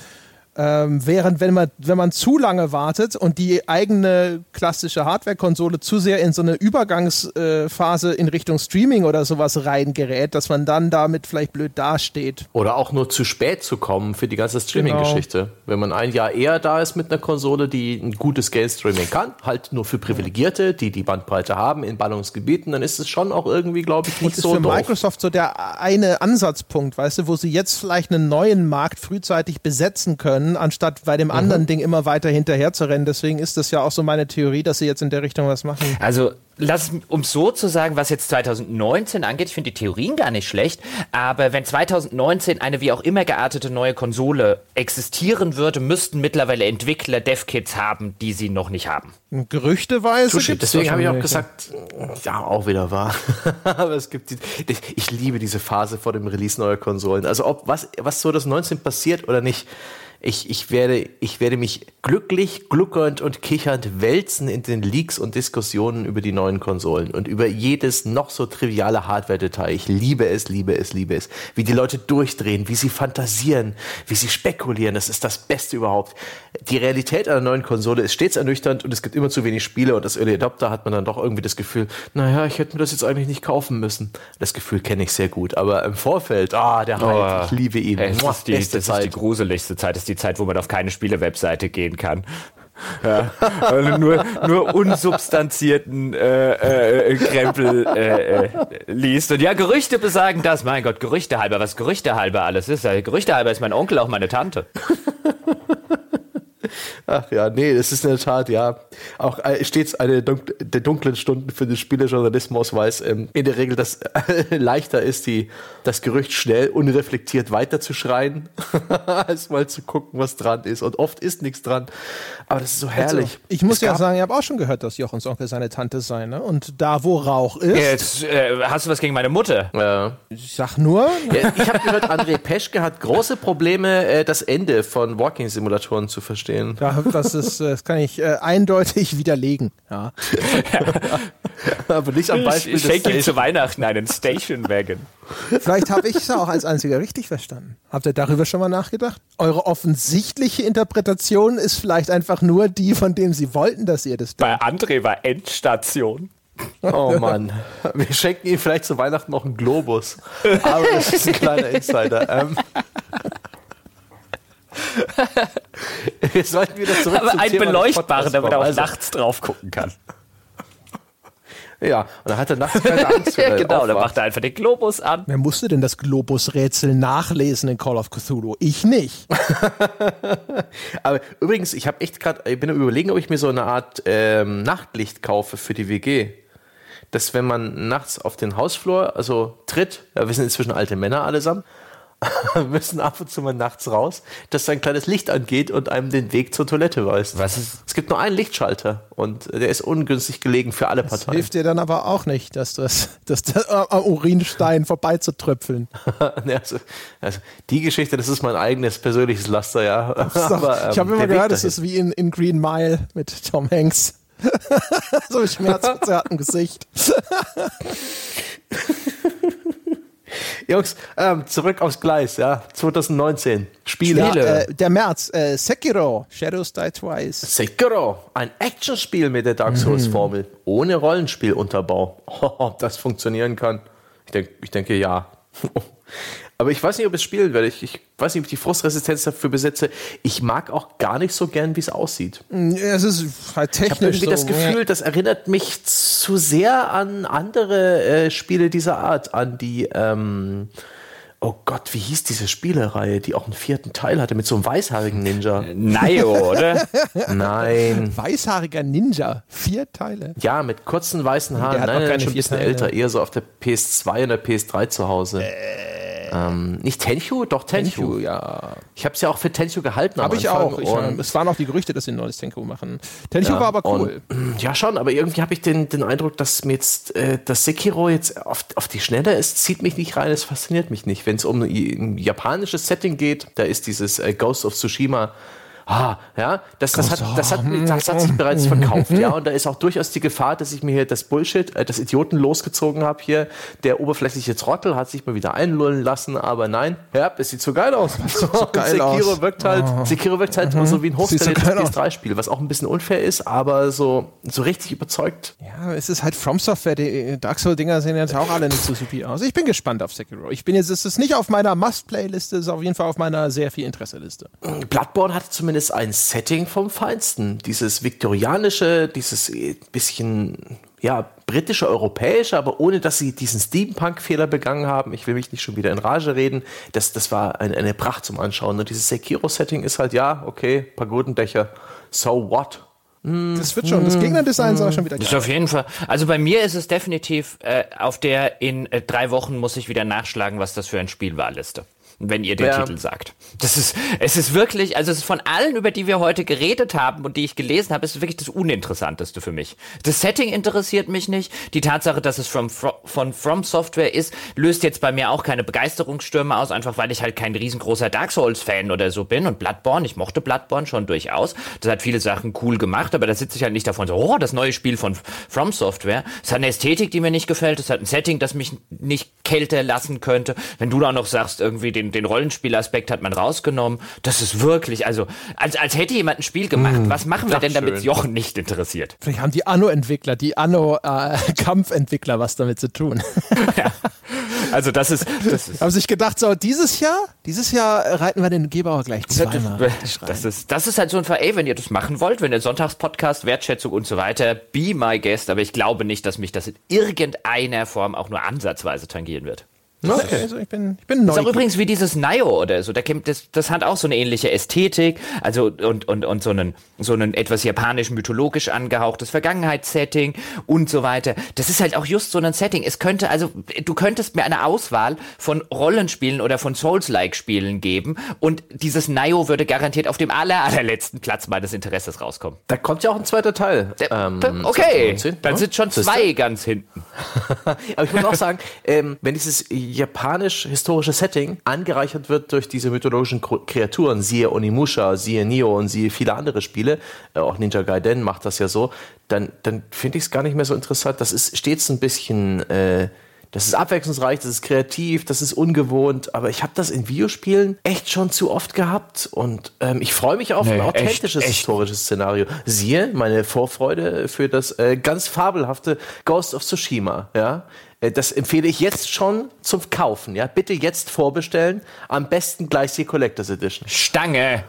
[SPEAKER 1] Ähm, während wenn man, wenn man zu lange wartet und die eigene klassische Hardware-Konsole zu sehr in so eine Übergangsphase äh, in Richtung Streaming oder sowas reingerät, dass man dann damit vielleicht blöd dasteht.
[SPEAKER 2] Oder auch nur zu spät zu kommen für die ganze Streaming-Geschichte. Genau. Wenn man ein Jahr eher da ist mit einer Konsole, die ein gutes Game-Streaming kann, halt nur für Privilegierte, die die Bandbreite haben in Ballungsgebieten, dann ist es schon auch irgendwie, glaube ich, nicht
[SPEAKER 1] und
[SPEAKER 2] so
[SPEAKER 1] ist für doof. Microsoft so der eine Ansatzpunkt, weißt du, wo sie jetzt vielleicht einen neuen Markt frühzeitig besetzen können können, anstatt bei dem mhm. anderen Ding immer weiter hinterher zu rennen. Deswegen ist das ja auch so meine Theorie, dass sie jetzt in der Richtung was machen.
[SPEAKER 3] Also lass, um so zu sagen, was jetzt 2019 angeht, ich finde die Theorien gar nicht schlecht, aber wenn 2019 eine wie auch immer geartete neue Konsole existieren würde, müssten mittlerweile Entwickler Dev-Kits haben, die sie noch nicht haben.
[SPEAKER 1] Gerüchteweise
[SPEAKER 2] Touché, Deswegen habe ich auch gesagt, ja, auch wieder wahr. aber es gibt, die, ich liebe diese Phase vor dem Release neuer Konsolen. Also ob was, was 2019 passiert oder nicht, ich, ich, werde, ich werde mich glücklich, gluckernd und kichernd wälzen in den Leaks und Diskussionen über die neuen Konsolen und über jedes noch so triviale Hardware-Detail. Ich liebe es, liebe es, liebe es. Wie die Leute durchdrehen, wie sie fantasieren, wie sie spekulieren. Das ist das Beste überhaupt. Die Realität einer neuen Konsole ist stets ernüchternd und es gibt immer zu wenig Spiele und als Early Adopter hat man dann doch irgendwie das Gefühl, naja, ich hätte mir das jetzt eigentlich nicht kaufen müssen. Das Gefühl kenne ich sehr gut. Aber im Vorfeld, ah, der Hype, oh, ich liebe ihn.
[SPEAKER 3] Es ist die, Zeit. ist die gruseligste Zeit. Das ist die Zeit, wo man auf keine Spiele-Webseite gehen kann. Ja, nur, nur unsubstanzierten äh, äh, Krempel äh, äh, liest. Und ja, Gerüchte besagen das. Mein Gott, Gerüchte halber, was Gerüchte halber alles ist. Gerüchte halber ist mein Onkel, auch meine Tante.
[SPEAKER 2] Ach ja, nee, das ist in der Tat, ja, auch äh, stets eine Dunk der dunklen Stunden für den Spielejournalismus, weil es ähm, in der Regel das äh, leichter ist, die, das Gerücht schnell unreflektiert weiterzuschreien, als mal zu gucken, was dran ist. Und oft ist nichts dran. Aber das ist so herrlich. Also,
[SPEAKER 1] ich muss es ja sagen, ich habe auch schon gehört, dass Jochens Onkel seine Tante sei, ne? Und da, wo Rauch ist.
[SPEAKER 3] Jetzt äh, hast du was gegen meine Mutter?
[SPEAKER 1] Ja. Ich sag nur.
[SPEAKER 2] Ja, ich habe gehört, André Peschke hat große Probleme, äh, das Ende von Walking-Simulatoren zu verstehen.
[SPEAKER 1] Ja, das, ist, äh, das kann ich äh, eindeutig widerlegen. Ja.
[SPEAKER 2] Aber nicht am Beispiel
[SPEAKER 3] ich schenke ihm zu Weihnachten einen Station Wagon.
[SPEAKER 1] Vielleicht habe ich es auch als einziger richtig verstanden. Habt ihr darüber schon mal nachgedacht? Eure offensichtliche Interpretation ist vielleicht einfach nur die, von dem sie wollten, dass ihr das
[SPEAKER 3] denkt. Bei André war Endstation.
[SPEAKER 2] Oh Mann. Wir schenken ihm vielleicht zu Weihnachten noch einen Globus. Aber das ist ein kleiner Insider. Ähm.
[SPEAKER 3] Wir sollten wieder zurück Aber zum ein beleuchtbaren, damit er auch also, nachts drauf gucken kann.
[SPEAKER 2] Ja, und dann hat er nachts keine Angst.
[SPEAKER 3] ja, genau, dann macht er einfach den Globus an.
[SPEAKER 1] Wer musste denn das Globus-Rätsel nachlesen in Call of Cthulhu? Ich nicht.
[SPEAKER 2] Aber übrigens, ich habe echt gerade, ich bin überlegen, ob ich mir so eine Art ähm, Nachtlicht kaufe für die WG. Dass wenn man nachts auf den Hausflur, also tritt, ja, wir sind inzwischen alte Männer allesamt, müssen ab und zu mal nachts raus, dass da ein kleines Licht angeht und einem den Weg zur Toilette weist.
[SPEAKER 3] Was ist?
[SPEAKER 2] Es gibt nur einen Lichtschalter und der ist ungünstig gelegen für alle
[SPEAKER 1] Das
[SPEAKER 2] Parteien.
[SPEAKER 1] hilft dir dann aber auch nicht, dass das, dass das äh, am Urinstein vorbeizutröpfeln.
[SPEAKER 2] Also, also die Geschichte, das ist mein eigenes persönliches Laster, ja. Aber,
[SPEAKER 1] ich habe
[SPEAKER 2] ähm,
[SPEAKER 1] immer
[SPEAKER 2] der Weg
[SPEAKER 1] gehört, das ist wie in, in Green Mile mit Tom Hanks. so ein schmerzverzerrtem Gesicht.
[SPEAKER 2] Jungs, ähm, zurück aufs Gleis, ja. 2019. Spiele.
[SPEAKER 3] Spiele.
[SPEAKER 1] Äh, der März, äh, Sekiro, Shadows Die Twice.
[SPEAKER 2] Sekiro, ein Actionspiel mit der Dark Souls-Formel, ohne Rollenspielunterbau. Ob das funktionieren kann? Ich, denk, ich denke ja. Aber ich weiß nicht, ob ich es spielen werde. Ich, ich weiß nicht, ob ich die Frustresistenz dafür besitze. Ich mag auch gar nicht so gern, wie es aussieht.
[SPEAKER 1] Es ist halt
[SPEAKER 2] Ich habe
[SPEAKER 1] technisch
[SPEAKER 2] irgendwie
[SPEAKER 1] so,
[SPEAKER 2] das Gefühl, das erinnert mich zu sehr an andere äh, Spiele dieser Art, an die, ähm, oh Gott, wie hieß diese Spielereihe, die auch einen vierten Teil hatte mit so einem weißhaarigen Ninja?
[SPEAKER 3] Nayo, oder?
[SPEAKER 2] Nein.
[SPEAKER 1] weißhaariger Ninja, vier Teile.
[SPEAKER 2] Ja, mit kurzen weißen Haaren.
[SPEAKER 1] Der hat
[SPEAKER 2] Nein,
[SPEAKER 1] noch
[SPEAKER 2] nein,
[SPEAKER 1] keine
[SPEAKER 2] schon ein bisschen
[SPEAKER 1] Teile.
[SPEAKER 2] älter, eher so auf der PS2 und der PS3 zu Hause. Ähm, nicht Tenchu? Doch, Tenchu.
[SPEAKER 1] Tenchu, ja.
[SPEAKER 2] Ich habe es ja auch für Tenchu gehalten.
[SPEAKER 1] Habe ich auch. Ich,
[SPEAKER 2] und-
[SPEAKER 1] es waren auch die Gerüchte, dass sie ein neues Tenchu machen. Tenchu war aber cool.
[SPEAKER 2] Und, ja, schon, aber irgendwie habe ich den, den Eindruck, dass mir jetzt äh, das Sekiro jetzt auf, auf die Schnelle ist, zieht mich nicht rein, es fasziniert mich nicht. Wenn es um ein japanisches Setting geht, da ist dieses äh, Ghost of Tsushima. Ah, ja, das, das, hat, das, hat, das hat sich bereits verkauft, ja, und da ist auch durchaus die Gefahr, dass ich mir hier das Bullshit, äh, das Idioten losgezogen habe hier. Der oberflächliche Trottel hat sich mal wieder einlullen lassen, aber nein, ja, es sieht so geil aus. So
[SPEAKER 1] geil
[SPEAKER 2] Sekiro
[SPEAKER 1] aus.
[SPEAKER 2] wirkt halt, Sekiro wirkt halt so wie ein
[SPEAKER 1] Sieht so
[SPEAKER 2] hochskaliertes
[SPEAKER 1] geil aus.
[SPEAKER 2] PS3-Spiel, was auch ein bisschen unfair ist, aber so, so richtig überzeugt.
[SPEAKER 1] Ja, es ist halt From Software. Die Dark Souls-Dinger sehen jetzt auch alle nicht so supi aus. Ich bin gespannt auf Sekiro. Ich bin jetzt, es ist nicht auf meiner Must-Play-Liste, es ist auf jeden Fall auf meiner sehr viel Interesse-Liste.
[SPEAKER 2] Bloodborne hatte zumindest ein Setting vom Feinsten. Dieses viktorianische, dieses äh, bisschen, ja, britische, europäische, aber ohne, dass sie diesen Steampunk-Fehler begangen haben. Ich will mich nicht schon wieder in Rage reden. Das, das war eine, eine Pracht zum Anschauen. Und dieses Sekiro-Setting ist halt, ja, okay, Pagodendächer. So what?
[SPEAKER 1] Das wird schon. Das Gegnerdesign ist auch schon wieder
[SPEAKER 3] Ist
[SPEAKER 1] geil.
[SPEAKER 3] auf jeden Fall. Also bei mir ist es definitiv äh, auf der in äh, drei Wochen muss ich wieder nachschlagen, was das für ein Spiel war Liste. Wenn ihr den
[SPEAKER 2] Ja.
[SPEAKER 3] Titel sagt. Das ist, es ist wirklich, also es ist von allen, über die wir heute geredet haben und die ich gelesen habe, ist wirklich das Uninteressanteste für mich. Das Setting interessiert mich nicht. Die Tatsache, dass es from, Fro- von From Software ist, löst jetzt bei mir auch keine Begeisterungsstürme aus, einfach weil ich halt kein riesengroßer Dark Souls-Fan oder so bin. Und Bloodborne, ich mochte Bloodborne schon durchaus. Das hat viele Sachen cool gemacht, aber da sitze ich halt nicht davon so, oh, das neue Spiel von From Software. Es hat eine Ästhetik, die mir nicht gefällt. Es hat ein Setting, das mich nicht kälter lassen könnte. Wenn du da noch sagst, irgendwie den, den Rollenspielaspekt hat man rausgenommen. Das ist wirklich, also, als, als hätte jemand ein Spiel gemacht. Was machen wir denn, damit
[SPEAKER 2] schön.
[SPEAKER 3] Jochen nicht interessiert?
[SPEAKER 1] Vielleicht haben die Anno-Entwickler, die Anno-Kampfentwickler was damit zu tun.
[SPEAKER 3] Also, das ist, das ist
[SPEAKER 1] haben sich gedacht, so, dieses Jahr, dieses Jahr reiten wir den Gebauer gleich zweimal. rein.
[SPEAKER 3] Das ist, das ist halt so ein Fall, ey, wenn ihr das machen wollt, wenn ihr Sonntagspodcast, Wertschätzung und so weiter, be my guest, aber ich glaube nicht, dass mich das in irgendeiner Form auch nur ansatzweise tangieren wird.
[SPEAKER 1] Okay. Also ich bin, ich bin
[SPEAKER 3] Das ist auch
[SPEAKER 1] neugierig.
[SPEAKER 3] übrigens wie dieses Nio oder so. Da kommt das, das hat auch so eine ähnliche Ästhetik, also und, und, und so einen, so einen etwas japanisch mythologisch angehauchtes Vergangenheitssetting und so weiter. Das ist halt auch just so ein Setting. Es könnte, also du könntest mir eine Auswahl von Rollenspielen oder von Souls-like-Spielen geben und dieses Nio würde garantiert auf dem aller, allerletzten Platz meines Interesses rauskommen.
[SPEAKER 2] Da kommt ja auch ein zweiter Teil.
[SPEAKER 3] Der-
[SPEAKER 2] ähm,
[SPEAKER 3] okay,
[SPEAKER 2] 2019,
[SPEAKER 3] dann
[SPEAKER 2] ne?
[SPEAKER 3] sind schon zwei ganz hinten.
[SPEAKER 2] Aber ich muss auch sagen, ähm, wenn dieses japanisch-historische Setting angereichert wird durch diese mythologischen Kreaturen, siehe Onimusha, siehe Nio und siehe viele andere Spiele, äh, auch Ninja Gaiden macht das ja so, dann, dann finde ich es gar nicht mehr so interessant. Das ist stets ein bisschen, äh, das ist abwechslungsreich, das ist kreativ, das ist ungewohnt, aber ich habe das in Videospielen echt schon zu oft gehabt und ähm, ich freue mich auf
[SPEAKER 3] Nee,
[SPEAKER 2] ein
[SPEAKER 3] echt,
[SPEAKER 2] authentisches
[SPEAKER 3] echt.
[SPEAKER 2] historisches Szenario. Siehe meine Vorfreude für das äh, ganz fabelhafte Ghost of Tsushima. Ja, das empfehle ich jetzt schon zum Kaufen. Ja, bitte jetzt vorbestellen. Am besten gleich die Collectors Edition.
[SPEAKER 3] Stange.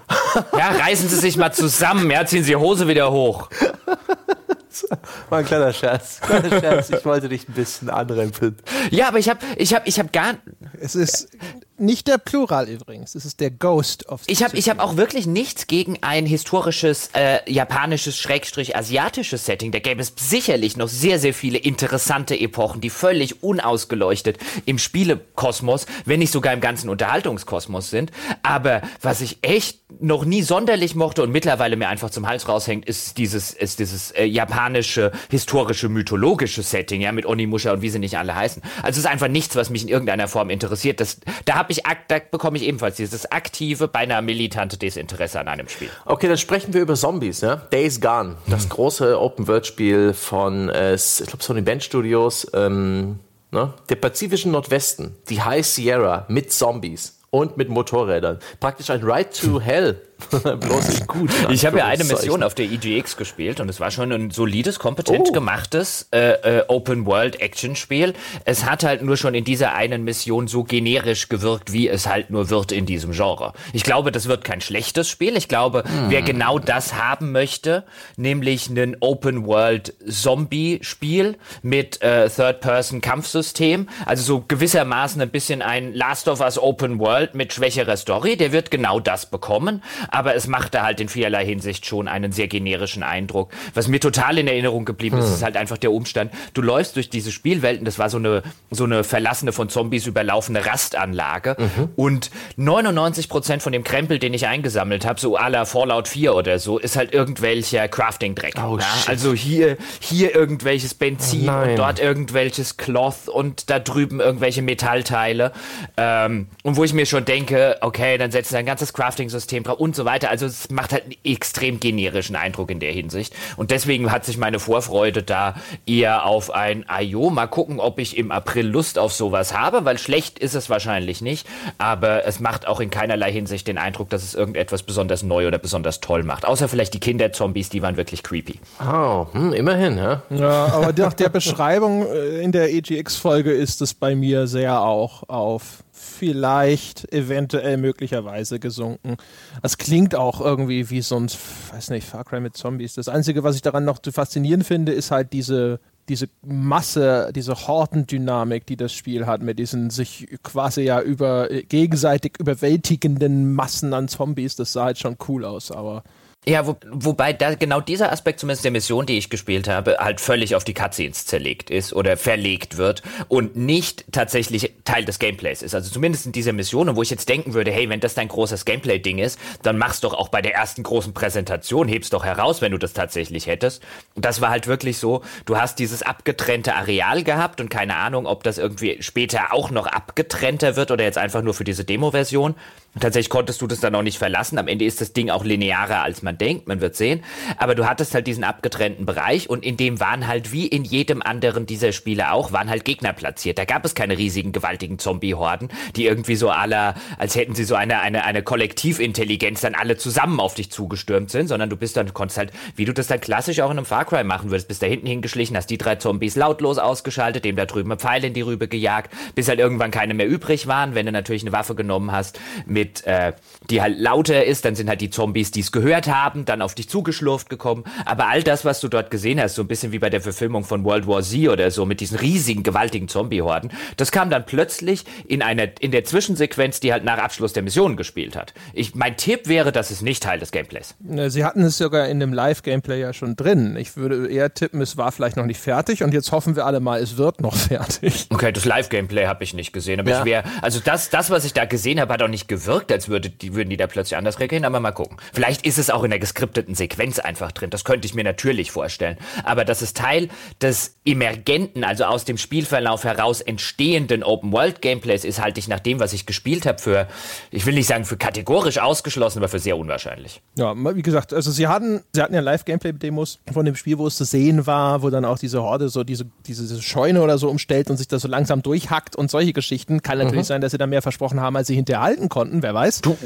[SPEAKER 3] Ja, reißen Sie sich mal zusammen, ja, ziehen Sie die Hose wieder hoch.
[SPEAKER 2] War ein kleiner Scherz. Kleiner Scherz. Ich wollte dich ein bisschen anrempeln.
[SPEAKER 3] Ja, aber ich habe ich hab, ich hab gar
[SPEAKER 1] Es ist nicht der Plural übrigens, es ist der Ghost of
[SPEAKER 3] ich habe ich hab auch wirklich nichts gegen ein historisches äh, japanisches Schrägstrich asiatisches Setting. Da gäbe es sicherlich noch sehr sehr viele interessante Epochen, die völlig unausgeleuchtet im Spielekosmos, wenn nicht sogar im ganzen Unterhaltungskosmos sind, aber was ich echt noch nie sonderlich mochte und mittlerweile mir einfach zum Hals raushängt, ist dieses ist dieses äh, japanische historische mythologische Setting, ja, mit Onimusha und wie sie nicht alle heißen. Also es ist einfach nichts, was mich in irgendeiner Form interessiert. Das, da habe ich da bekomme ich ebenfalls dieses aktive, beinahe militante Desinteresse an einem Spiel.
[SPEAKER 2] Okay, dann sprechen wir über Zombies, ja? Days Gone, das große Open-World-Spiel von, äh, ich glaube, Sony Band Studios, ähm, ne? der pazifischen Nordwesten, die High Sierra mit Zombies und mit Motorrädern. Praktisch ein Ride to Hell Bloß nicht gut.
[SPEAKER 3] Ich habe ja eine Mission auf der EGX gespielt und es war schon ein solides, kompetent oh. gemachtes äh, äh, Open-World-Action-Spiel. Es hat halt nur schon in dieser einen Mission so generisch gewirkt, wie es halt nur wird in diesem Genre. Ich glaube, das wird kein schlechtes Spiel. Ich glaube, hm. wer genau das haben möchte, nämlich ein Open-World-Zombie-Spiel mit äh, Third-Person-Kampfsystem, also so gewissermaßen ein bisschen ein Last of Us Open-World mit schwächerer Story, der wird genau das bekommen aber es machte halt in vielerlei Hinsicht schon einen sehr generischen Eindruck. Was mir total in Erinnerung geblieben ist, hm. ist halt einfach der Umstand, du läufst durch diese Spielwelten, das war so eine, so eine verlassene von Zombies überlaufene Rastanlage mhm. und 99 Prozent von dem Krempel, den ich eingesammelt habe, so à la Fallout 4 oder so, ist halt irgendwelcher Crafting-Dreck. Oh, ja? Also hier, hier irgendwelches Benzin oh und dort irgendwelches Cloth und da drüben irgendwelche Metallteile. Ähm, und wo ich mir schon denke, okay, dann setzt ein ganzes Crafting-System drauf und so weiter. Also es macht halt einen extrem generischen Eindruck in der Hinsicht. Und deswegen hat sich meine Vorfreude da eher auf ein IO. Mal gucken, ob ich im April Lust auf sowas habe, weil schlecht ist es wahrscheinlich nicht. Aber es macht auch in keinerlei Hinsicht den Eindruck, dass es irgendetwas besonders neu oder besonders toll macht. Außer vielleicht die Kinderzombies, die waren wirklich creepy.
[SPEAKER 2] Oh, hm, immerhin, ja.
[SPEAKER 1] Ja, aber nach der Beschreibung äh, in der EGX-Folge ist es bei mir sehr auch auf vielleicht eventuell möglicherweise gesunken. Das klingt auch irgendwie wie so ein, weiß nicht, Far Cry mit Zombies. Das Einzige, was ich daran noch zu faszinieren finde, ist halt diese, diese Masse, diese Hortendynamik, die das Spiel hat, mit diesen sich quasi ja über gegenseitig überwältigenden Massen an Zombies. Das sah halt schon cool aus, aber
[SPEAKER 3] ja, wo, wobei da genau dieser Aspekt zumindest der Mission, die ich gespielt habe, halt völlig auf die Cutscenes zerlegt ist oder verlegt wird und nicht tatsächlich Teil des Gameplays ist. Also zumindest in dieser Mission, wo ich jetzt denken würde, hey, wenn das dein großes Gameplay-Ding ist, dann mach's doch auch bei der ersten großen Präsentation, heb's doch heraus, wenn du das tatsächlich hättest. das war halt wirklich so, du hast dieses abgetrennte Areal gehabt und keine Ahnung, ob das irgendwie später auch noch abgetrennter wird oder jetzt einfach nur für diese Demo-Version. Tatsächlich konntest du das dann auch nicht verlassen. Am Ende ist das Ding auch linearer, als man denkt. Man wird sehen. Aber du hattest halt diesen abgetrennten Bereich und in dem waren halt wie in jedem anderen dieser Spiele auch, waren halt Gegner platziert. Da gab es keine riesigen, gewaltigen Zombie-Horden, die irgendwie so aller, als hätten sie so eine, eine, eine Kollektivintelligenz dann alle zusammen auf dich zugestürmt sind, sondern du bist dann, konntest halt, wie du das dann klassisch auch in einem Far Cry machen würdest, bist da hinten hingeschlichen, hast die drei Zombies lautlos ausgeschaltet, dem da drüben ein Pfeil in die Rübe gejagt, bis halt irgendwann keine mehr übrig waren, wenn du natürlich eine Waffe genommen hast mit mit, äh, die halt lauter ist, dann sind halt die Zombies, die es gehört haben, dann auf dich zugeschlurft gekommen. Aber all das, was du dort gesehen hast, so ein bisschen wie bei der Verfilmung von World War Z oder so, mit diesen riesigen, gewaltigen Zombie-Horden, das kam dann plötzlich in einer, in der Zwischensequenz, die halt nach Abschluss der Mission gespielt hat. Ich, mein Tipp wäre, das ist nicht Teil des Gameplays.
[SPEAKER 1] Sie hatten es sogar in dem Live-Gameplay ja schon drin. Ich würde eher tippen, es war vielleicht noch nicht fertig und jetzt hoffen wir alle mal, es wird noch fertig.
[SPEAKER 3] Okay, das Live-Gameplay habe ich nicht gesehen, aber ja. ich wäre, also das, das, was ich da gesehen habe, hat auch nicht gewirkt gewirkt, als würde, die, würden die da plötzlich anders reagieren, aber mal gucken. Vielleicht ist es auch in der geskripteten Sequenz einfach drin. Das könnte ich mir natürlich vorstellen. Aber das ist Teil des emergenten, also aus dem Spielverlauf heraus entstehenden Open-World-Gameplays ist, halte ich nach dem, was ich gespielt habe, für, ich will nicht sagen für kategorisch ausgeschlossen, aber für sehr unwahrscheinlich.
[SPEAKER 1] Ja, wie gesagt, also sie hatten, sie hatten ja Live-Gameplay-Demos von dem Spiel, wo es zu sehen war, wo dann auch diese Horde so diese, diese Scheune oder so umstellt und sich das so langsam durchhackt und solche Geschichten. Kann natürlich mhm. sein, dass sie da mehr versprochen haben, als sie hinterhalten konnten wer weiß. Du,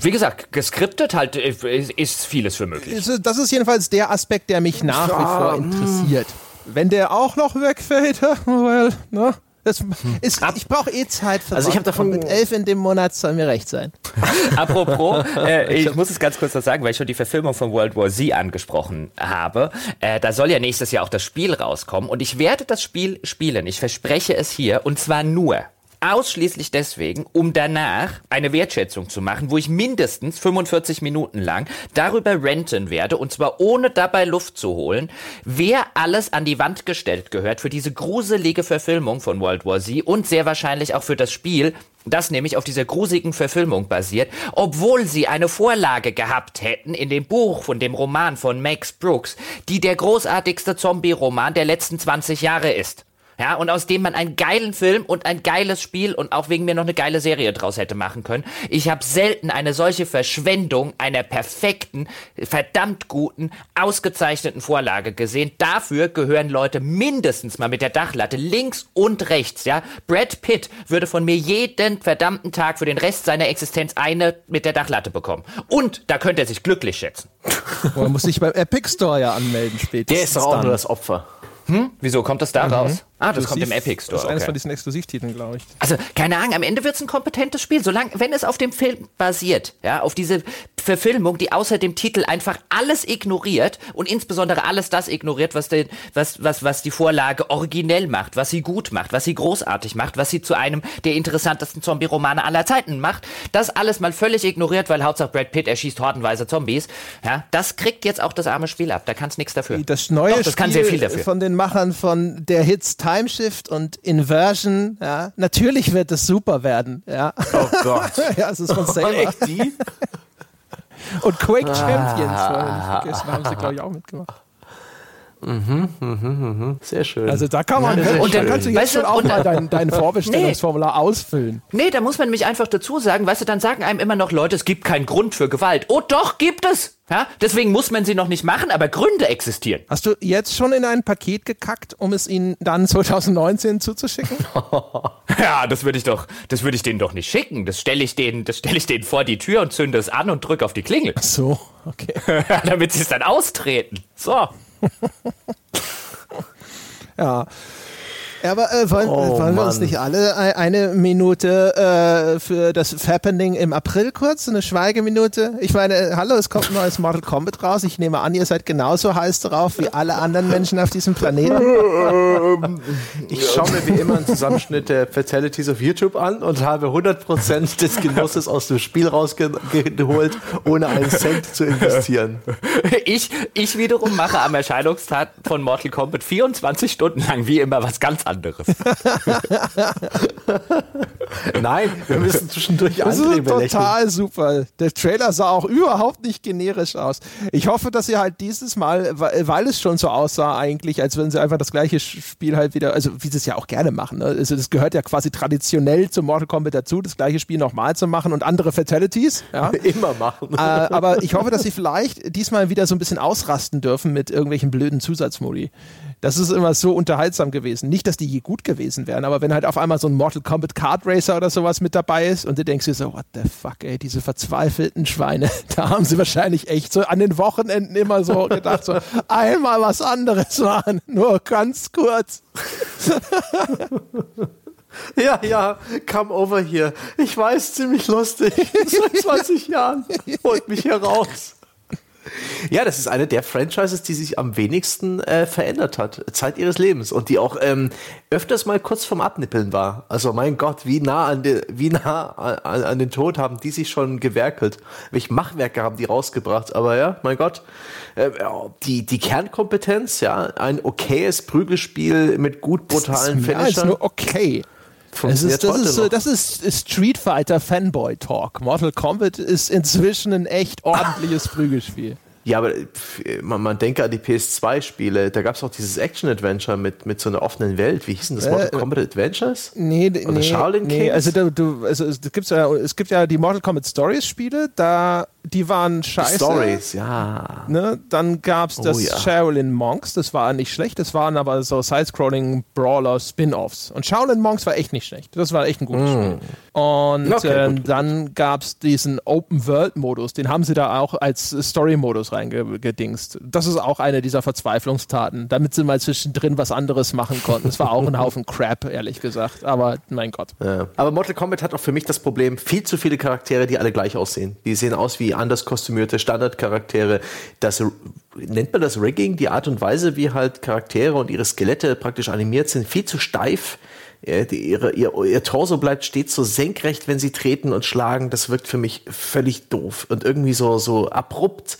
[SPEAKER 3] wie gesagt, geskriptet halt äh, ist vieles für möglich.
[SPEAKER 1] Das ist jedenfalls der Aspekt, der mich nach wie vor interessiert. Wenn der auch noch wegfällt, well, ne? Das ist, ich brauche eh Zeit für
[SPEAKER 2] Also ich habe davon
[SPEAKER 1] mit elf in dem Monat soll mir recht sein.
[SPEAKER 3] Apropos, äh, ich muss es ganz kurz noch sagen, weil ich schon die Verfilmung von World War Z angesprochen habe. Äh, da soll ja nächstes Jahr auch das Spiel rauskommen und ich werde das Spiel spielen. Ich verspreche es hier und zwar nur ausschließlich deswegen, um danach eine Wertschätzung zu machen, wo ich mindestens 45 Minuten lang darüber renten werde und zwar ohne dabei Luft zu holen, wer alles an die Wand gestellt gehört für diese gruselige Verfilmung von World War Z und sehr wahrscheinlich auch für das Spiel, das nämlich auf dieser grusigen Verfilmung basiert, obwohl sie eine Vorlage gehabt hätten in dem Buch von dem Roman von Max Brooks, die der großartigste Zombie-Roman der letzten 20 Jahre ist. Ja, und aus dem man einen geilen Film und ein geiles Spiel und auch wegen mir noch eine geile Serie draus hätte machen können. Ich habe selten eine solche Verschwendung einer perfekten, verdammt guten, ausgezeichneten Vorlage gesehen. Dafür gehören Leute mindestens mal mit der Dachlatte links und rechts, ja. Brad Pitt würde von mir jeden verdammten Tag für den Rest seiner Existenz eine mit der Dachlatte bekommen. Und da könnte er sich glücklich schätzen.
[SPEAKER 1] Man muss sich beim Epic Store ja anmelden später.
[SPEAKER 2] Der ist doch auch nur das Opfer.
[SPEAKER 3] Hm? Wieso kommt das da raus? Ah, das kommt im Epic Store.
[SPEAKER 1] Das ist eines
[SPEAKER 3] okay.
[SPEAKER 1] von diesen Exklusivtiteln, glaube ich.
[SPEAKER 3] Also, keine Ahnung, am Ende wird es ein kompetentes Spiel. Solange, wenn es auf dem Film basiert, ja, auf diese Verfilmung, die außer dem Titel einfach alles ignoriert und insbesondere alles das ignoriert, was, den, was, was, was die Vorlage originell macht, was sie gut macht, was sie großartig macht, was sie zu einem der interessantesten Zombie-Romane aller Zeiten macht. Das alles mal völlig ignoriert, weil Hauptsache Brad Pitt erschießt hordenweise Zombies. Ja, das kriegt jetzt auch das arme Spiel ab. Da kann es nichts dafür.
[SPEAKER 1] Das neue
[SPEAKER 3] Doch, das kann
[SPEAKER 1] Spiel
[SPEAKER 3] sehr viel dafür.
[SPEAKER 1] von den Machern von der Hits Timeshift und Inversion, ja, natürlich wird es super werden, ja.
[SPEAKER 2] Oh Gott.
[SPEAKER 1] ja, es ist von.
[SPEAKER 2] Echt die?
[SPEAKER 1] Und Quake Champions, vorhin nicht vergessen, haben sie, glaube ich, auch mitgemacht.
[SPEAKER 2] Sehr schön.
[SPEAKER 1] Also da kann man,
[SPEAKER 2] Ja,
[SPEAKER 1] und dann kannst du jetzt
[SPEAKER 3] Weißt du,
[SPEAKER 1] schon auch mal dein, dein Vorbestellungsformular ausfüllen.
[SPEAKER 3] Nee, da muss man nämlich einfach dazu sagen, weißt du, dann sagen einem immer noch Leute, es gibt keinen Grund für Gewalt. Oh doch, gibt es! Ja? Deswegen muss man sie noch nicht machen, aber Gründe existieren.
[SPEAKER 1] Hast du jetzt schon in ein Paket gekackt, um es ihnen dann 2019 zuzuschicken?
[SPEAKER 3] Ja, das würde ich doch, das würde ich denen doch nicht schicken. Das stelle ich denen, das stelle ich denen vor die Tür und zünde es an und drücke auf die Klingel.
[SPEAKER 1] So, okay.
[SPEAKER 3] Damit sie es dann austreten. So.
[SPEAKER 1] Ja. Ja, aber äh, wollen,
[SPEAKER 2] Oh,
[SPEAKER 1] wollen wir uns nicht alle ei- eine Minute äh, für das Fappening im April kurz, eine Schweigeminute? Ich meine, äh, hallo, es kommt ein neues Mortal Kombat raus. Ich nehme an, ihr seid genauso heiß drauf wie alle anderen Menschen auf diesem Planeten.
[SPEAKER 2] Ich schaue mir wie immer einen Zusammenschnitt der Fatalities auf YouTube an und habe 100% des Genusses aus dem Spiel rausgeholt, ohne einen Cent zu investieren.
[SPEAKER 3] Ich, ich wiederum mache am Erscheinungstag von Mortal Kombat 24 Stunden lang wie immer was ganz anderes.
[SPEAKER 2] Nein, wir müssen zwischendurch
[SPEAKER 1] Das ist total super. Der Trailer sah auch überhaupt nicht generisch aus. Ich hoffe, dass sie halt dieses Mal, weil es schon so aussah eigentlich, als würden sie einfach das gleiche Spiel halt wieder, also wie sie es ja auch gerne machen. Ne? Also das gehört ja quasi traditionell zum Mortal Kombat dazu, das gleiche Spiel nochmal zu machen und andere Fatalities. Ja?
[SPEAKER 2] Immer machen.
[SPEAKER 1] äh, aber ich hoffe, dass sie vielleicht diesmal wieder so ein bisschen ausrasten dürfen mit irgendwelchen blöden Zusatzmodi. Das ist immer so unterhaltsam gewesen. Nicht, dass die je gut gewesen wären, aber wenn halt auf einmal so ein Mortal Kombat Kart Racer oder sowas mit dabei ist und du denkst dir so, what the fuck, ey, diese verzweifelten Schweine, da haben sie wahrscheinlich echt so an den Wochenenden immer so gedacht, so einmal was anderes machen, nur ganz kurz.
[SPEAKER 2] Ja, ja, come over here. Ich weiß, ziemlich lustig. Seit 20 Jahren. Holt mich hier raus. Ja, das ist eine der Franchises, die sich am wenigsten äh, verändert hat, Zeit ihres Lebens und die auch ähm, öfters mal kurz vorm Abnippeln war. Also mein Gott, wie nah an, de, wie nah an, an den Tod haben die sich schon gewerkelt. Welche Machwerke haben die rausgebracht? Aber ja, mein Gott, äh, die, die Kernkompetenz, ja, ein okayes Prügelspiel mit gut brutalen
[SPEAKER 1] mehr als
[SPEAKER 2] Finishern.
[SPEAKER 1] nur okay. Es ist, das, ist, das ist Street Fighter Fanboy Talk. Mortal Kombat ist inzwischen ein echt ordentliches Prügelspiel.
[SPEAKER 2] Ja, aber pf, man, man denke an die PS2-Spiele. Da gab es auch dieses Action-Adventure mit, mit so einer offenen Welt. Wie hießen das? Mortal
[SPEAKER 1] Äh,
[SPEAKER 2] Kombat Adventures?
[SPEAKER 1] Nee, nee,
[SPEAKER 2] Shaolin
[SPEAKER 1] nee
[SPEAKER 2] Kings?
[SPEAKER 1] also, du, also es, gibt's ja, es gibt ja die Mortal Kombat Stories Spiele, da die waren scheiße.
[SPEAKER 2] Stories, ja.
[SPEAKER 1] Ne? Dann gab es das
[SPEAKER 2] Oh ja.
[SPEAKER 1] Shaolin Monks, das war nicht schlecht, das waren aber so Side-Scrolling Brawler Spin-Offs. Und Shaolin Monks war echt nicht schlecht, das war echt ein gutes Spiel. Und
[SPEAKER 2] Mm. Okay,
[SPEAKER 1] ähm,
[SPEAKER 2] gut, gut,
[SPEAKER 1] dann gab es diesen Open-World-Modus, den haben sie da auch als Story-Modus reingedingst. Das ist auch eine dieser Verzweiflungstaten, damit sie mal zwischendrin was anderes machen konnten. Das war auch ein Haufen Crap, ehrlich gesagt, aber mein Gott.
[SPEAKER 2] Ja. Aber Mortal Kombat hat auch für mich das Problem, viel zu viele Charaktere, die alle gleich aussehen. Die sehen aus wie anders kostümierte Standardcharaktere. Das nennt man das Rigging, die Art und Weise, wie halt Charaktere und ihre Skelette praktisch animiert sind, viel zu steif. Äh, die- Ihre, ihr, ihr Torso bleibt stets so senkrecht, wenn sie treten und schlagen. Das wirkt für mich völlig doof und irgendwie so, so abrupt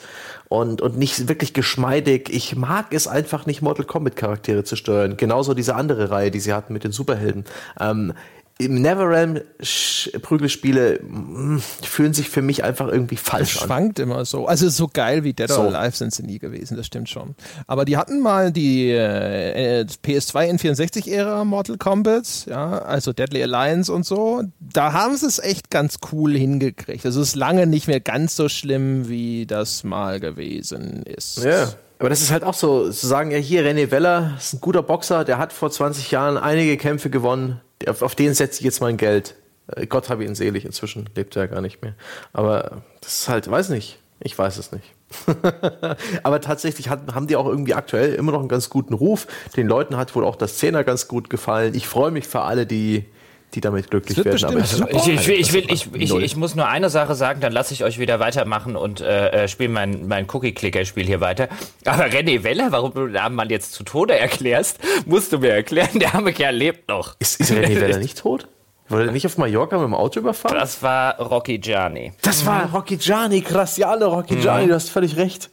[SPEAKER 2] und, und nicht wirklich geschmeidig. Ich mag es einfach nicht, Mortal Kombat Charaktere zu steuern. Genauso diese andere Reihe, die sie hatten mit den Superhelden. Ähm, Im Neverrealm Prügelspiele mm, fühlen sich für mich einfach irgendwie falsch an.
[SPEAKER 1] schwankt immer so. Also so geil wie Dead or
[SPEAKER 2] So.
[SPEAKER 1] Alive sind sie nie gewesen, das stimmt schon. Aber die hatten mal die äh, äh, PS2 in 64-Ära Mortal Kombat, ja, also Deadly Alliance und so. Da haben sie es echt ganz cool hingekriegt. Also es ist lange nicht mehr ganz so schlimm, wie das mal gewesen ist.
[SPEAKER 2] Ja. Aber das ist halt auch so, zu sagen, ja, hier René Weller ist ein guter Boxer, der hat vor 20 Jahren einige Kämpfe gewonnen, auf, auf den setze ich jetzt mein Geld. Äh, Gott habe ihn selig, inzwischen lebt er ja gar nicht mehr. Aber das ist halt, weiß nicht, ich weiß es nicht. Aber tatsächlich hat, haben die auch irgendwie aktuell immer noch einen ganz guten Ruf. Den Leuten hat wohl auch das Zehner ganz gut gefallen. Ich freue mich für alle, die, die damit glücklich werden.
[SPEAKER 1] bestimmt
[SPEAKER 2] ich-
[SPEAKER 3] Ich, ich, will, ich, will, ich, ich, ich muss nur eine Sache sagen, dann lasse ich euch wieder weitermachen und äh, spiele mein, mein Cookie-Clicker-Spiel hier weiter. Aber René Weller, warum du den armen Mann jetzt zu Tode erklärst, musst du mir erklären. Der arme Kerl lebt noch.
[SPEAKER 2] ist, ist René Weller nicht tot? Wurde er nicht auf Mallorca mit dem Auto überfahren?
[SPEAKER 3] Das war Rocky Gianni.
[SPEAKER 2] Das war Rocky Gianni, Graziano Rocky Gianni, du hast völlig recht.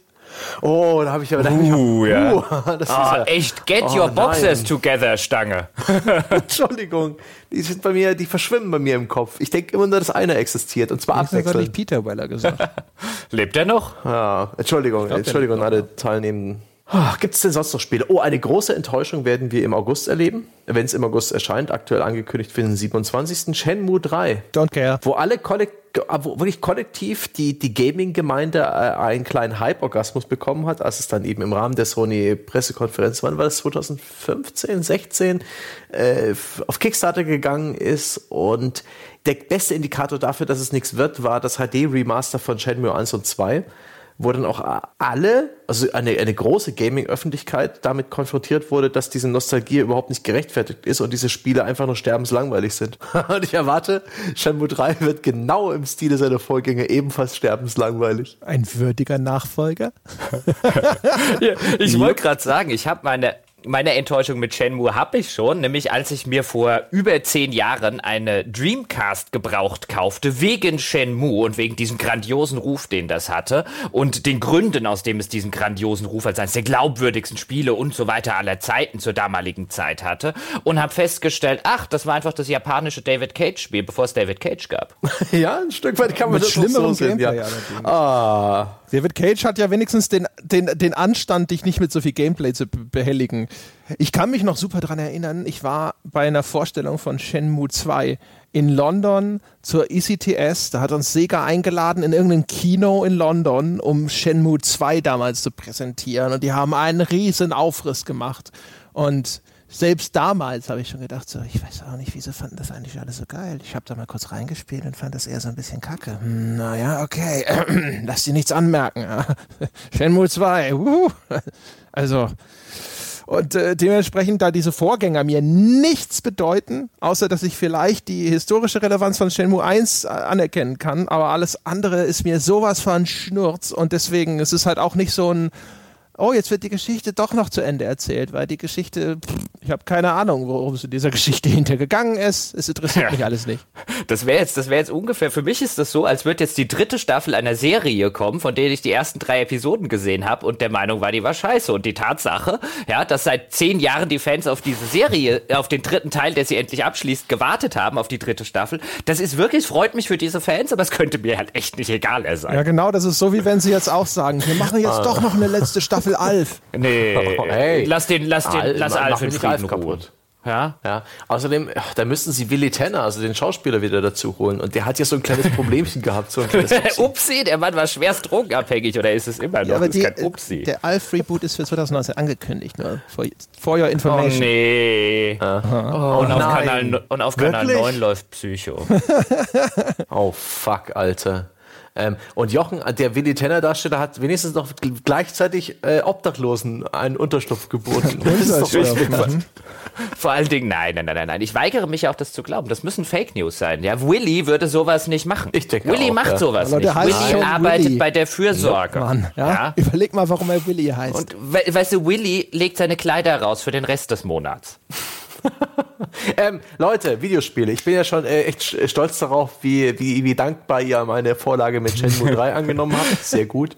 [SPEAKER 2] Oh, da habe ich aber.
[SPEAKER 3] Uh, ja.
[SPEAKER 2] Uh, das ist
[SPEAKER 3] Ah,
[SPEAKER 2] ja,
[SPEAKER 3] echt, get
[SPEAKER 2] Oh,
[SPEAKER 3] your boxes
[SPEAKER 2] nein.
[SPEAKER 3] together, Stange.
[SPEAKER 2] Entschuldigung, die sind bei mir, die verschwimmen bei mir im Kopf. Ich denke immer nur, dass einer existiert und zwar
[SPEAKER 1] Das hat nicht
[SPEAKER 2] abwechselnd.
[SPEAKER 1] Peter Weller gesagt.
[SPEAKER 3] Lebt er noch?
[SPEAKER 2] Ja, Entschuldigung,
[SPEAKER 1] der
[SPEAKER 2] Entschuldigung, alle Teilnehmenden. Gibt es denn sonst noch Spiele? Oh, eine große Enttäuschung werden wir im August erleben, wenn es im August erscheint. Aktuell angekündigt für den 27. Shenmue 3.
[SPEAKER 1] Don't care.
[SPEAKER 2] wo alle kollek wo wirklich kollektiv die, die Gaming-Gemeinde äh, einen kleinen Hype-Orgasmus bekommen hat, als es dann eben im Rahmen der Sony-Pressekonferenz, wann war das, 2015, 16, äh, auf Kickstarter gegangen ist und der beste Indikator dafür, dass es nichts wird, war das HD-Remaster von Shenmue 1 und 2 wo dann auch alle, also eine, eine große Gaming-Öffentlichkeit damit konfrontiert wurde, dass diese Nostalgie überhaupt nicht gerechtfertigt ist und diese Spiele einfach nur sterbenslangweilig sind. und ich erwarte, Shenmue 3 wird genau im Stile seiner Vorgänger ebenfalls sterbenslangweilig.
[SPEAKER 1] Ein würdiger Nachfolger?
[SPEAKER 3] Ja, ich wollte gerade sagen, ich habe meine meine Enttäuschung mit Shenmue habe ich schon, nämlich als ich mir vor über zehn Jahren eine Dreamcast gebraucht kaufte, wegen Shenmue und wegen diesem grandiosen Ruf, den das hatte und den Gründen, aus dem es diesen grandiosen Ruf als eines der glaubwürdigsten Spiele und so weiter aller Zeiten zur damaligen Zeit hatte und habe festgestellt, ach, das war einfach das japanische David Cage Spiel, bevor es David Cage gab.
[SPEAKER 2] ja, ein Stück weit kann man
[SPEAKER 1] Mit
[SPEAKER 2] das auch
[SPEAKER 1] schlimmerem
[SPEAKER 2] so sehen. Ja. Ah,
[SPEAKER 1] David Cage hat ja wenigstens den, den, den Anstand, dich nicht mit so viel Gameplay zu be- behelligen. Ich kann mich noch super dran erinnern, ich war bei einer Vorstellung von Shenmue 2 in London zur ECTS. Da hat uns Sega eingeladen in irgendein Kino in London, um Shenmue 2 damals zu präsentieren. Und die haben einen riesen Aufriss gemacht. Und selbst damals habe ich schon gedacht, so, ich weiß auch nicht, wieso fanden das eigentlich alle so geil. Ich habe da mal kurz reingespielt und fand das eher so ein bisschen kacke. Hm, naja, okay, lass dir nichts anmerken. Shenmue 2, wuhu. also, und äh, dementsprechend, da diese Vorgänger mir nichts bedeuten, außer dass ich vielleicht die historische Relevanz von Shenmue 1 äh, anerkennen kann, aber alles andere ist mir sowas von Schnurz und deswegen ist es halt auch nicht so ein oh, jetzt wird die Geschichte doch noch zu Ende erzählt, weil die Geschichte, pff, ich habe keine Ahnung, worum es in dieser Geschichte hintergegangen ist. Es interessiert
[SPEAKER 3] Ja.
[SPEAKER 1] mich alles nicht.
[SPEAKER 3] Das wäre jetzt, das wäre jetzt ungefähr, für mich ist das so, als würde jetzt die dritte Staffel einer Serie kommen, von der ich die ersten drei Episoden gesehen habe und der Meinung war, die war scheiße. Und die Tatsache, ja, dass seit zehn Jahren die Fans auf diese Serie, auf den dritten Teil, der sie endlich abschließt, gewartet haben, auf die dritte Staffel, das ist wirklich, freut mich für diese Fans, aber es könnte mir halt echt nicht egaler sein.
[SPEAKER 1] Ja, genau, das ist so, wie wenn sie jetzt auch sagen, wir machen jetzt doch noch eine letzte Staffel Alf.
[SPEAKER 3] Nee,
[SPEAKER 2] Hey.
[SPEAKER 3] lass den, lass den,
[SPEAKER 2] Al-
[SPEAKER 3] lass Alf in
[SPEAKER 2] nicht
[SPEAKER 3] Frieden
[SPEAKER 2] kaputt.
[SPEAKER 3] Ja.
[SPEAKER 2] Ja. Außerdem, da müssten sie Willy Tanner, also den Schauspieler, wieder dazu holen. Und der hat ja so ein kleines Problemchen gehabt. So
[SPEAKER 3] Upsi, der Mann war schwerst drogenabhebtig oder ist es immer noch?
[SPEAKER 1] Ja, aber die,
[SPEAKER 3] kein Upsi.
[SPEAKER 1] der Alf-Reboot ist für 2019 angekündigt, nur for, for your
[SPEAKER 3] oh
[SPEAKER 1] information.
[SPEAKER 3] nee. Oh, und, auf
[SPEAKER 2] nein.
[SPEAKER 3] Kanal, und auf Kanal
[SPEAKER 2] Wirklich?
[SPEAKER 3] 9 läuft Psycho.
[SPEAKER 2] Oh, fuck, Alter. Ähm, und Jochen, der Willy Tanner Darsteller, hat wenigstens noch gl- gleichzeitig äh, Obdachlosen einen Unterschlupf geboten. Das ist doch richtig.
[SPEAKER 3] Vor allen Dingen, nein, nein, nein, nein, nein. Ich weigere mich auch, das zu glauben. Das müssen Fake News sein. Ja, Willy würde sowas nicht machen.
[SPEAKER 2] Ich denke
[SPEAKER 3] Willy
[SPEAKER 2] auch,
[SPEAKER 3] macht
[SPEAKER 2] ja.
[SPEAKER 3] sowas
[SPEAKER 1] Aber
[SPEAKER 3] nicht.
[SPEAKER 1] schon
[SPEAKER 3] arbeitet
[SPEAKER 1] Willy.
[SPEAKER 3] bei der Fürsorge.
[SPEAKER 1] Mann, ja?
[SPEAKER 3] Ja.
[SPEAKER 1] Überleg mal, warum er Willy heißt.
[SPEAKER 3] Und we weißt du, Willy legt seine Kleider raus für den Rest des Monats.
[SPEAKER 2] Ähm, Leute, Videospiele. Ich bin ja schon äh, echt stolz darauf, wie, wie, wie dankbar ihr meine Vorlage mit Shenmue 3 angenommen habt. Sehr gut.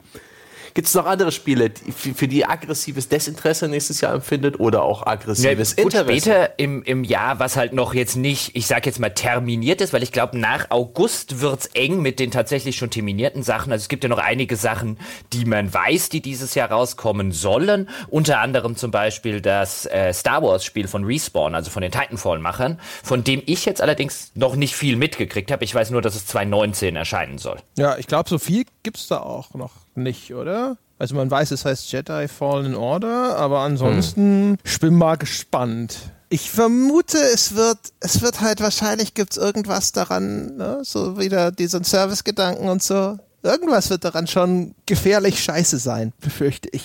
[SPEAKER 2] Gibt es noch andere Spiele, die, für, für die aggressives Desinteresse nächstes Jahr empfindet oder auch aggressives
[SPEAKER 3] gut,
[SPEAKER 2] Interesse?
[SPEAKER 3] später im, im Jahr, was halt noch jetzt nicht, ich sag jetzt mal terminiert ist, weil ich glaube, nach August wird's eng mit den tatsächlich schon terminierten Sachen. Also es gibt ja noch einige Sachen, die man weiß, die dieses Jahr rauskommen sollen. Unter anderem zum Beispiel das äh, Star Wars Spiel von Respawn, also von den Titanfall-Machern, von dem ich jetzt allerdings noch nicht viel mitgekriegt habe. Ich weiß nur, dass es 2019 erscheinen soll.
[SPEAKER 1] ja, ich glaube, so viel gibt's da auch noch nicht, oder? Also man weiß, es heißt Jedi Fallen Order, aber ansonsten ich bin mal gespannt. Ich vermute, es wird, es wird halt wahrscheinlich gibt's irgendwas daran, ne? so wieder diesen Service-Gedanken und so. Irgendwas wird daran schon gefährlich scheiße sein, befürchte ich.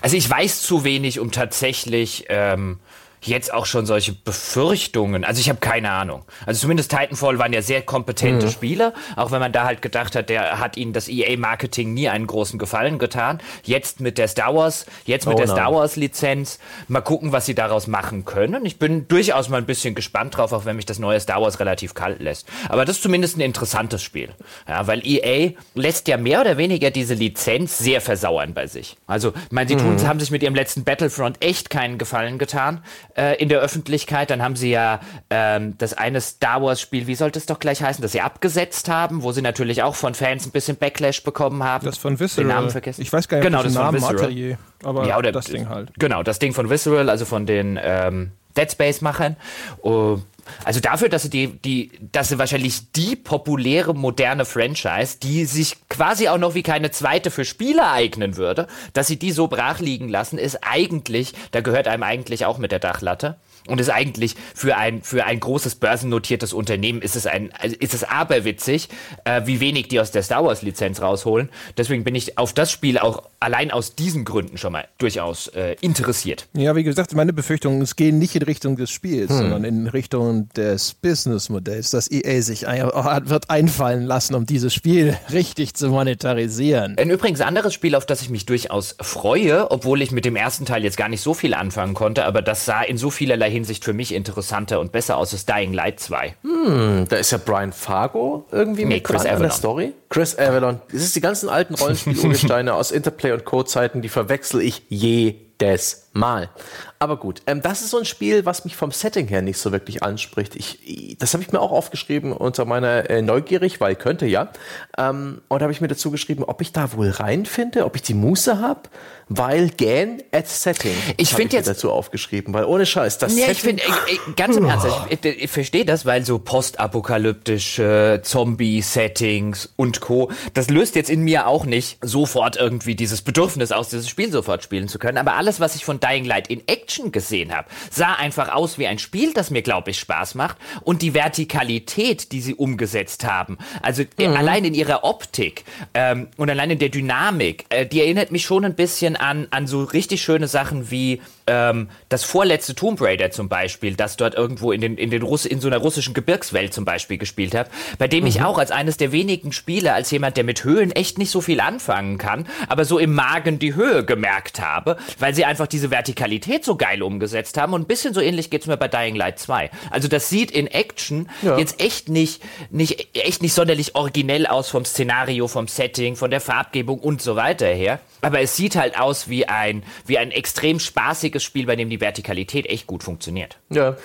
[SPEAKER 3] Also ich weiß zu wenig, um tatsächlich ähm, jetzt auch schon solche Befürchtungen. Also ich habe keine Ahnung. Also zumindest Titanfall waren ja sehr kompetente Spieler, auch wenn man da halt gedacht hat, der hat ihnen das EA-Marketing nie einen großen Gefallen getan. Jetzt mit der Star Wars, jetzt mit
[SPEAKER 2] Oh
[SPEAKER 3] der
[SPEAKER 2] nein.
[SPEAKER 3] Star Wars-Lizenz, mal gucken, was sie daraus machen können. Ich bin durchaus mal ein bisschen gespannt drauf, auch wenn mich das neue Star Wars relativ kalt lässt. Aber das ist zumindest ein interessantes Spiel. Ja, weil EA lässt ja mehr oder weniger diese Lizenz sehr versauern bei sich. Also, ich meine, sie tun, haben sich mit ihrem letzten Battlefront echt keinen Gefallen getan äh, in der Öffentlichkeit. Dann haben sie ja ähm, das eine Star Wars-Spiel, wie sollte es doch gleich heißen, das sie abgesetzt haben, wo sie natürlich auch von Fans ein bisschen Backlash bekommen haben.
[SPEAKER 1] Das von
[SPEAKER 3] Den
[SPEAKER 1] Visceral.
[SPEAKER 3] Namen vergessen.
[SPEAKER 1] Ich weiß gar nicht,
[SPEAKER 3] genau, das
[SPEAKER 1] den
[SPEAKER 3] von
[SPEAKER 1] Namen
[SPEAKER 3] Visceral.
[SPEAKER 1] Atelier, aber
[SPEAKER 3] Ja, oder
[SPEAKER 1] das Ding halt.
[SPEAKER 3] Genau, das Ding von Visceral, also von den ähm, Dead Space-Machern. Uh, also dafür, dass sie die, die, dass sie wahrscheinlich die populäre moderne Franchise, die sich quasi auch noch wie keine zweite für Spieler eignen würde, dass sie die so brach liegen lassen, ist eigentlich, da gehört einem eigentlich auch mit der Dachlatte. Und ist eigentlich für ein, für ein großes börsennotiertes Unternehmen ist es ein, ist es aberwitzig, äh, wie wenig die aus der Star Wars Lizenz rausholen. Deswegen bin ich auf das Spiel auch allein aus diesen Gründen schon mal durchaus äh, interessiert.
[SPEAKER 1] Ja, wie gesagt, meine Befürchtungen, es gehen nicht in Richtung des Spiels,
[SPEAKER 3] Hm.
[SPEAKER 1] sondern in Richtung des Businessmodells, das EA sich ein, wird einfallen lassen, um dieses Spiel richtig zu monetarisieren.
[SPEAKER 3] Ein übrigens anderes Spiel, auf das ich mich durchaus freue, obwohl ich mit dem ersten Teil jetzt gar nicht so viel anfangen konnte, aber das sah in so vielerlei Hinsicht für mich interessanter und besser aus, ist Dying Light 2.
[SPEAKER 2] Da ist ja Brian Fargo irgendwie
[SPEAKER 3] Nee,
[SPEAKER 2] mit
[SPEAKER 3] Chris
[SPEAKER 2] dran an der
[SPEAKER 3] Avalon.
[SPEAKER 2] Story. Chris Avalon. Das ist die ganzen alten Rollenspiel-Urgesteine aus Interplay und Co-Zeiten, die verwechsel ich jedes Mal. Aber gut, ähm, das ist so ein Spiel, was mich vom Setting her nicht so wirklich anspricht. Ich, ich- das habe ich mir auch aufgeschrieben unter meiner äh, Neugierig, weil könnte ja. Ähm, und habe ich mir dazu geschrieben, ob ich da wohl reinfinde, ob ich die Muße habe, weil Gan at Setting.
[SPEAKER 3] Ich
[SPEAKER 2] hab
[SPEAKER 3] find
[SPEAKER 2] mir
[SPEAKER 3] jetzt-
[SPEAKER 2] dazu aufgeschrieben, weil ohne Scheiß, das
[SPEAKER 3] Ja, ich
[SPEAKER 2] Setting-
[SPEAKER 3] finde, ganz im Ernst, ich, ich, ich verstehe das, weil so postapokalyptische Zombie-Settings und Co., das löst jetzt in mir auch nicht sofort irgendwie dieses Bedürfnis aus, dieses Spiel sofort spielen zu können. Aber alles, was ich von Dying Light in Action gesehen habe, sah einfach aus wie ein Spiel, das mir, glaube ich, Spaß macht. Und die Vertikalität, die sie umgesetzt haben, also äh, allein in ihrer Optik ähm, und allein in der Dynamik, äh, die erinnert mich schon ein bisschen an, an so richtig schöne Sachen wie ähm, das vorletzte Tomb Raider zum Beispiel, das dort irgendwo in, den, in, den Russ in so einer russischen Gebirgswelt zum Beispiel gespielt habe, bei dem ich auch als eines der wenigen Spiele, als jemand, der mit Höhen echt nicht so viel anfangen kann, aber so im Magen die Höhe gemerkt habe, weil sie einfach diese Vertikalität so geil umgesetzt haben und ein bisschen so ähnlich geht's mir bei Dying Light 2. Also das sieht in Action jetzt echt nicht, nicht, echt nicht sonderlich originell aus vom Szenario, vom Setting, von der Farbgebung und so weiter her. Aber es sieht halt aus wie ein, wie ein extrem spaßiges Spiel, bei dem die Vertikalität echt gut funktioniert.
[SPEAKER 2] Ja,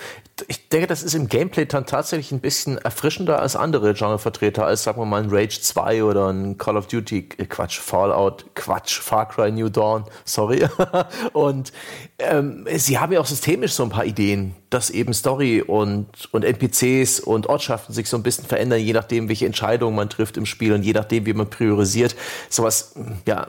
[SPEAKER 2] ich denke, das ist im Gameplay dann tatsächlich ein bisschen erfrischender als andere Genrevertreter, als sagen wir mal ein Rage 2 oder ein Call of Duty, äh, Quatsch, Fallout, Quatsch, Far Cry New Dawn, sorry. und ähm, sie haben ja auch systemisch so ein paar Ideen, dass eben Story und, und NPCs und Ortschaften sich so ein bisschen verändern, je nachdem, welche Entscheidungen man trifft im Spiel und je nachdem, wie man priorisiert. Sowas, ja,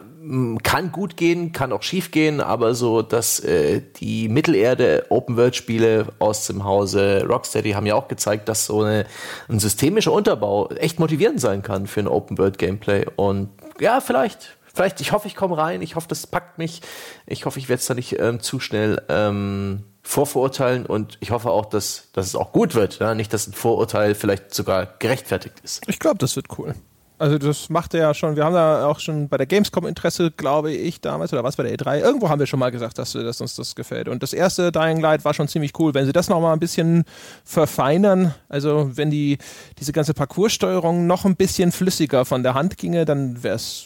[SPEAKER 2] kann gut gehen, kann auch schief gehen, aber so, dass äh, die Mittelerde Open-World-Spiele aus dem Hause Rocksteady haben ja auch gezeigt, dass so eine, ein systemischer Unterbau echt motivierend sein kann für ein Open-World-Gameplay. Und ja, vielleicht, vielleicht, ich hoffe, ich komme rein, ich hoffe, das packt mich, ich hoffe, ich werde es da nicht ähm, zu schnell ähm, vorverurteilen und ich hoffe auch, dass, dass es auch gut wird. Ja? Nicht, dass ein Vorurteil vielleicht sogar gerechtfertigt ist.
[SPEAKER 1] Ich glaube, das wird cool. Also das macht er ja schon, wir haben da auch schon bei der Gamescom Interesse, glaube ich, damals, oder was bei der E3, irgendwo haben wir schon mal gesagt, dass, dass uns das gefällt. Und das erste Dying Light war schon ziemlich cool. Wenn sie das nochmal ein bisschen verfeinern, also wenn die diese ganze Parcourssteuerung noch ein bisschen flüssiger von der Hand ginge, dann wäre es,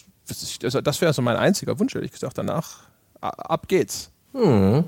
[SPEAKER 1] also das wäre so mein einziger Wunsch, ehrlich gesagt, danach. Ab geht's.
[SPEAKER 2] Hm.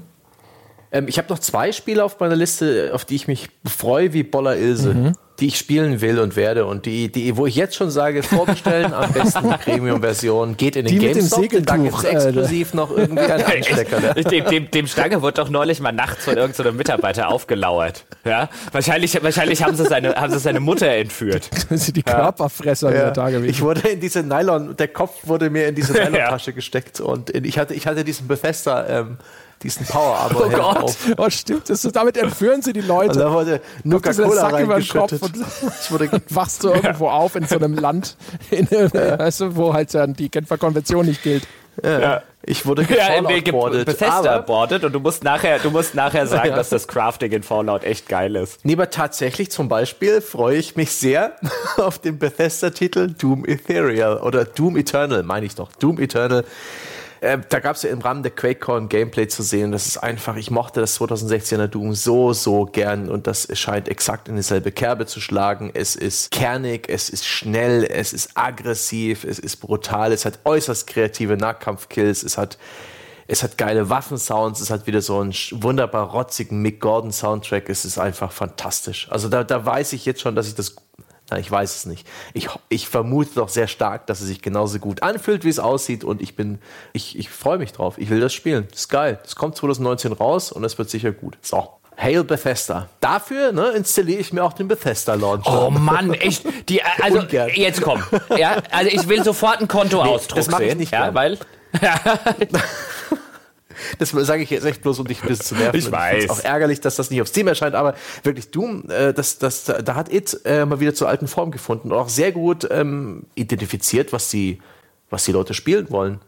[SPEAKER 2] Ähm, ich habe noch zwei Spiele auf meiner Liste, auf die ich mich freue, wie Boller Ilse. Mhm die ich spielen will und werde und die, die, wo ich jetzt schon sage, vorbestellen, am besten die Premium-Version, geht in den die GameStop,
[SPEAKER 1] mit dem da gibt's
[SPEAKER 2] exklusiv noch irgendwie einen Anstecker.
[SPEAKER 3] Ne? dem, dem, dem Stange wurde doch neulich mal nachts von irgendeinem Mitarbeiter aufgelauert. Ja? Wahrscheinlich, wahrscheinlich haben, sie seine, haben sie seine Mutter entführt.
[SPEAKER 1] Sind die Körperfresser ja. da gewesen.
[SPEAKER 2] Ich wurde in diese Nylon, der Kopf wurde mir in diese Nylon-Tasche ja. gesteckt und ich hatte, ich hatte diesen Bethesda, ähm, diesen Power Armor
[SPEAKER 1] oh Gott. auf. Oh, stimmt. Das, damit entführen sie die Leute. Und
[SPEAKER 2] da wurde Nuka Cola reingeschüttet.
[SPEAKER 1] Und, und wachst du irgendwo ja. auf in so einem Land, in, ja. weißt du, wo halt dann die Genfer Konvention nicht gilt.
[SPEAKER 2] Ja. ja. Ich wurde ja,
[SPEAKER 3] nee, Bethesda abordet und du musst nachher, du musst nachher sagen, ja. dass das Crafting in Fallout echt geil ist.
[SPEAKER 2] Nee, aber tatsächlich zum Beispiel freue ich mich sehr auf den Bethesda-Titel Doom Ethereal oder Doom Eternal, meine ich doch. Doom Eternal äh, da gab es ja im Rahmen der QuakeCon Gameplay zu sehen. Das ist einfach, ich mochte das 2016er Doom so, so gern und das scheint exakt in dieselbe Kerbe zu schlagen. Es ist kernig, es ist schnell, es ist aggressiv, es ist brutal, es hat äußerst kreative Nahkampfkills, es hat es hat geile Waffensounds, es hat wieder so einen wunderbar rotzigen Mick Gordon Soundtrack, es ist einfach fantastisch. Also da, da weiß ich jetzt schon, dass ich das ich weiß es nicht. Ich, ich vermute doch sehr stark, dass es sich genauso gut anfühlt, wie es aussieht. Und ich bin, ich, ich freue mich drauf. Ich will das spielen. Das ist geil. Das kommt 2019 raus und es wird sicher gut. So. Hail Bethesda. Dafür ne, installiere ich mir auch den Bethesda Launcher.
[SPEAKER 3] Oh Mann, echt. Die, also jetzt komm. Ja, also ich will sofort ein Kontoausdruck nee, das
[SPEAKER 2] sehen. Ich nicht ja, weil. Das sage ich jetzt echt bloß, um dich ein bisschen zu nerven.
[SPEAKER 3] Ich weiß.
[SPEAKER 2] Ich auch ärgerlich, dass das nicht auf Steam erscheint, aber wirklich Doom, äh, das, das, da hat It äh, mal wieder zur alten Form gefunden und auch sehr gut ähm, identifiziert, was die, was die Leute spielen wollen.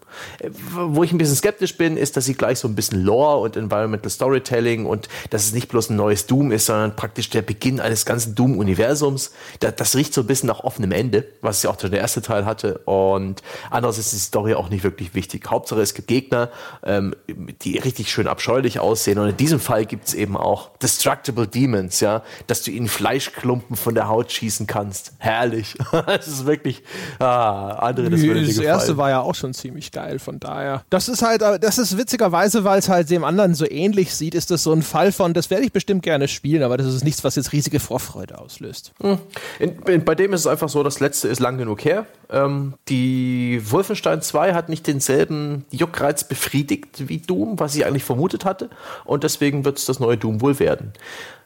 [SPEAKER 2] Wo ich ein bisschen skeptisch bin, ist, dass sie gleich so ein bisschen Lore und Environmental Storytelling und dass es nicht bloß ein neues Doom ist, sondern praktisch der Beginn eines ganzen Doom-Universums. Das, das, riecht so ein bisschen nach offenem Ende, was ja auch schon der erste Teil hatte. Und andererseits ist die Story auch nicht wirklich wichtig. Hauptsache, es gibt Gegner, ähm, die richtig schön abscheulich aussehen. Und in diesem Fall gibt es eben auch Destructible Demons, ja, dass du ihnen Fleischklumpen von der Haut schießen kannst. Herrlich. das ist wirklich, ah, andere,
[SPEAKER 1] das würde dir gefallen. Das erste war ja auch schon ziemlich geil geil. Von daher, das ist halt, das ist witzigerweise, weil es halt dem anderen so ähnlich sieht, ist das so ein Fall von, das werde ich bestimmt gerne spielen, aber das ist nichts, was jetzt riesige Vorfreude auslöst.
[SPEAKER 2] Hm. In, in, bei dem ist es einfach so, das letzte ist lang genug her. Ähm, die Wolfenstein 2 hat nicht denselben Juckreiz befriedigt wie Doom, was ich eigentlich vermutet hatte. Und deswegen wird es das neue Doom wohl werden.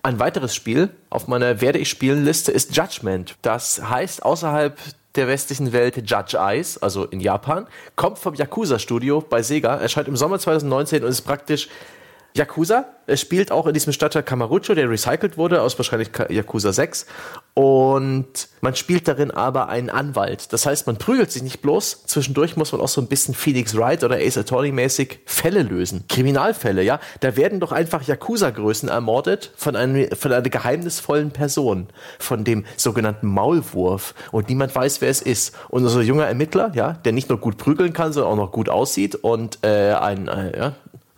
[SPEAKER 2] Ein weiteres Spiel auf meiner Werde ich spielen Liste ist Judgment. Das heißt außerhalb der westlichen Welt Judge Eyes, also in Japan, kommt vom Yakuza-Studio bei Sega, erscheint im Sommer 2019 und ist praktisch Yakuza. Es spielt auch in diesem Stadtteil Kamarucho, der recycelt wurde aus wahrscheinlich Yakuza 6. Und man spielt darin aber einen Anwalt. Das heißt, man prügelt sich nicht bloß. Zwischendurch muss man auch so ein bisschen Phoenix Wright oder Ace Attorney mäßig Fälle lösen. Kriminalfälle, ja. Da werden doch einfach Yakuza-Größen ermordet von, einem, von einer geheimnisvollen Person. Von dem sogenannten Maulwurf. Und niemand weiß, wer es ist. Und ein junger Ermittler, ja, der nicht nur gut prügeln kann, sondern auch noch gut aussieht und äh, ein, äh, ja,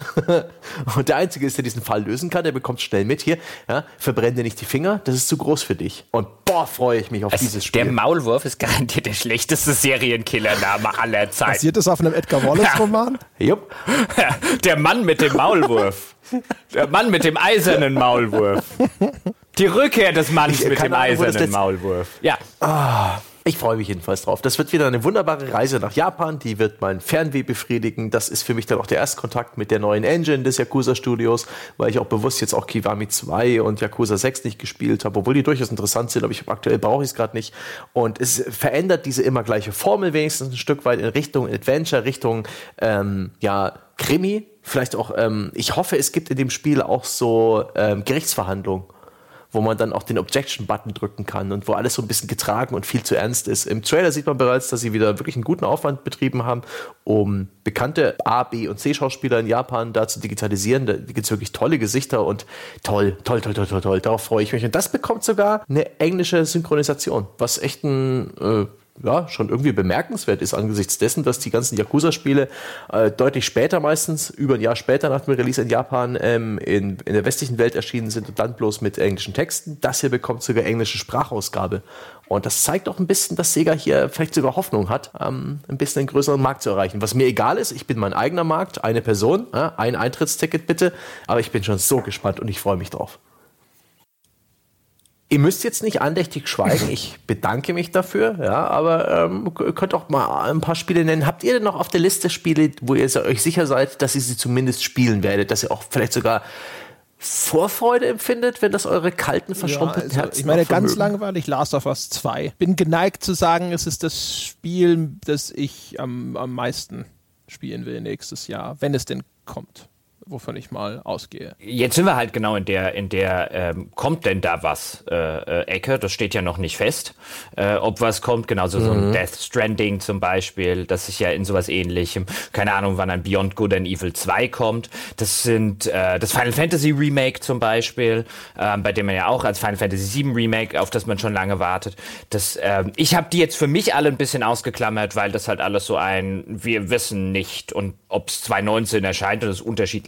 [SPEAKER 2] und der Einzige ist, der diesen Fall lösen kann, der bekommt schnell mit hier, ja, verbrenne nicht die Finger, das ist zu groß für dich. Und boah, freue ich mich auf
[SPEAKER 3] Es-
[SPEAKER 2] dieses Spiel.
[SPEAKER 3] Der Maulwurf ist garantiert der schlechteste Serienkillername aller Zeiten.
[SPEAKER 1] Basiert das auf einem Edgar Wallace-Roman?
[SPEAKER 2] Jupp.
[SPEAKER 3] Der Mann mit dem Maulwurf. Der Mann mit dem eisernen Maulwurf. Die Rückkehr des Mannes
[SPEAKER 2] Ich-
[SPEAKER 3] mit dem
[SPEAKER 2] Ahnung,
[SPEAKER 3] eisernen Maulwurf. Ja.
[SPEAKER 2] Ich freue mich jedenfalls drauf. Das wird wieder eine wunderbare Reise nach Japan. Die wird mein Fernweh befriedigen. Das ist für mich dann auch der Erstkontakt mit der neuen Engine des Yakuza Studios, weil ich auch bewusst jetzt auch Kiwami 2 und Yakuza 6 nicht gespielt habe, obwohl die durchaus interessant sind, aber ich aktuell brauche ich es gerade nicht. Und es verändert diese immer gleiche Formel wenigstens ein Stück weit in Richtung Adventure, Richtung ähm, ja, Krimi. Vielleicht auch, ähm, ich hoffe, es gibt in dem Spiel auch so ähm, Gerichtsverhandlungen wo man dann auch den Objection-Button drücken kann und wo alles so ein bisschen getragen und viel zu ernst ist. Im Trailer sieht man bereits, dass sie wieder wirklich einen guten Aufwand betrieben haben, um bekannte A, B und C-Schauspieler in Japan da zu digitalisieren. Da gibt es wirklich tolle Gesichter und toll, toll, toll, toll, toll, toll. Darauf freue ich mich. Und das bekommt sogar eine englische Synchronisation, was echt ein äh, ja, schon irgendwie bemerkenswert ist angesichts dessen, dass die ganzen Yakuza-Spiele äh, deutlich später meistens, über ein Jahr später nach dem Release in Japan, ähm, in, in der westlichen Welt erschienen sind und dann bloß mit englischen Texten. Das hier bekommt sogar englische Sprachausgabe. Und das zeigt auch ein bisschen, dass Sega hier vielleicht sogar Hoffnung hat, ähm, ein bisschen einen größeren Markt zu erreichen. Was mir egal ist, ich bin mein eigener Markt, eine Person, ja, ein Eintrittsticket bitte, aber ich bin schon so gespannt und ich freue mich drauf. Ihr müsst jetzt nicht andächtig schweigen, ich bedanke mich dafür, ja, aber ähm, ihr könnt auch mal ein paar Spiele nennen. Habt ihr denn noch auf der Liste Spiele, wo ihr euch sicher seid, dass ihr sie zumindest spielen werdet, dass ihr auch vielleicht sogar Vorfreude empfindet, wenn das eure kalten,
[SPEAKER 1] Ja,
[SPEAKER 2] verschrumpelten
[SPEAKER 1] also,
[SPEAKER 2] Herzen
[SPEAKER 1] ich meine, ganz langweilig Last of Us 2. Bin geneigt zu sagen, es ist das Spiel, das ich am, am meisten spielen will nächstes Jahr, wenn es denn kommt, wovon ich mal ausgehe.
[SPEAKER 3] Jetzt sind wir halt genau in der, in der ähm, kommt denn da was äh, äh, Ecke. Das steht ja noch nicht fest, äh, ob was kommt. Genauso so ein Death Stranding zum Beispiel, das sich ja in sowas ähnlichem, keine Ahnung, wann ein Beyond Good and Evil 2 kommt. Das sind äh, das Final Fantasy Remake zum Beispiel, ähm, bei dem man ja auch als Final Fantasy 7 Remake, auf das man schon lange wartet. Das, ähm, ich habe die jetzt für mich alle ein bisschen ausgeklammert, weil das halt alles so ein, wir wissen nicht und ob es 2019 erscheint, und das ist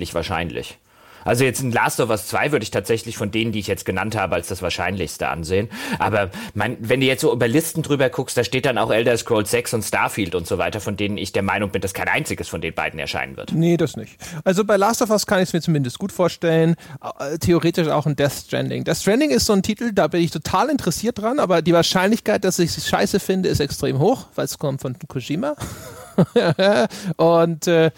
[SPEAKER 3] unterschiedlich wahrscheinlich. Also jetzt in Last of Us 2 würde ich tatsächlich von denen, die ich jetzt genannt habe, als das Wahrscheinlichste ansehen. Aber mein, wenn du jetzt so über Listen drüber guckst, da steht dann auch Elder Scrolls 6 und Starfield und so weiter, von denen ich der Meinung bin, dass kein einziges von den beiden erscheinen wird.
[SPEAKER 1] Nee, das nicht. Also bei Last of Us kann ich es mir zumindest gut vorstellen. Äh, Theoretisch auch ein Death Stranding. Death Stranding ist so ein Titel, da bin ich total interessiert dran, aber die Wahrscheinlichkeit, dass ich es scheiße finde, ist extrem hoch, weil es kommt von Kojima. Und äh,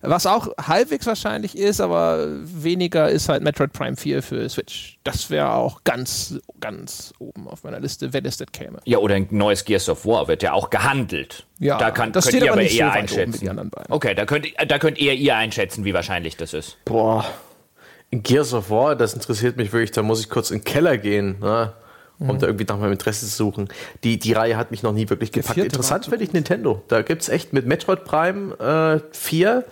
[SPEAKER 1] was auch halbwegs wahrscheinlich ist, aber weniger ist halt Metroid Prime 4 für Switch. Das wäre auch ganz, ganz oben auf meiner Liste, wenn es das käme.
[SPEAKER 3] Ja, oder ein neues Gears of War wird ja auch gehandelt.
[SPEAKER 1] Ja,
[SPEAKER 3] da kann,
[SPEAKER 1] das
[SPEAKER 3] könnt
[SPEAKER 1] steht
[SPEAKER 3] ihr
[SPEAKER 1] aber
[SPEAKER 3] aber eher einschätzen.
[SPEAKER 1] die anderen beiden.
[SPEAKER 3] Okay, da könnt, da könnt ihr ihr einschätzen, wie wahrscheinlich das ist.
[SPEAKER 2] Boah, Gears of War, das interessiert mich wirklich, da muss ich kurz in den Keller gehen, ne? um
[SPEAKER 1] Mhm.
[SPEAKER 2] da irgendwie nach meinem Interesse zu suchen. Die, die Reihe hat mich noch nie wirklich gepackt. Interessant finde ich Nintendo. Da gibt es echt mit Metroid Prime äh, 4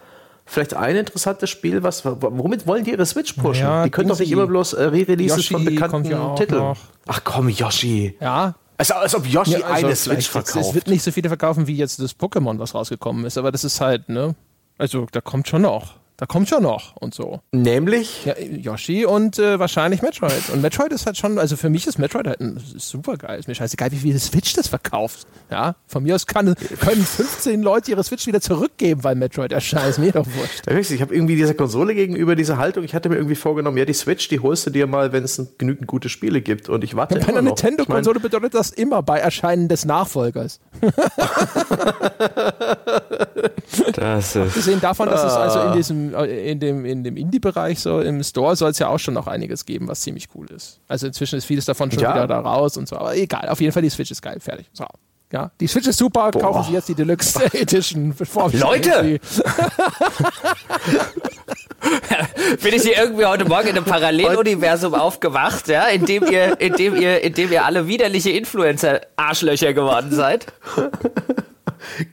[SPEAKER 2] vielleicht ein interessantes Spiel, was, womit wollen die ihre Switch pushen?
[SPEAKER 1] Ja,
[SPEAKER 2] die können doch nicht immer bloß äh, Re-Releases von bekannten
[SPEAKER 1] ja
[SPEAKER 2] Titeln.
[SPEAKER 1] noch.
[SPEAKER 2] Ach komm, Yoshi.
[SPEAKER 1] Ja,
[SPEAKER 2] Als, als ob Yoshi
[SPEAKER 1] Ja, also
[SPEAKER 2] eine Switch verkauft.
[SPEAKER 1] Es wird nicht so viele verkaufen, wie jetzt das Pokémon, was rausgekommen ist, aber das ist halt, ne? Also, da kommt schon noch. Da kommt schon noch und so.
[SPEAKER 2] Nämlich,
[SPEAKER 1] Ja, Yoshi und äh, wahrscheinlich Metroid. Und Metroid ist halt schon, also für mich ist Metroid halt ein, super geil. Ist mir scheißegal, wie viele Switch das verkauft. Ja, von mir aus kann, können 15 Leute ihre Switch wieder zurückgeben, weil Metroid erscheint. Ist mir doch wurscht.
[SPEAKER 2] Ja, wirklich, ich habe irgendwie dieser Konsole gegenüber diese Haltung. Ich hatte mir irgendwie vorgenommen, ja, die Switch, die holst du dir mal, wenn es genügend gute Spiele gibt. Und ich warte
[SPEAKER 1] Bei einer
[SPEAKER 2] noch. Ich mein,
[SPEAKER 1] Nintendo-Konsole bedeutet das immer bei Erscheinen des Nachfolgers.
[SPEAKER 3] Das ist.
[SPEAKER 1] Abgesehen davon, dass es also in diesem, äh, in dem, in dem Indie-Bereich so im Store soll es ja auch schon noch einiges geben, was ziemlich cool ist. Also inzwischen ist vieles davon schon
[SPEAKER 2] Ja.
[SPEAKER 1] wieder da raus und so. Aber egal, auf jeden Fall die Switch ist geil, fertig. So. Ja, die Switch ist super, kaufen Sie jetzt die Deluxe Edition. bevor
[SPEAKER 3] Leute! Bin ich hier irgendwie heute Morgen in einem Paralleluniversum aufgewacht, ja, in dem ihr, in dem ihr, in dem ihr alle widerliche Influencer-Arschlöcher geworden seid?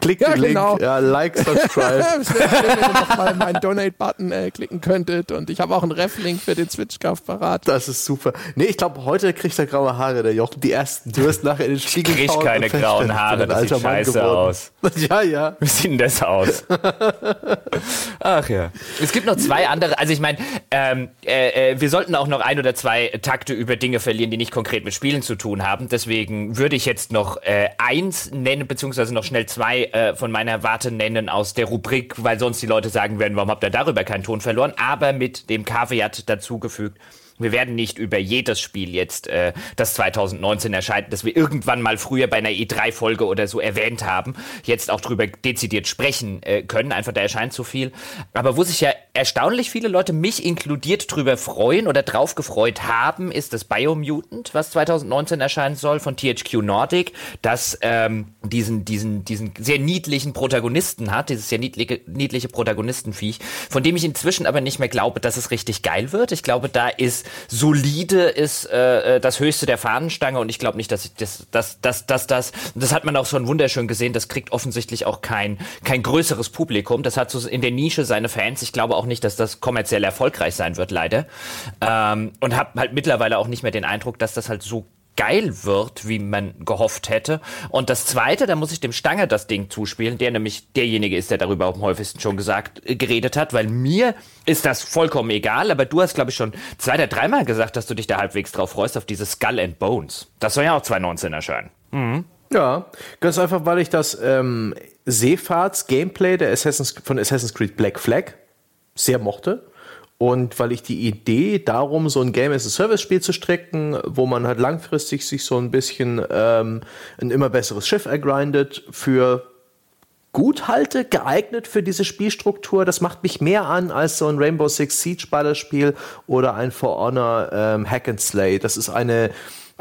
[SPEAKER 2] Klickt
[SPEAKER 1] Ja,
[SPEAKER 2] den Link,
[SPEAKER 1] genau.
[SPEAKER 2] ja, like, subscribe.
[SPEAKER 1] Wenn ihr nochmal meinen Donate-Button äh, klicken könntet. Und ich habe auch einen Ref-Link für den Switch-Kauf parat.
[SPEAKER 2] Das ist super. Nee, ich glaube, heute kriegt er graue Haare, der Jochen. Die ersten. Du wirst nachher in den Spiegel
[SPEAKER 3] krieg
[SPEAKER 2] schauen
[SPEAKER 3] keine grauen
[SPEAKER 2] ich
[SPEAKER 3] Haare, das sieht
[SPEAKER 2] alter Mann
[SPEAKER 3] scheiße
[SPEAKER 2] geworden.
[SPEAKER 3] aus.
[SPEAKER 2] Ja, ja.
[SPEAKER 3] Wie sieht denn das aus? Ach ja. Es gibt noch zwei andere. Also ich meine, ähm, äh, äh, wir sollten auch noch ein oder zwei Takte über Dinge verlieren, die nicht konkret mit Spielen zu tun haben. Deswegen würde ich jetzt noch äh, eins nennen, beziehungsweise noch schnell zwei äh, von meiner Warte nennen aus der Rubrik, weil sonst die Leute sagen werden, warum habt ihr darüber keinen Ton verloren? Aber mit dem Kaviat dazugefügt. Wir werden nicht über jedes Spiel jetzt, äh, das 2019 erscheint, das wir irgendwann mal früher bei einer E3-Folge oder so erwähnt haben, jetzt auch drüber dezidiert sprechen äh, können. Einfach da erscheint zu viel. Aber wo sich ja erstaunlich viele Leute, mich inkludiert, drüber freuen oder drauf gefreut haben, ist das Biomutant, was 2019 erscheinen soll von THQ Nordic, das ähm, diesen, diesen, diesen sehr niedlichen Protagonisten hat, dieses sehr niedliche, niedliche Protagonistenviech, von dem ich inzwischen aber nicht mehr glaube, dass es richtig geil wird. Ich glaube, da ist solide, ist äh, das höchste der Fahnenstange und ich glaube nicht, dass ich das, das, das, das, das, das hat man auch schon wunderschön gesehen, das kriegt offensichtlich auch kein, kein größeres Publikum. Das hat so in der Nische seine Fans. Ich glaube auch nicht, dass das kommerziell erfolgreich sein wird, leider. Ähm, und habe halt mittlerweile auch nicht mehr den Eindruck, dass das halt so geil wird, wie man gehofft hätte. Und das Zweite, da muss ich dem Stanger das Ding zuspielen, der nämlich derjenige ist, der darüber am häufigsten schon gesagt, äh, geredet hat, weil mir ist das vollkommen egal, aber du hast, glaube ich, schon zwei oder dreimal gesagt, dass du dich da halbwegs drauf freust, auf diese Skull and Bones. Das soll ja auch 2019 erscheinen.
[SPEAKER 2] Ja, ganz einfach, weil ich das ähm, Seefahrts-Gameplay der Assassin's, von Assassin's Creed Black Flag sehr mochte. Und weil ich die Idee darum, so ein Game as a Service-Spiel zu strecken, wo man halt langfristig sich so ein bisschen ähm, ein immer besseres Schiff ergrindet, für gut halte, geeignet für diese Spielstruktur. Das macht mich mehr an als so ein Rainbow Six Siege Ballerspiel oder ein For Honor ähm, Hack and Slay. Das ist eine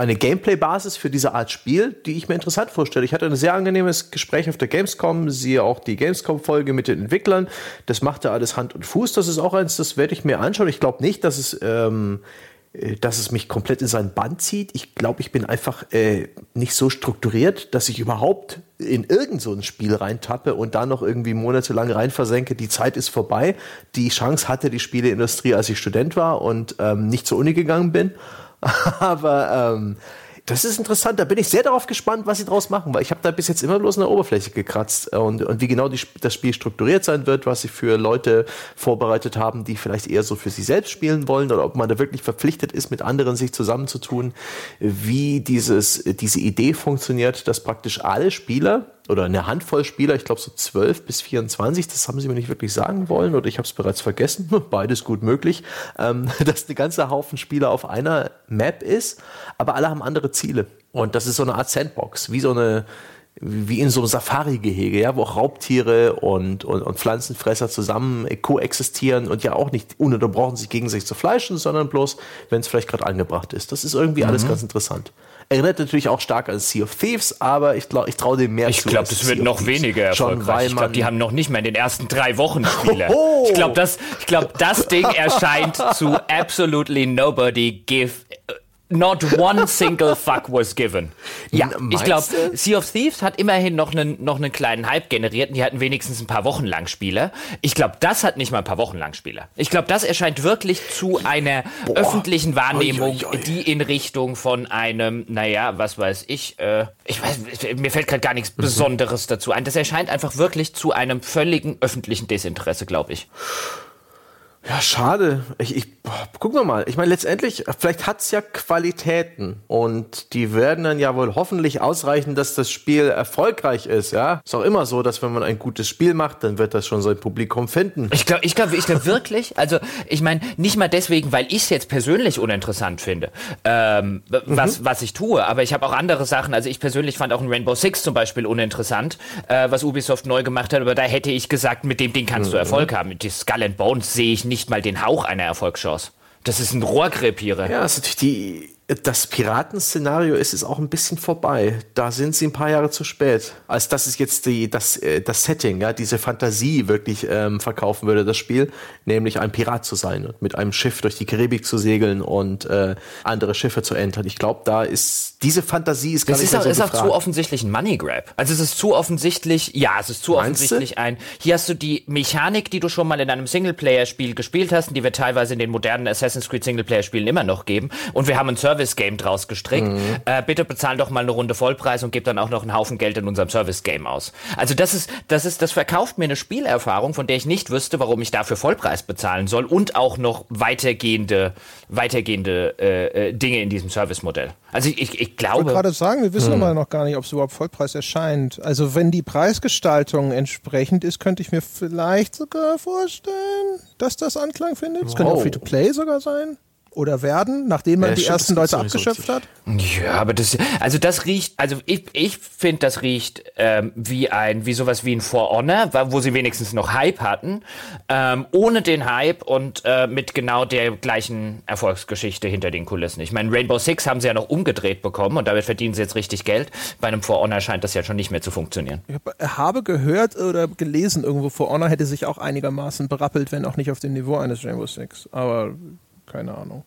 [SPEAKER 2] eine Gameplay-Basis für diese Art Spiel, die ich mir interessant vorstelle. Ich hatte ein sehr angenehmes Gespräch auf der Gamescom, siehe auch die Gamescom-Folge mit den Entwicklern. Das machte alles Hand und Fuß. Das ist auch eins, das werde ich mir anschauen. Ich glaube nicht, dass es, ähm, äh, dass es mich komplett in seinen Band zieht. Ich glaube, ich bin einfach äh, nicht so strukturiert, dass ich überhaupt in irgend so ein Spiel reintappe und da noch irgendwie monatelang rein versenke. Die Zeit ist vorbei. Die Chance hatte die Spieleindustrie, als ich Student war und ähm, nicht zur Uni gegangen bin. Aber ähm, das ist interessant. Da bin ich sehr darauf gespannt, was sie draus machen, weil ich habe da bis jetzt immer bloß der Oberfläche gekratzt und, und wie genau die, das Spiel strukturiert sein wird, was sie für Leute vorbereitet haben, die vielleicht eher so für sich selbst spielen wollen oder ob man da wirklich verpflichtet ist, mit anderen sich zusammenzutun, wie dieses, diese Idee funktioniert, dass praktisch alle Spieler oder eine Handvoll Spieler, ich glaube so 12 bis 24, das haben sie mir nicht wirklich sagen wollen oder ich habe es bereits vergessen, beides gut möglich, ähm, dass eine ganze Haufen Spieler auf einer Map ist, aber alle haben andere Ziele. Und das ist so eine Art Sandbox, wie so eine, wie in so einem Safari-Gehege, ja, wo auch Raubtiere und, und, und Pflanzenfresser zusammen koexistieren und ja auch nicht ununterbrochen sich gegenseitig zu fleischen, sondern bloß, wenn es vielleicht gerade angebracht ist. Das ist irgendwie alles ganz interessant. Erinnert natürlich auch stark an Sea of Thieves, aber ich glaube, ich traue dem mehr
[SPEAKER 3] Ich
[SPEAKER 2] zu.
[SPEAKER 3] glaube,
[SPEAKER 2] als
[SPEAKER 3] das
[SPEAKER 2] Sea
[SPEAKER 3] wird
[SPEAKER 2] of
[SPEAKER 3] noch weniger erfolgreich. Ich glaube, die haben noch nicht mal in den ersten drei Wochen Spiele.
[SPEAKER 2] Hoho!
[SPEAKER 3] Ich glaube, das, ich glaub, das Ding erscheint zu absolutely nobody give. Not one single fuck was given. Ja, ich glaube? Sea of Thieves hat immerhin noch einen, noch einen kleinen Hype generiert und die hatten wenigstens ein paar Wochen lang Spiele. Ich glaube, das hat nicht mal ein paar Wochen lang Spiele. Ich glaube, das erscheint wirklich zu einer öffentlichen Wahrnehmung,
[SPEAKER 2] Ui, ui, ui.
[SPEAKER 3] die in Richtung von einem, naja, was weiß ich, äh, ich weiß, mir fällt gerade gar nichts Besonderes dazu ein. Das erscheint einfach wirklich zu einem völligen öffentlichen Desinteresse, glaube ich.
[SPEAKER 2] Ja, schade. Ich, ich, boah, gucken wir mal. Ich meine, letztendlich, vielleicht hat's ja Qualitäten und die werden dann ja wohl hoffentlich ausreichen, dass das Spiel erfolgreich ist, ja. Ist auch immer so, dass wenn man ein gutes Spiel macht, dann wird das schon sein Publikum finden.
[SPEAKER 3] Ich glaube, ich glaube, ich glaube wirklich. Also, ich meine, nicht mal deswegen, weil ich es jetzt persönlich uninteressant finde, ähm, was, was ich tue. Aber ich habe auch andere Sachen. Also, ich persönlich fand auch ein Rainbow Six zum Beispiel uninteressant, äh, was Ubisoft neu gemacht hat. Aber da hätte ich gesagt, mit dem Ding kannst du Erfolg haben. Mit die Skull and Bones sehe ich nicht mal den Hauch einer Erfolgschance. Das ist ein Rohrkrepierer.
[SPEAKER 2] Ja, ist natürlich die, das Piratenszenario ist es auch ein bisschen vorbei. Da sind sie ein paar Jahre zu spät. Als das ist jetzt die, das, äh, das Setting, ja, diese Fantasie wirklich ähm, verkaufen würde, das Spiel, nämlich ein Pirat zu sein und mit einem Schiff durch die Karibik zu segeln und äh, andere Schiffe zu entern. Ich glaube, da ist diese Fantasie ist gar
[SPEAKER 3] das
[SPEAKER 2] nicht
[SPEAKER 3] ist auch,
[SPEAKER 2] so
[SPEAKER 3] ist auch zu offensichtlich ein Money Grab. Also es ist zu offensichtlich, ja, es ist zu
[SPEAKER 2] Meinst du?
[SPEAKER 3] offensichtlich ein. Hier hast du die Mechanik, die du schon mal in einem Singleplayer-Spiel gespielt hast, und die wir teilweise in den modernen Assassin's Creed Singleplayer-Spielen immer noch geben. Und wir haben ein Service-Game draus gestrickt.
[SPEAKER 2] Mhm.
[SPEAKER 3] Äh, bitte bezahl doch mal eine Runde Vollpreis und gib dann auch noch einen Haufen Geld in unserem Service-Game aus. Also das ist, das ist, das verkauft mir eine Spielerfahrung, von der ich nicht wüsste, warum ich dafür Vollpreis bezahlen soll und auch noch weitergehende, weitergehende äh, äh, Dinge in diesem Service-Modell. Also ich, ich, ich
[SPEAKER 1] Ich wollte
[SPEAKER 3] glaube.
[SPEAKER 1] gerade sagen, wir wissen aber noch gar nicht, ob es überhaupt Vollpreis erscheint. Also wenn die Preisgestaltung entsprechend ist, könnte ich mir vielleicht sogar vorstellen, dass das Anklang findet. Es könnte auch
[SPEAKER 2] Wow.
[SPEAKER 1] Free-to-Play sogar sein. Oder werden, nachdem man
[SPEAKER 2] Ja,
[SPEAKER 1] die
[SPEAKER 2] stimmt,
[SPEAKER 1] ersten Leute abgeschöpft hat.
[SPEAKER 3] Ja, aber das, also das riecht, also ich, ich finde, das riecht ähm, wie ein, wie sowas wie ein For Honor, wo sie wenigstens noch Hype hatten, ähm, ohne den Hype und äh, mit genau der gleichen Erfolgsgeschichte hinter den Kulissen. Ich meine, Rainbow Six haben sie ja noch umgedreht bekommen und damit verdienen sie jetzt richtig Geld. Bei einem For Honor scheint das ja schon nicht mehr zu funktionieren.
[SPEAKER 1] Ich hab- habe gehört oder gelesen, irgendwo For Honor hätte sich auch einigermaßen berappelt, wenn auch nicht auf dem Niveau eines Rainbow Six. Aber keine Ahnung.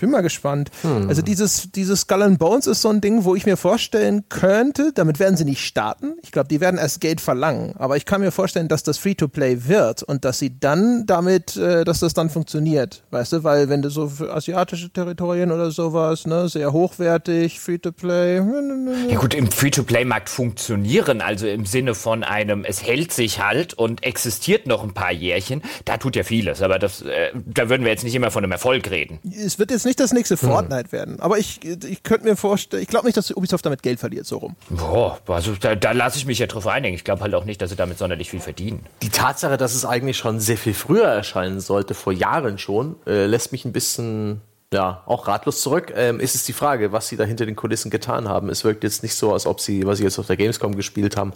[SPEAKER 1] Bin mal gespannt. Also dieses, dieses Skull and Bones ist so ein Ding, wo ich mir vorstellen könnte, damit werden sie nicht starten. Ich glaube, die werden erst Geld verlangen. Aber ich kann mir vorstellen, dass das Free-to-Play wird und dass sie dann damit, äh, dass das dann funktioniert. Weißt du, weil wenn du so für asiatische Territorien oder sowas, ne, sehr hochwertig, Free-to-Play,
[SPEAKER 3] Ja gut, im Free-to-Play-Markt funktionieren, also im Sinne von einem, es hält sich halt und existiert noch ein paar Jährchen, da tut ja vieles, aber das, äh, da würden wir jetzt nicht immer von einem Erfolg reden.
[SPEAKER 1] es wird jetzt nicht das nächste Fortnite werden, aber ich, ich könnte mir vorstellen, ich glaube nicht, dass Ubisoft damit Geld verliert, so rum.
[SPEAKER 3] Boah, also da, da lasse ich mich ja drauf einigen. Ich glaube halt auch nicht, dass sie damit sonderlich viel verdienen.
[SPEAKER 2] Die Tatsache, dass es eigentlich schon sehr viel früher erscheinen sollte, vor Jahren schon, äh, lässt mich ein bisschen, ja, auch ratlos zurück. Ähm, ist es die Frage, was sie da hinter den Kulissen getan haben. Es wirkt jetzt nicht so, als ob sie, was sie jetzt auf der Gamescom gespielt haben,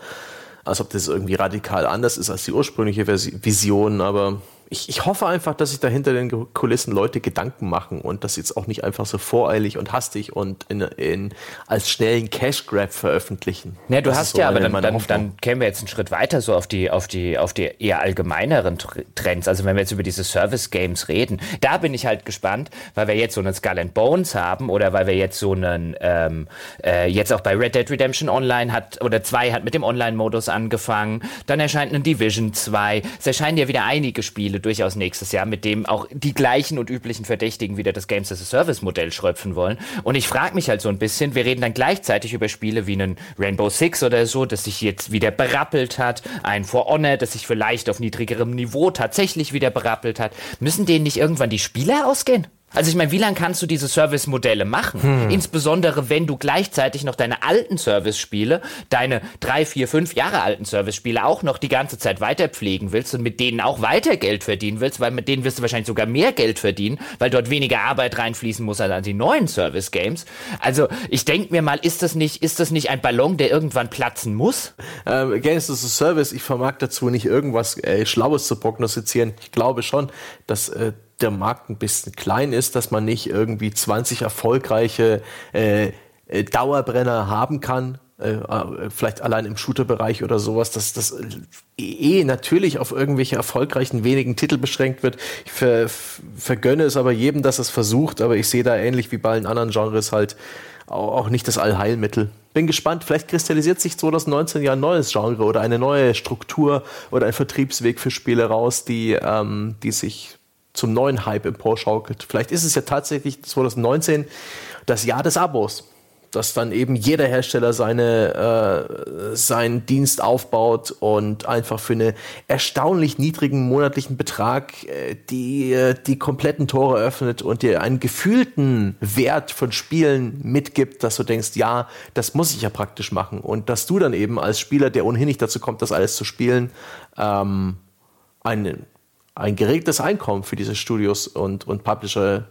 [SPEAKER 2] als ob das irgendwie radikal anders ist als die ursprüngliche Versi- Vision, aber ich, ich hoffe einfach, dass sich da hinter den Kulissen Leute Gedanken machen und das jetzt auch nicht einfach so voreilig und hastig und in, in, als schnellen Cash Grab veröffentlichen.
[SPEAKER 3] Ja, du
[SPEAKER 2] Das
[SPEAKER 3] hast
[SPEAKER 2] so
[SPEAKER 3] ja, aber dann, dann, dann kämen wir jetzt einen Schritt weiter so auf die, auf die, auf die eher allgemeineren Tr- Trends. Also wenn wir jetzt über diese Service-Games reden, da bin ich halt gespannt, weil wir jetzt so einen Skull and Bones haben oder weil wir jetzt so einen, ähm, äh, jetzt auch bei Red Dead Redemption Online hat, oder 2 hat mit dem Online-Modus angefangen, dann erscheint ein Division 2, es erscheinen ja wieder einige Spiele durchaus nächstes Jahr, mit dem auch die gleichen und üblichen Verdächtigen wieder das Games as a Service Modell schröpfen wollen. Und ich frage mich halt so ein bisschen, wir reden dann gleichzeitig über Spiele wie einen Rainbow Six oder so, das sich jetzt wieder berappelt hat, ein For Honor, das sich vielleicht auf niedrigerem Niveau tatsächlich wieder berappelt hat. Müssen denen nicht irgendwann die Spiele ausgehen? Also ich meine, wie lange kannst du diese Service-Modelle machen? Insbesondere, wenn du gleichzeitig noch deine alten Service-Spiele, deine drei, vier, fünf Jahre alten Service-Spiele auch noch die ganze Zeit weiter pflegen willst und mit denen auch weiter Geld verdienen willst, weil mit denen wirst du wahrscheinlich sogar mehr Geld verdienen, weil dort weniger Arbeit reinfließen muss als an die neuen Service-Games. Also ich denke mir mal, ist das nicht, ist das nicht ein Ballon, der irgendwann platzen muss?
[SPEAKER 2] Ähm, Games as a Service, ich vermag dazu nicht irgendwas äh, Schlaues zu prognostizieren. Ich glaube schon, dass äh, der Markt ein bisschen klein ist, dass man nicht irgendwie 20 erfolgreiche äh, äh, Dauerbrenner haben kann. Äh, äh, vielleicht allein im Shooter-Bereich oder sowas, dass das äh, eh natürlich auf irgendwelche erfolgreichen wenigen Titel beschränkt wird. Ich ver, vergönne es aber jedem, dass es versucht, aber ich sehe da ähnlich wie bei allen anderen Genres halt au- auch nicht das Allheilmittel. Bin gespannt, vielleicht kristallisiert sich 2019 ja ein neues Genre oder eine neue Struktur oder ein Vertriebsweg für Spiele raus, die, ähm, die sich zum neuen Hype emporschaukelt. Vielleicht ist es ja tatsächlich 2019 das Jahr des Abos, dass dann eben jeder Hersteller seine, äh, seinen Dienst aufbaut und einfach für einen erstaunlich niedrigen monatlichen Betrag äh, die, äh, die kompletten Tore öffnet und dir einen gefühlten Wert von Spielen mitgibt, dass du denkst, ja, das muss ich ja praktisch machen. Und dass du dann eben als Spieler, der ohnehin nicht dazu kommt, das alles zu spielen, ähm, ein, ein geregeltes Einkommen für diese Studios und, und Publisher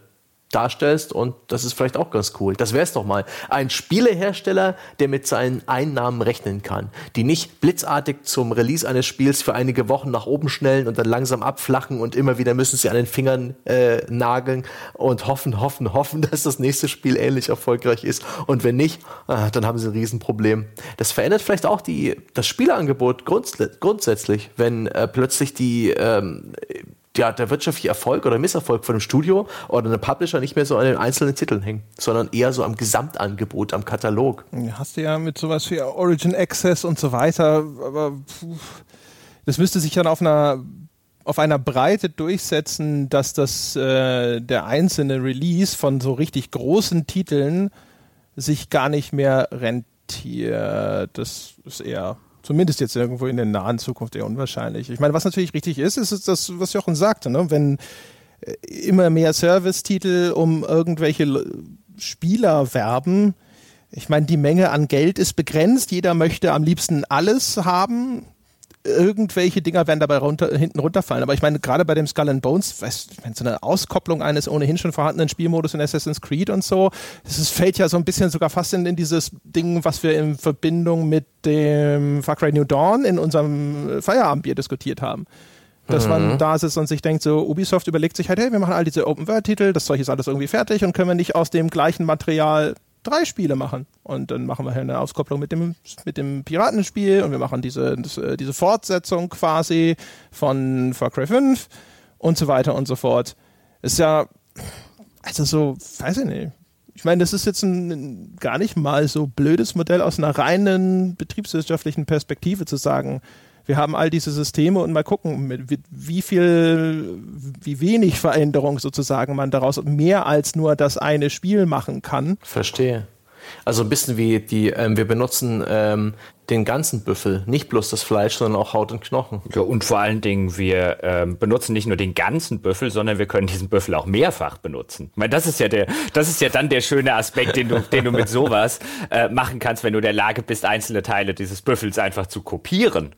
[SPEAKER 2] darstellst und das ist vielleicht auch ganz cool. Das wäre es doch mal. Ein Spielehersteller, der mit seinen Einnahmen rechnen kann, die nicht blitzartig zum Release eines Spiels für einige Wochen nach oben schnellen und dann langsam abflachen und immer wieder müssen sie an den Fingern äh, nageln und hoffen, hoffen, hoffen, dass das nächste Spiel ähnlich erfolgreich ist und wenn nicht, ah, dann haben sie ein Riesenproblem. Das verändert vielleicht auch die, das Spieleangebot grundsätzlich, wenn äh, plötzlich die ähm, ja, der wirtschaftliche Erfolg oder Misserfolg von einem Studio oder einem Publisher nicht mehr so an den einzelnen Titeln hängt, sondern eher so am Gesamtangebot, am Katalog.
[SPEAKER 1] Hast du ja mit sowas wie Origin Access und so weiter, aber das müsste sich dann auf einer auf einer Breite durchsetzen, dass das äh, der einzelne Release von so richtig großen Titeln sich gar nicht mehr rentiert. Das ist eher Zumindest jetzt irgendwo in der nahen Zukunft eher unwahrscheinlich. Ich meine, was natürlich richtig ist, ist das, was Jochen sagte, ne? wenn äh, immer mehr Service-Titel um irgendwelche Spieler werben. Ich meine, die Menge an Geld ist begrenzt. Jeder möchte am liebsten alles haben irgendwelche Dinger werden dabei runter, hinten runterfallen. Aber ich meine, gerade bei dem Skull and Bones, weißt, wenn so eine Auskopplung eines ohnehin schon vorhandenen Spielmodus in Assassin's Creed und so, das fällt ja so ein bisschen sogar fast in, in dieses Ding, was wir in Verbindung mit dem Far Cry New Dawn in unserem Feierabendbier diskutiert haben. Dass mhm. man da sitzt und sich denkt, so Ubisoft überlegt sich halt, hey, wir machen all diese Open-World-Titel, das Zeug ist alles irgendwie fertig und können wir nicht aus dem gleichen Material drei Spiele machen. Und dann machen wir hier eine Auskopplung mit dem, mit dem Piratenspiel und wir machen diese, äh, diese Fortsetzung quasi von Far Cry 5 und so weiter und so fort. Ist ja, also so, weiß ich nicht. Ich meine, das ist jetzt ein, ein gar nicht mal so blödes Modell aus einer reinen betriebswirtschaftlichen Perspektive zu sagen, wir haben all diese Systeme und mal gucken, mit wie viel, wie wenig Veränderung sozusagen man daraus mehr als nur das eine Spiel machen kann.
[SPEAKER 2] Verstehe. Also ein bisschen wie die, ähm, wir benutzen ähm, den ganzen Büffel, nicht bloß das Fleisch, sondern auch Haut und Knochen.
[SPEAKER 3] Ja, und vor allen Dingen, wir ähm, benutzen nicht nur den ganzen Büffel, sondern wir können diesen Büffel auch mehrfach benutzen. Ich meine, das ist ja der, das ist ja dann der schöne Aspekt, den du, den du mit sowas äh, machen kannst, wenn du in der Lage bist, einzelne Teile dieses Büffels einfach zu kopieren.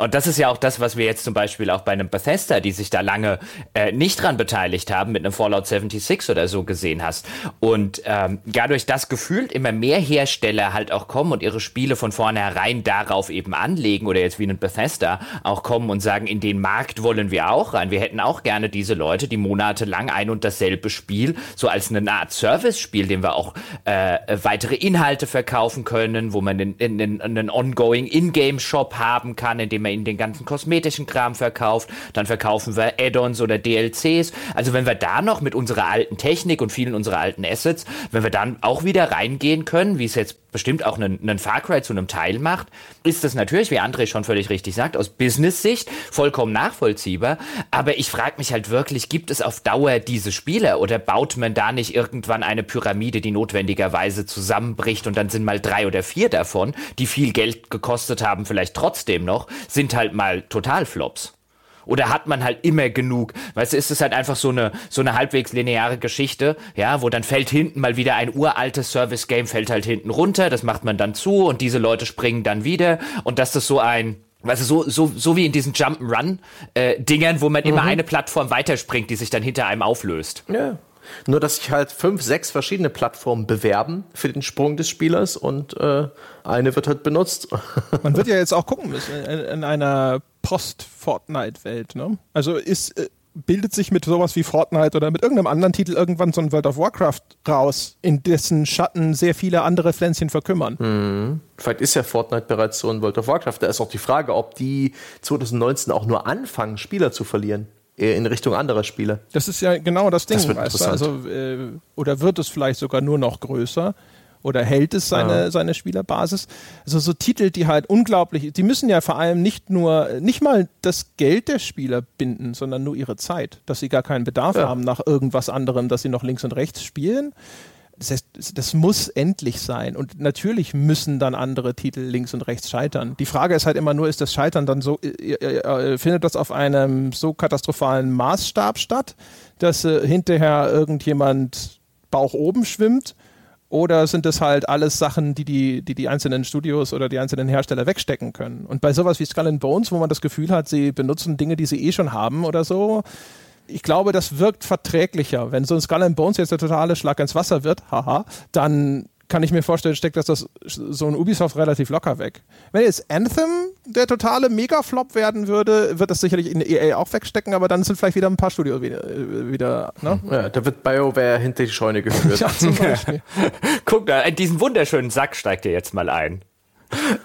[SPEAKER 3] Und das ist ja auch das, was wir jetzt zum Beispiel auch bei einem Bethesda, die sich da lange äh, nicht dran beteiligt haben, mit einem Fallout 76 oder so gesehen hast. Und ähm, dadurch, dass gefühlt immer mehr Hersteller halt auch kommen und ihre Spiele von vornherein darauf eben anlegen oder jetzt wie ein Bethesda auch kommen und sagen, in den Markt wollen wir auch rein. Wir hätten auch gerne diese Leute, die monatelang ein und dasselbe Spiel, so als eine Art Service-Spiel, dem wir auch äh, weitere Inhalte verkaufen können, wo man einen, einen, einen ongoing In-Game-Shop haben kann, in dem indem man ihnen den ganzen kosmetischen Kram verkauft. Dann verkaufen wir Add-ons oder DLCs. Also wenn wir da noch mit unserer alten Technik und vielen unserer alten Assets, wenn wir dann auch wieder reingehen können, wie es jetzt bestimmt auch einen, einen Far Cry zu einem Teil macht, ist das natürlich, wie André schon völlig richtig sagt, aus Business-Sicht vollkommen nachvollziehbar. Aber ich frage mich halt wirklich, gibt es auf Dauer diese Spieler oder baut man da nicht irgendwann eine Pyramide, die notwendigerweise zusammenbricht und dann sind mal drei oder vier davon, die viel Geld gekostet haben, vielleicht trotzdem noch, sind halt mal Totalflops. Oder hat man halt immer genug? Weißt du, ist es halt einfach so eine, so eine halbwegs lineare Geschichte, ja, wo dann fällt hinten mal wieder ein uraltes Service-Game, fällt halt hinten runter, das macht man dann zu und diese Leute springen dann wieder und dass das so ein, Weißt du, so, so, so wie in diesen Jump'n'Run-Dingern, äh, wo man mhm. immer eine Plattform weiterspringt, die sich dann hinter einem auflöst.
[SPEAKER 2] Ja. Nur, dass sich halt fünf, sechs verschiedene Plattformen bewerben für den Sprung des Spielers und äh, eine wird halt benutzt.
[SPEAKER 1] Man wird ja jetzt auch gucken müssen in, in einer Post-Fortnite-Welt. Ne? Also ist, äh, bildet sich mit sowas wie Fortnite oder mit irgendeinem anderen Titel irgendwann so ein World of Warcraft raus, in dessen Schatten sehr viele andere Pflänzchen verkümmern.
[SPEAKER 2] Mhm. Vielleicht ist ja Fortnite bereits so ein World of Warcraft. Da ist auch die Frage, ob die 2019 auch nur anfangen, Spieler zu verlieren in Richtung anderer Spiele.
[SPEAKER 1] Das ist ja genau das Ding, das wird weißt du? Also, äh, oder wird es vielleicht sogar nur noch größer? oder hält es seine, ja. seine Spielerbasis. Also so Titel, die halt unglaublich, die müssen ja vor allem nicht nur, nicht mal das Geld der Spieler binden, sondern nur ihre Zeit, dass sie gar keinen Bedarf ja. haben nach irgendwas anderem, dass sie noch links und rechts spielen. Das heißt, das muss endlich sein. Und natürlich müssen dann andere Titel links und rechts scheitern. Die Frage ist halt immer nur, ist das Scheitern dann so, äh, äh, findet das auf einem so katastrophalen Maßstab statt, dass äh, hinterher irgendjemand Bauch oben schwimmt? Oder sind es halt alles Sachen, die die, die die einzelnen Studios oder die einzelnen Hersteller wegstecken können? Und bei sowas wie Skull Bones, wo man das Gefühl hat, sie benutzen Dinge, die sie eh schon haben oder so, ich glaube, das wirkt verträglicher. Wenn so ein Skull and Bones jetzt der totale Schlag ins Wasser wird, haha, dann kann ich mir vorstellen, steckt das, das so ein Ubisoft relativ locker weg. Wenn jetzt Anthem der totale Megaflop werden würde, wird das sicherlich in EA auch wegstecken, aber dann sind vielleicht wieder ein paar Studios wieder. wieder
[SPEAKER 2] ne? Ja, da wird BioWare hinter die Scheune geführt. ja.
[SPEAKER 3] Guck da, in diesen wunderschönen Sack steigt ihr jetzt mal ein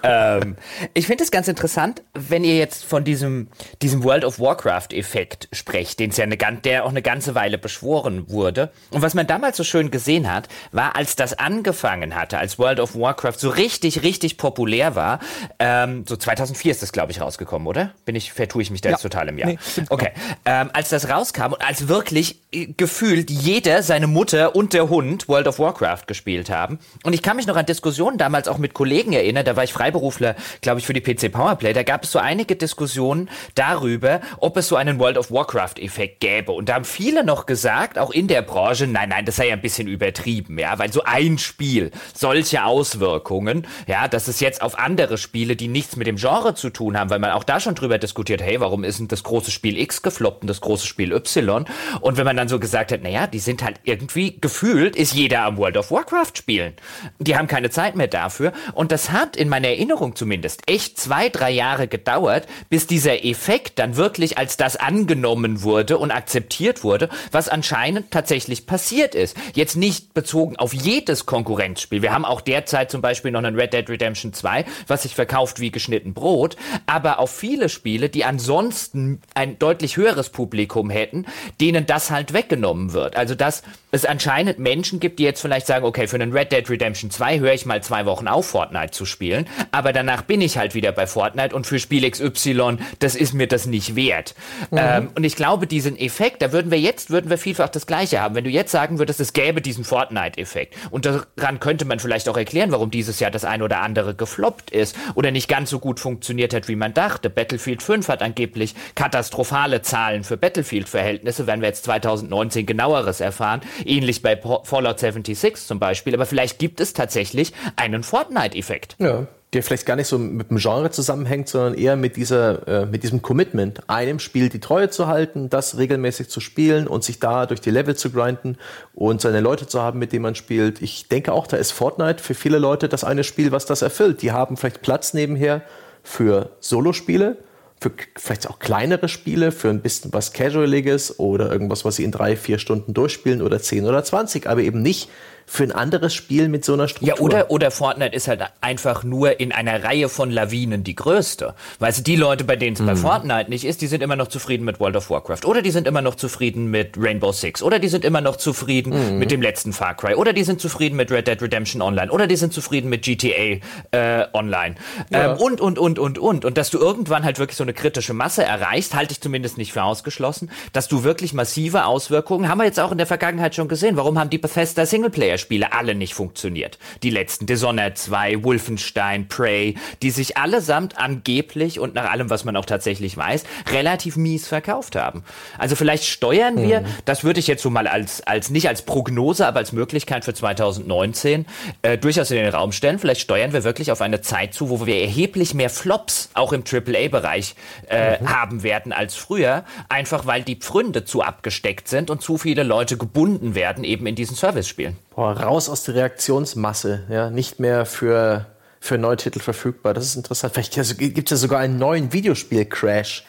[SPEAKER 3] ähm, ich finde es ganz interessant, wenn ihr jetzt von diesem, diesem World of Warcraft-Effekt sprecht, den ja eine, der auch eine ganze Weile beschworen wurde. Und was man damals so schön gesehen hat, war, als das angefangen hatte, als World of Warcraft so richtig, richtig populär war, ähm, so 2004 ist das, glaube ich, rausgekommen, oder? Bin ich, vertue ich mich da ja. jetzt total im Jahr? Nee, okay. Ähm, als das rauskam und als wirklich äh, gefühlt jeder, seine Mutter und der Hund World of Warcraft gespielt haben. Und ich kann mich noch an Diskussionen damals auch mit Kollegen erinnern, da war ich Freiberufler, glaube ich, für die PC Powerplay, da gab es so einige Diskussionen darüber, ob es so einen World of Warcraft-Effekt gäbe. Und da haben viele noch gesagt, auch in der Branche, nein, nein, das sei ja ein bisschen übertrieben, ja, weil so ein Spiel solche Auswirkungen, ja, dass es jetzt auf andere Spiele, die nichts mit dem Genre zu tun haben, weil man auch da schon drüber diskutiert, hey, warum ist denn das große Spiel X gefloppt und das große Spiel Y? Und wenn man dann so gesagt hat, naja, die sind halt irgendwie gefühlt, ist jeder am World of Warcraft spielen. Die haben keine Zeit mehr dafür. Und das hat in in meiner Erinnerung zumindest, echt zwei, drei Jahre gedauert, bis dieser Effekt dann wirklich als das angenommen wurde und akzeptiert wurde, was anscheinend tatsächlich passiert ist. Jetzt nicht bezogen auf jedes Konkurrenzspiel. Wir haben auch derzeit zum Beispiel noch einen Red Dead Redemption 2, was sich verkauft wie geschnitten Brot, aber auf viele Spiele, die ansonsten ein deutlich höheres Publikum hätten, denen das halt weggenommen wird. Also dass es anscheinend Menschen gibt, die jetzt vielleicht sagen, okay, für einen Red Dead Redemption 2 höre ich mal zwei Wochen auf, Fortnite zu spielen spielen, aber danach bin ich halt wieder bei Fortnite und für Spiel XY, das ist mir das nicht wert. Mhm. Ähm, und ich glaube, diesen Effekt, da würden wir jetzt, würden wir vielfach das Gleiche haben. Wenn du jetzt sagen würdest, es gäbe diesen Fortnite-Effekt und daran könnte man vielleicht auch erklären, warum dieses Jahr das ein oder andere gefloppt ist oder nicht ganz so gut funktioniert hat, wie man dachte. Battlefield 5 hat angeblich katastrophale Zahlen für Battlefield-Verhältnisse, werden wir jetzt 2019 genaueres erfahren. Ähnlich bei Fallout 76 zum Beispiel. Aber vielleicht gibt es tatsächlich einen Fortnite-Effekt.
[SPEAKER 2] Ja der vielleicht gar nicht so mit dem Genre zusammenhängt, sondern eher mit dieser, äh, mit diesem Commitment, einem Spiel die Treue zu halten, das regelmäßig zu spielen und sich da durch die Level zu grinden und seine Leute zu haben, mit denen man spielt. Ich denke auch, da ist Fortnite für viele Leute das eine Spiel, was das erfüllt. Die haben vielleicht Platz nebenher für Solospiele, für vielleicht auch kleinere Spiele, für ein bisschen was Casualiges oder irgendwas, was sie in drei, vier Stunden durchspielen oder zehn oder zwanzig, aber eben nicht für ein anderes Spiel mit so einer Struktur.
[SPEAKER 3] Ja, oder, oder Fortnite ist halt einfach nur in einer Reihe von Lawinen die größte. Weißt du, die Leute, bei denen es mhm. bei Fortnite nicht ist, die sind immer noch zufrieden mit World of Warcraft. Oder die sind immer noch zufrieden mit Rainbow Six. Oder die sind immer noch zufrieden mhm. mit dem letzten Far Cry. Oder die sind zufrieden mit Red Dead Redemption Online. Oder die sind zufrieden mit GTA äh, Online. Ja. Ähm, und, und, und, und, und. Und dass du irgendwann halt wirklich so eine kritische Masse erreichst, halte ich zumindest nicht für ausgeschlossen. Dass du wirklich massive Auswirkungen, haben wir jetzt auch in der Vergangenheit schon gesehen. Warum haben die Bethesda Singleplayer Multiplayer-Spiele alle nicht funktioniert. Die letzten, Dishonored 2, Wolfenstein, Prey, die sich allesamt angeblich und nach allem, was man auch tatsächlich weiß, relativ mies verkauft haben. Also vielleicht steuern wir, mhm. das würde ich jetzt so mal als, als nicht als Prognose, aber als Möglichkeit für 2019 äh, durchaus in den Raum stellen. Vielleicht steuern wir wirklich auf eine Zeit zu, wo wir erheblich mehr Flops auch im AAA-Bereich äh, mhm. haben werden als früher, einfach weil die Pfründe zu abgesteckt sind und zu viele Leute gebunden werden eben in diesen Service-Spielen.
[SPEAKER 2] Boah, raus aus der Reaktionsmasse, ja, nicht mehr für, für neue Titel verfügbar. Das ist interessant. Vielleicht gibt es ja sogar einen neuen Videospiel-Crash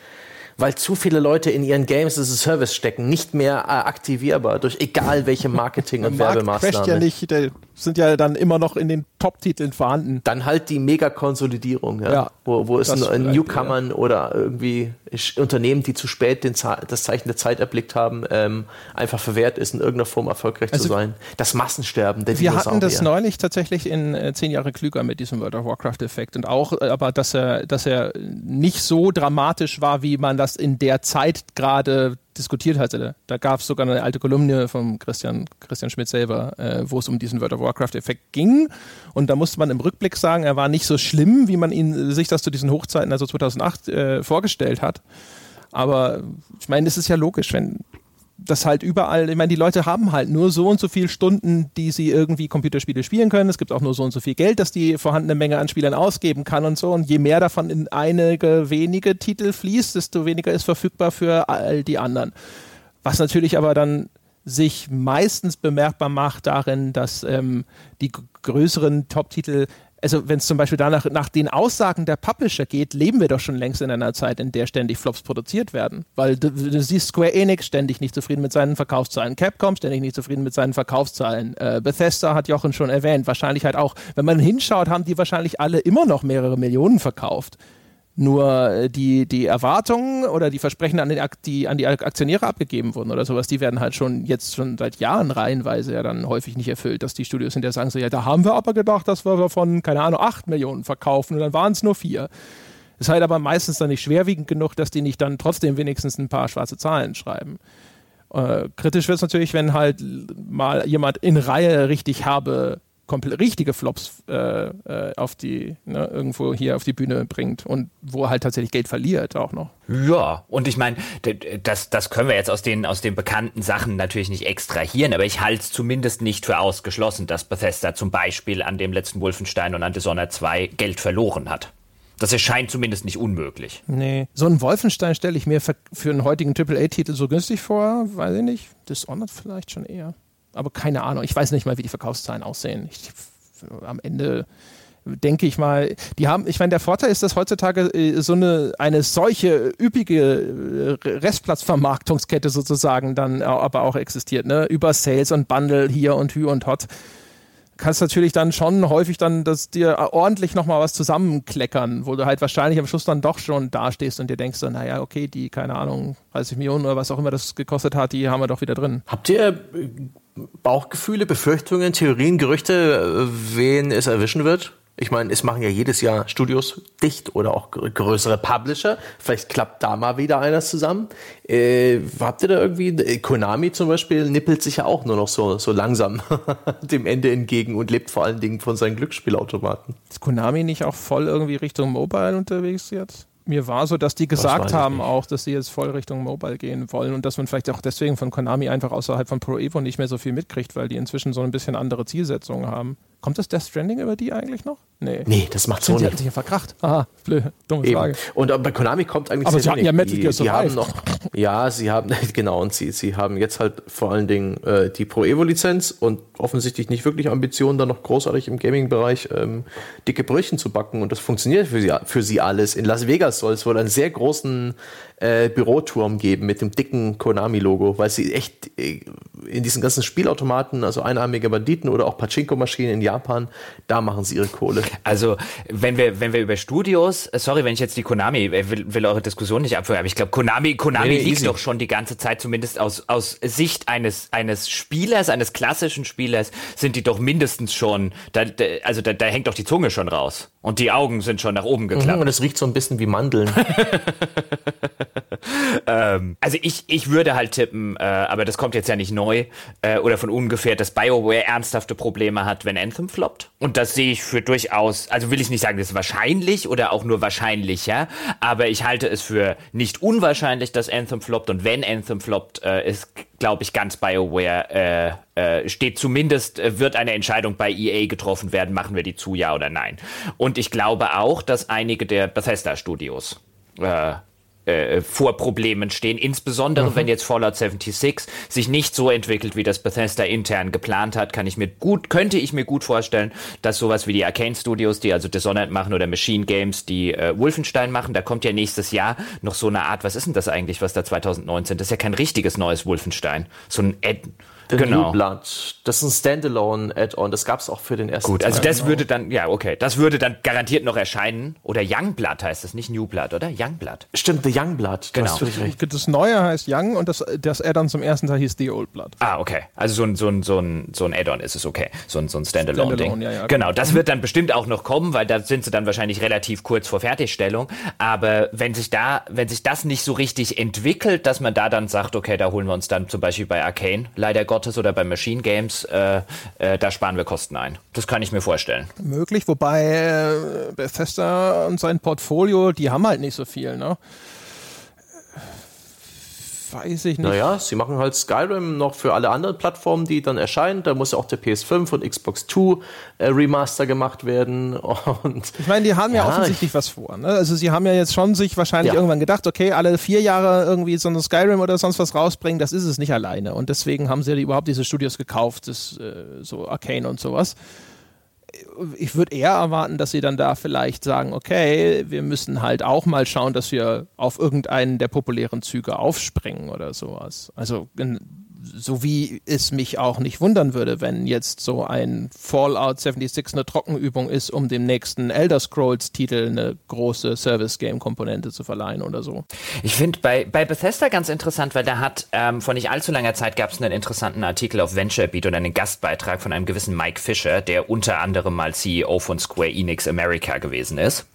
[SPEAKER 2] weil zu viele Leute in ihren Games as a Service stecken, nicht mehr äh, aktivierbar durch egal welche Marketing- und Werbemaßnahmen.
[SPEAKER 1] ja nicht, der sind ja dann immer noch in den Top-Titeln vorhanden.
[SPEAKER 2] Dann halt die Mega-Konsolidierung, ja, ja, wo, wo es Newcomern ja. oder irgendwie Unternehmen, die zu spät den, das Zeichen der Zeit erblickt haben, ähm, einfach verwehrt ist, in irgendeiner Form erfolgreich also zu sein. Das Massensterben der
[SPEAKER 1] Wir hatten das neulich tatsächlich in äh, zehn Jahre klüger mit diesem World of Warcraft-Effekt und auch, äh, aber dass er, dass er nicht so dramatisch war, wie man das in der Zeit gerade diskutiert hatte. Da gab es sogar eine alte Kolumne von Christian, Christian Schmidt selber, äh, wo es um diesen World of Warcraft-Effekt ging. Und da musste man im Rückblick sagen, er war nicht so schlimm, wie man ihn, sich das zu diesen Hochzeiten, also 2008, äh, vorgestellt hat. Aber ich meine, es ist ja logisch, wenn das halt überall, ich meine, die Leute haben halt nur so und so viele Stunden, die sie irgendwie Computerspiele spielen können. Es gibt auch nur so und so viel Geld, das die vorhandene Menge an Spielern ausgeben kann und so. Und je mehr davon in einige wenige Titel fließt, desto weniger ist verfügbar für all die anderen Was natürlich aber dann sich meistens bemerkbar macht darin, dass ähm, die größeren Top-Titel also wenn es zum Beispiel danach nach den Aussagen der Publisher geht, leben wir doch schon längst in einer Zeit, in der ständig Flops produziert werden. Weil du, du siehst Square Enix ständig nicht zufrieden mit seinen Verkaufszahlen, Capcom ständig nicht zufrieden mit seinen Verkaufszahlen, äh, Bethesda hat Jochen schon erwähnt, wahrscheinlich halt auch. Wenn man hinschaut, haben die wahrscheinlich alle immer noch mehrere Millionen verkauft. Nur äh, die, die Erwartungen oder die Versprechen an, den, die an die Aktionäre abgegeben wurden oder sowas, die werden halt schon jetzt schon seit Jahren reihenweise ja dann häufig nicht erfüllt, dass die Studios hinterher sagen so, ja, da haben wir aber gedacht, dass wir von, keine Ahnung, 8 Millionen verkaufen und dann waren es nur vier. Ist halt aber meistens dann nicht schwerwiegend genug, dass die nicht dann trotzdem wenigstens ein paar schwarze Zahlen schreiben. Äh, kritisch wird es natürlich, wenn halt mal jemand in Reihe richtig herbe richtige Flops äh, äh, auf die, ne, irgendwo hier auf die Bühne bringt und wo halt tatsächlich Geld verliert auch noch.
[SPEAKER 3] Ja, und ich meine, das, das können wir jetzt aus den, aus den bekannten Sachen natürlich nicht extrahieren, aber ich halte es zumindest nicht für ausgeschlossen, dass Bethesda zum Beispiel an dem letzten Wolfenstein und an Dishonored 2 Geld verloren hat. Das erscheint zumindest nicht unmöglich.
[SPEAKER 1] Nee. So einen Wolfenstein stelle ich mir für, für einen heutigen AAA-Titel so günstig vor, weiß ich nicht. Dishonored vielleicht schon eher aber keine Ahnung. Ich weiß nicht mal, wie die Verkaufszahlen aussehen. Ich, am Ende denke ich mal, die haben, ich meine, der Vorteil ist, dass heutzutage äh, so eine, eine solche üppige äh, Restplatzvermarktungskette sozusagen dann aber auch existiert, ne? Über Sales und Bundle hier und Hü und Hot. Kannst natürlich dann schon häufig dann das dir ordentlich nochmal was zusammenkleckern, wo du halt wahrscheinlich am Schluss dann doch schon dastehst und dir denkst, so, naja, okay, die, keine Ahnung, 30 Millionen oder was auch immer das gekostet hat, die haben wir doch wieder drin.
[SPEAKER 2] Habt ihr Bauchgefühle, Befürchtungen, Theorien, Gerüchte, wen es erwischen wird? Ich meine, es machen ja jedes Jahr Studios dicht oder auch größere Publisher. Vielleicht klappt da mal wieder einer zusammen. Äh, habt ihr da irgendwie, äh, Konami zum Beispiel nippelt sich ja auch nur noch so, so langsam dem Ende entgegen und lebt vor allen Dingen von seinen Glücksspielautomaten.
[SPEAKER 1] Ist Konami nicht auch voll irgendwie Richtung Mobile unterwegs jetzt? mir war so, dass die gesagt haben auch, dass sie jetzt voll Richtung Mobile gehen wollen und dass man vielleicht auch deswegen von Konami einfach außerhalb von Pro Evo nicht mehr so viel mitkriegt, weil die inzwischen so ein bisschen andere Zielsetzungen haben. Kommt das Death Stranding über die eigentlich noch?
[SPEAKER 2] Nee. Nee, das macht so nicht. Die
[SPEAKER 1] hatten sich ja verkracht. Aha, blöd,
[SPEAKER 2] dumme Eben. Frage. Und bei Konami kommt eigentlich
[SPEAKER 1] Aber sie hatten ja Metal Gear
[SPEAKER 2] Survive. Haben noch, ja, sie haben, genau, und sie, sie haben jetzt halt vor allen Dingen äh, die Pro Evo Lizenz und offensichtlich nicht wirklich Ambitionen, da noch großartig im Gaming-Bereich ähm, dicke Brötchen zu backen. Und das funktioniert für sie, für sie alles. In Las Vegas soll es wohl einen sehr großen äh, Büroturm geben mit dem dicken Konami-Logo, weil sie echt äh, in diesen ganzen Spielautomaten, also einarmige Banditen oder auch Pachinko-Maschinen in Japan, da machen sie ihre Kohle.
[SPEAKER 3] Also, wenn wir, wenn wir über Studios, äh, sorry, wenn ich jetzt die Konami, äh, will, will eure Diskussion nicht abführen, aber ich glaube, Konami, Konami nee, liegt easy. doch schon die ganze Zeit, zumindest aus, aus Sicht eines, eines Spielers, eines klassischen Spielers, sind die doch mindestens schon, da, da, also da, da hängt doch die Zunge schon raus. Und die Augen sind schon nach oben geklappt. Mhm,
[SPEAKER 2] und es riecht so ein bisschen wie Mandeln.
[SPEAKER 3] ähm, also ich, ich würde halt tippen, äh, aber das kommt jetzt ja nicht neu äh, oder von ungefähr, dass BioWare ernsthafte Probleme hat, wenn Anthem floppt. Und das sehe ich für durchaus, also will ich nicht sagen, das ist wahrscheinlich oder auch nur wahrscheinlicher, aber ich halte es für nicht unwahrscheinlich, dass Anthem floppt. Und wenn Anthem floppt, äh, ist, glaube ich, ganz BioWare äh, äh, steht zumindest, äh, wird eine Entscheidung bei EA getroffen werden, machen wir die zu, ja oder nein. Und ich glaube auch, dass einige der Bethesda-Studios äh, äh, vor Problemen stehen, insbesondere mhm. wenn jetzt Fallout 76 sich nicht so entwickelt, wie das Bethesda intern geplant hat, kann ich mir gut, könnte ich mir gut vorstellen, dass sowas wie die Arcane Studios, die also Dishonored machen oder Machine Games, die äh, Wolfenstein machen, da kommt ja nächstes Jahr noch so eine Art, was ist denn das eigentlich, was da 2019, das ist ja kein richtiges neues Wolfenstein, so ein Ad
[SPEAKER 2] The genau. New Blood. Das ist ein Standalone-Add-on. Das gab es auch für den ersten
[SPEAKER 3] Gut, also das genau. würde dann, ja, okay. Das würde dann garantiert noch erscheinen. Oder Young Blood heißt das, nicht New Blood, oder? Young Blood.
[SPEAKER 2] Stimmt, The Young Blood.
[SPEAKER 1] Du genau. Das Neue heißt Young und das, das Add-on zum ersten Teil hieß The Old Blood.
[SPEAKER 3] Ah, okay. Also so ein, so ein, so ein, so ein Add-on ist es okay. So ein, so ein Standalone-Ding. Standalone, ja, ja, genau. genau, das wird dann bestimmt auch noch kommen, weil da sind sie dann wahrscheinlich relativ kurz vor Fertigstellung. Aber wenn sich da, wenn sich das nicht so richtig entwickelt, dass man da dann sagt, okay, da holen wir uns dann zum Beispiel bei Arcane, leider Gottes, oder bei Machine Games, äh, äh, da sparen wir Kosten ein. Das kann ich mir vorstellen.
[SPEAKER 1] Möglich, wobei äh, Bethesda und sein Portfolio, die haben halt nicht so viel, ne? Weiß ich nicht.
[SPEAKER 2] Naja, sie machen halt Skyrim noch für alle anderen Plattformen, die dann erscheinen. Da muss ja auch der PS5 und Xbox 2 äh, Remaster gemacht werden. Und
[SPEAKER 1] ich meine, die haben ja, ja offensichtlich was vor. Ne? Also sie haben ja jetzt schon sich wahrscheinlich ja. irgendwann gedacht, okay, alle vier Jahre irgendwie so ein Skyrim oder sonst was rausbringen, das ist es nicht alleine. Und deswegen haben sie ja überhaupt diese Studios gekauft, das, äh, so Arcane und sowas ich würde eher erwarten, dass sie dann da vielleicht sagen, okay, wir müssen halt auch mal schauen, dass wir auf irgendeinen der populären Züge aufspringen oder sowas. Also so wie es mich auch nicht wundern würde, wenn jetzt so ein Fallout 76 eine Trockenübung ist, um dem nächsten Elder Scrolls Titel eine große Service Game Komponente zu verleihen oder so.
[SPEAKER 3] Ich finde bei, bei Bethesda ganz interessant, weil da hat ähm, vor nicht allzu langer Zeit gab es einen interessanten Artikel auf VentureBeat und einen Gastbeitrag von einem gewissen Mike Fisher, der unter anderem mal CEO von Square Enix America gewesen ist.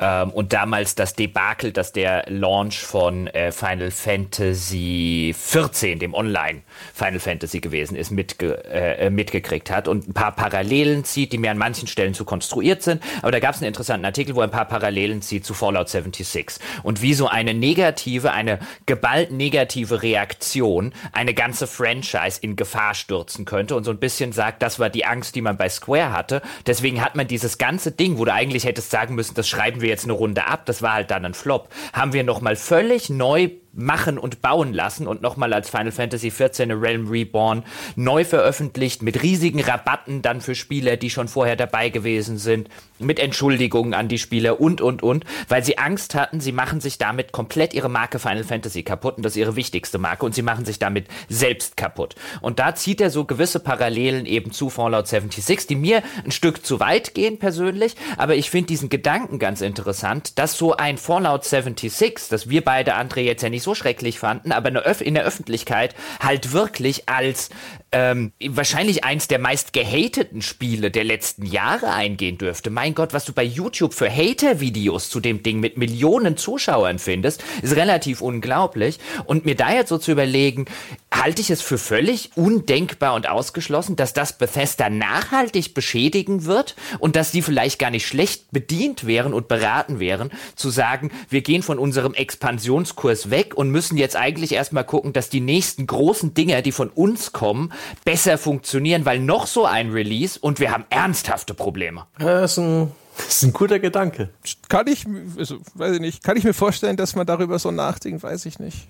[SPEAKER 3] Ähm, und damals das Debakel, dass der Launch von äh, Final Fantasy 14, dem Online Final Fantasy gewesen ist, mitge äh, äh, mitgekriegt hat und ein paar Parallelen zieht, die mir an manchen Stellen zu konstruiert sind. Aber da gab es einen interessanten Artikel, wo er ein paar Parallelen zieht zu Fallout 76 und wie so eine negative, eine geballt negative Reaktion eine ganze Franchise in Gefahr stürzen könnte und so ein bisschen sagt, das war die Angst, die man bei Square hatte. Deswegen hat man dieses ganze Ding, wo du eigentlich hättest sagen müssen, das schreiben wir jetzt eine Runde ab, das war halt dann ein Flop, haben wir nochmal völlig neu machen und bauen lassen und nochmal als Final Fantasy XIV Realm Reborn neu veröffentlicht mit riesigen Rabatten dann für Spieler, die schon vorher dabei gewesen sind, mit Entschuldigungen an die Spieler und, und, und, weil sie Angst hatten, sie machen sich damit komplett ihre Marke Final Fantasy kaputt und das ist ihre wichtigste Marke und sie machen sich damit selbst kaputt. Und da zieht er so gewisse Parallelen eben zu Fallout 76, die mir ein Stück zu weit gehen persönlich, aber ich finde diesen Gedanken ganz interessant, dass so ein Fallout 76, das wir beide, André, jetzt ja nicht so schrecklich fanden, aber in der Öffentlichkeit halt wirklich als ähm, wahrscheinlich eins der meist gehateten Spiele der letzten Jahre eingehen dürfte. Mein Gott, was du bei YouTube für Hater-Videos zu dem Ding mit Millionen Zuschauern findest, ist relativ unglaublich. Und mir da jetzt so zu überlegen, halte ich es für völlig undenkbar und ausgeschlossen, dass das Bethesda nachhaltig beschädigen wird und dass die vielleicht gar nicht schlecht bedient wären und beraten wären, zu sagen, wir gehen von unserem Expansionskurs weg und müssen jetzt eigentlich erstmal gucken, dass die nächsten großen Dinger, die von uns kommen, besser funktionieren, weil noch so ein Release und wir haben ernsthafte Probleme.
[SPEAKER 2] Das ist ein das ist ein guter Gedanke.
[SPEAKER 1] Kann ich, also, weiß ich nicht, kann ich mir vorstellen, dass man darüber so nachdenkt, weiß ich nicht.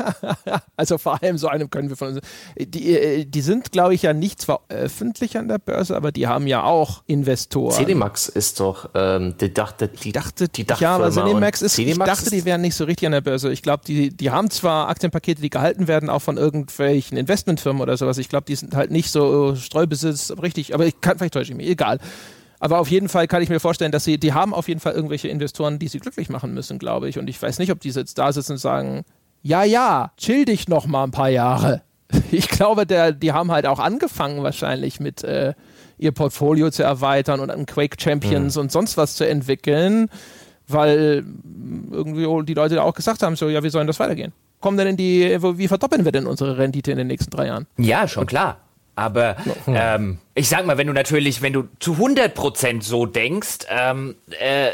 [SPEAKER 1] also vor allem so einem können wir von uns. Die, äh, die sind, glaube ich, ja nicht zwar öffentlich an der Börse, aber die haben ja auch Investoren.
[SPEAKER 2] Cedimax ist doch, ähm, die dachte, die dachte, die dachte.
[SPEAKER 1] Ja, aber Cedimax ist, ich dachte, die wären nicht so richtig an der Börse. Ich glaube, die, die haben zwar Aktienpakete, die gehalten werden, auch von irgendwelchen Investmentfirmen oder sowas. Ich glaube, die sind halt nicht so Streubesitz, richtig, aber ich kann, vielleicht täusche ich mich, egal. Aber auf jeden Fall kann ich mir vorstellen, dass sie, die haben auf jeden Fall irgendwelche Investoren, die sie glücklich machen müssen, glaube ich. Und ich weiß nicht, ob die jetzt da sitzen und sagen, ja, ja, chill dich noch mal ein paar Jahre. Ich glaube, der, die haben halt auch angefangen wahrscheinlich mit äh, ihr Portfolio zu erweitern und an Quake Champions mhm. und sonst was zu entwickeln, weil irgendwie die Leute auch gesagt haben, so, ja, wie soll denn das weitergehen? Kommen denn in die, wie verdoppeln wir denn unsere Rendite in den nächsten drei Jahren?
[SPEAKER 3] Ja, schon klar. Aber ähm, ich sag mal, wenn du natürlich, wenn du zu 100% so denkst, ähm, äh,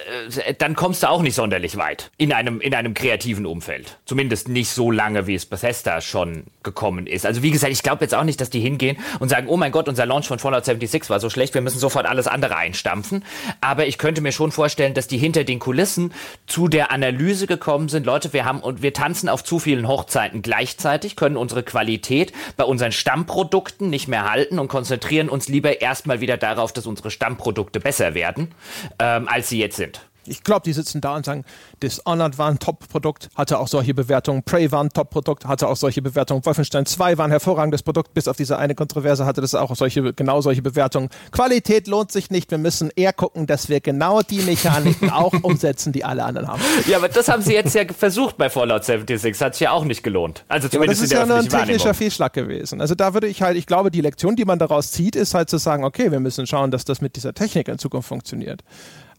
[SPEAKER 3] dann kommst du auch nicht sonderlich weit in einem, in einem kreativen Umfeld. Zumindest nicht so lange, wie es Bethesda schon gekommen ist. Also wie gesagt, ich glaube jetzt auch nicht, dass die hingehen und sagen, oh mein Gott, unser Launch von Fallout 76 war so schlecht, wir müssen sofort alles andere einstampfen. Aber ich könnte mir schon vorstellen, dass die hinter den Kulissen zu der Analyse gekommen sind, Leute, wir haben und wir tanzen auf zu vielen Hochzeiten gleichzeitig, können unsere Qualität bei unseren Stammprodukten nicht mehr halten und konzentrieren uns lieber erstmal wieder darauf, dass unsere Stammprodukte besser werden, ähm, als sie jetzt sind.
[SPEAKER 1] Ich glaube, die sitzen da und sagen, Dishonored war ein Top-Produkt, hatte auch solche Bewertungen. Prey war ein Top-Produkt, hatte auch solche Bewertungen. Wolfenstein 2 war ein hervorragendes Produkt, bis auf diese eine Kontroverse hatte das auch solche, genau solche Bewertungen. Qualität lohnt sich nicht. Wir müssen eher gucken, dass wir genau die Mechaniken auch umsetzen, die alle anderen haben.
[SPEAKER 3] Ja, aber das haben sie jetzt ja versucht bei Fallout 76. Hat sich ja auch nicht gelohnt. Also
[SPEAKER 1] zumindest ja, das ist ja nur ein technischer Fehlschlag gewesen. Also da würde ich halt, ich glaube, die Lektion, die man daraus zieht, ist halt zu sagen, okay, wir müssen schauen, dass das mit dieser Technik in Zukunft funktioniert.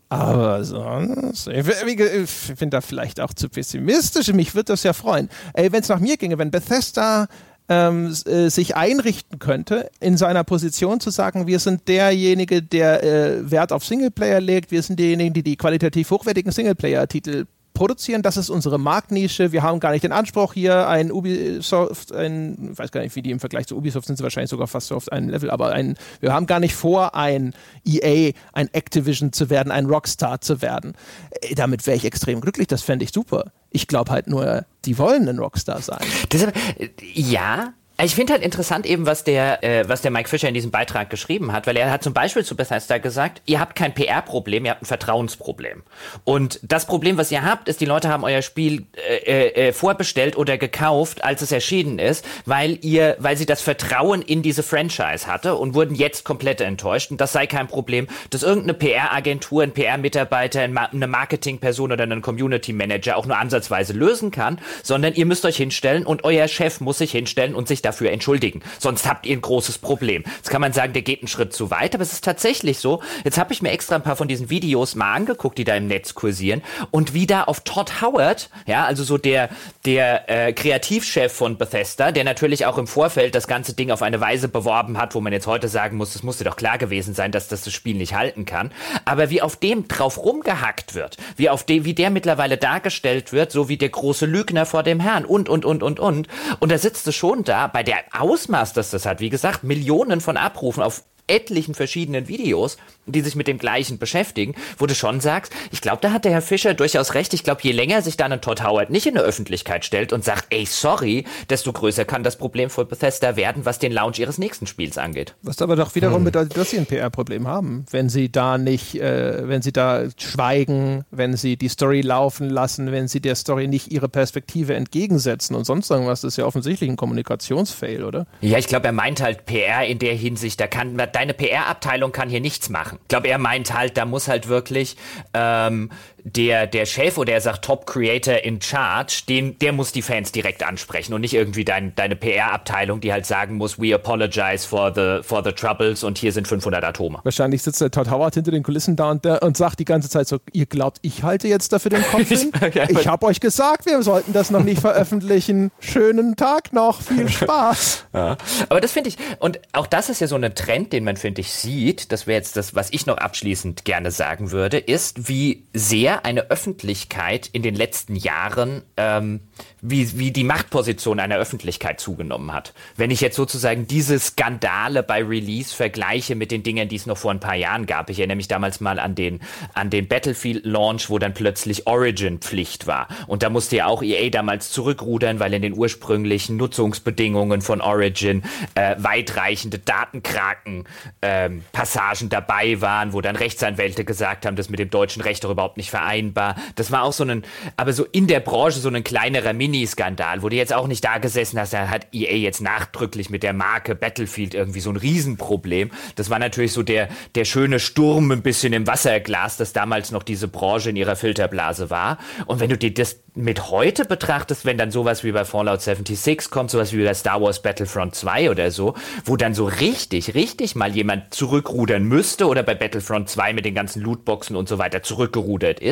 [SPEAKER 1] Aber sonst, ich, ich bin da vielleicht auch zu pessimistisch. Mich würde das ja freuen. Ey, wenn es nach mir ginge, wenn Bethesda ähm, äh, sich einrichten könnte, in seiner Position zu sagen, wir sind derjenige, der äh, Wert auf Singleplayer legt, wir sind diejenigen, die die qualitativ hochwertigen Singleplayer-Titel produzieren, das ist unsere Marktnische, wir haben gar nicht den Anspruch hier ein Ubisoft, ein, ich weiß gar nicht, wie die im Vergleich zu Ubisoft sind sie wahrscheinlich sogar fast so auf einem Level, aber ein, wir haben gar nicht vor, ein EA, ein Activision zu werden, ein Rockstar zu werden. Äh, damit wäre ich extrem glücklich, das fände ich super. Ich glaube halt nur, die wollen ein Rockstar sein.
[SPEAKER 3] Deshalb, äh, ja, ich finde halt interessant eben, was der, äh, was der Mike Fischer in diesem Beitrag geschrieben hat, weil er hat zum Beispiel zu Bethesda gesagt, ihr habt kein PR-Problem, ihr habt ein Vertrauensproblem. Und das Problem, was ihr habt, ist, die Leute haben euer Spiel äh, äh, vorbestellt oder gekauft, als es erschienen ist, weil ihr, weil sie das Vertrauen in diese Franchise hatte und wurden jetzt komplett enttäuscht. Und das sei kein Problem, dass irgendeine PR-Agentur, ein PR-Mitarbeiter, eine Marketing-Person oder ein Community-Manager auch nur ansatzweise lösen kann, sondern ihr müsst euch hinstellen und euer Chef muss sich hinstellen und sich da dafür entschuldigen. Sonst habt ihr ein großes Problem. Jetzt kann man sagen, der geht einen Schritt zu weit, aber es ist tatsächlich so. Jetzt habe ich mir extra ein paar von diesen Videos mal angeguckt, die da im Netz kursieren und wie da auf Todd Howard, ja, also so der, der äh, Kreativchef von Bethesda, der natürlich auch im Vorfeld das ganze Ding auf eine Weise beworben hat, wo man jetzt heute sagen muss, es musste doch klar gewesen sein, dass das das Spiel nicht halten kann. Aber wie auf dem drauf rumgehackt wird, wie auf dem, wie der mittlerweile dargestellt wird, so wie der große Lügner vor dem Herrn und, und, und, und, und. Und da sitzt du schon da bei bei der Ausmaß, dass das hat, wie gesagt, Millionen von Abrufen auf etlichen verschiedenen Videos, die sich mit dem gleichen beschäftigen, wo du schon sagst, ich glaube, da hat der Herr Fischer durchaus recht. Ich glaube, je länger sich dann ein Todd Howard nicht in der Öffentlichkeit stellt und sagt, ey, sorry, desto größer kann das Problem für Bethesda werden, was den Launch ihres nächsten Spiels angeht.
[SPEAKER 1] Was aber doch wiederum hm. bedeutet, dass sie ein PR-Problem haben, wenn sie da nicht, äh, wenn sie da schweigen, wenn sie die Story laufen lassen, wenn sie der Story nicht ihre Perspektive entgegensetzen und sonst irgendwas, das ist ja offensichtlich ein Kommunikationsfail, oder?
[SPEAKER 3] Ja, ich glaube, er meint halt PR in der Hinsicht, da kann, deine PR-Abteilung kann hier nichts machen. Ich glaube, er meint halt, da muss halt wirklich ähm, der, der Chef oder er sagt Top Creator in Charge, den, der muss die Fans direkt ansprechen und nicht irgendwie dein, deine PR-Abteilung, die halt sagen muss, we apologize for the, for the troubles und hier sind 500 Atome.
[SPEAKER 1] Wahrscheinlich sitzt der Todd Howard hinter den Kulissen da und, der, und sagt die ganze Zeit so, ihr glaubt, ich halte jetzt dafür den Kopf hin? ich habe euch gesagt, wir sollten das noch nicht veröffentlichen. Schönen Tag noch, viel Spaß.
[SPEAKER 3] ja. Aber das finde ich, und auch das ist ja so ein Trend, den man, finde ich, sieht, das wäre jetzt das, was ich noch abschließend gerne sagen würde, ist, wie sehr eine Öffentlichkeit in den letzten Jahren ähm, wie, wie die Machtposition einer Öffentlichkeit zugenommen hat. Wenn ich jetzt sozusagen diese Skandale bei Release vergleiche mit den Dingen, die es noch vor ein paar Jahren gab. Ich erinnere mich damals mal an den, an den Battlefield-Launch, wo dann plötzlich Origin-Pflicht war. Und da musste ja auch EA damals zurückrudern, weil in den ursprünglichen Nutzungsbedingungen von Origin äh, weitreichende Datenkraken-Passagen ähm, dabei waren, wo dann Rechtsanwälte gesagt haben, das mit dem deutschen Recht doch überhaupt nicht vereinbar. Das war auch so ein, aber so in der Branche so ein kleinerer Miniskandal, wo du jetzt auch nicht da gesessen hast, da hat EA jetzt nachdrücklich mit der Marke Battlefield irgendwie so ein Riesenproblem. Das war natürlich so der, der schöne Sturm ein bisschen im Wasserglas, das damals noch diese Branche in ihrer Filterblase war. Und wenn du dir das mit heute betrachtest, wenn dann sowas wie bei Fallout 76 kommt, sowas wie bei Star Wars Battlefront 2 oder so, wo dann so richtig, richtig mal jemand zurückrudern müsste oder bei Battlefront 2 mit den ganzen Lootboxen und so weiter zurückgerudert ist,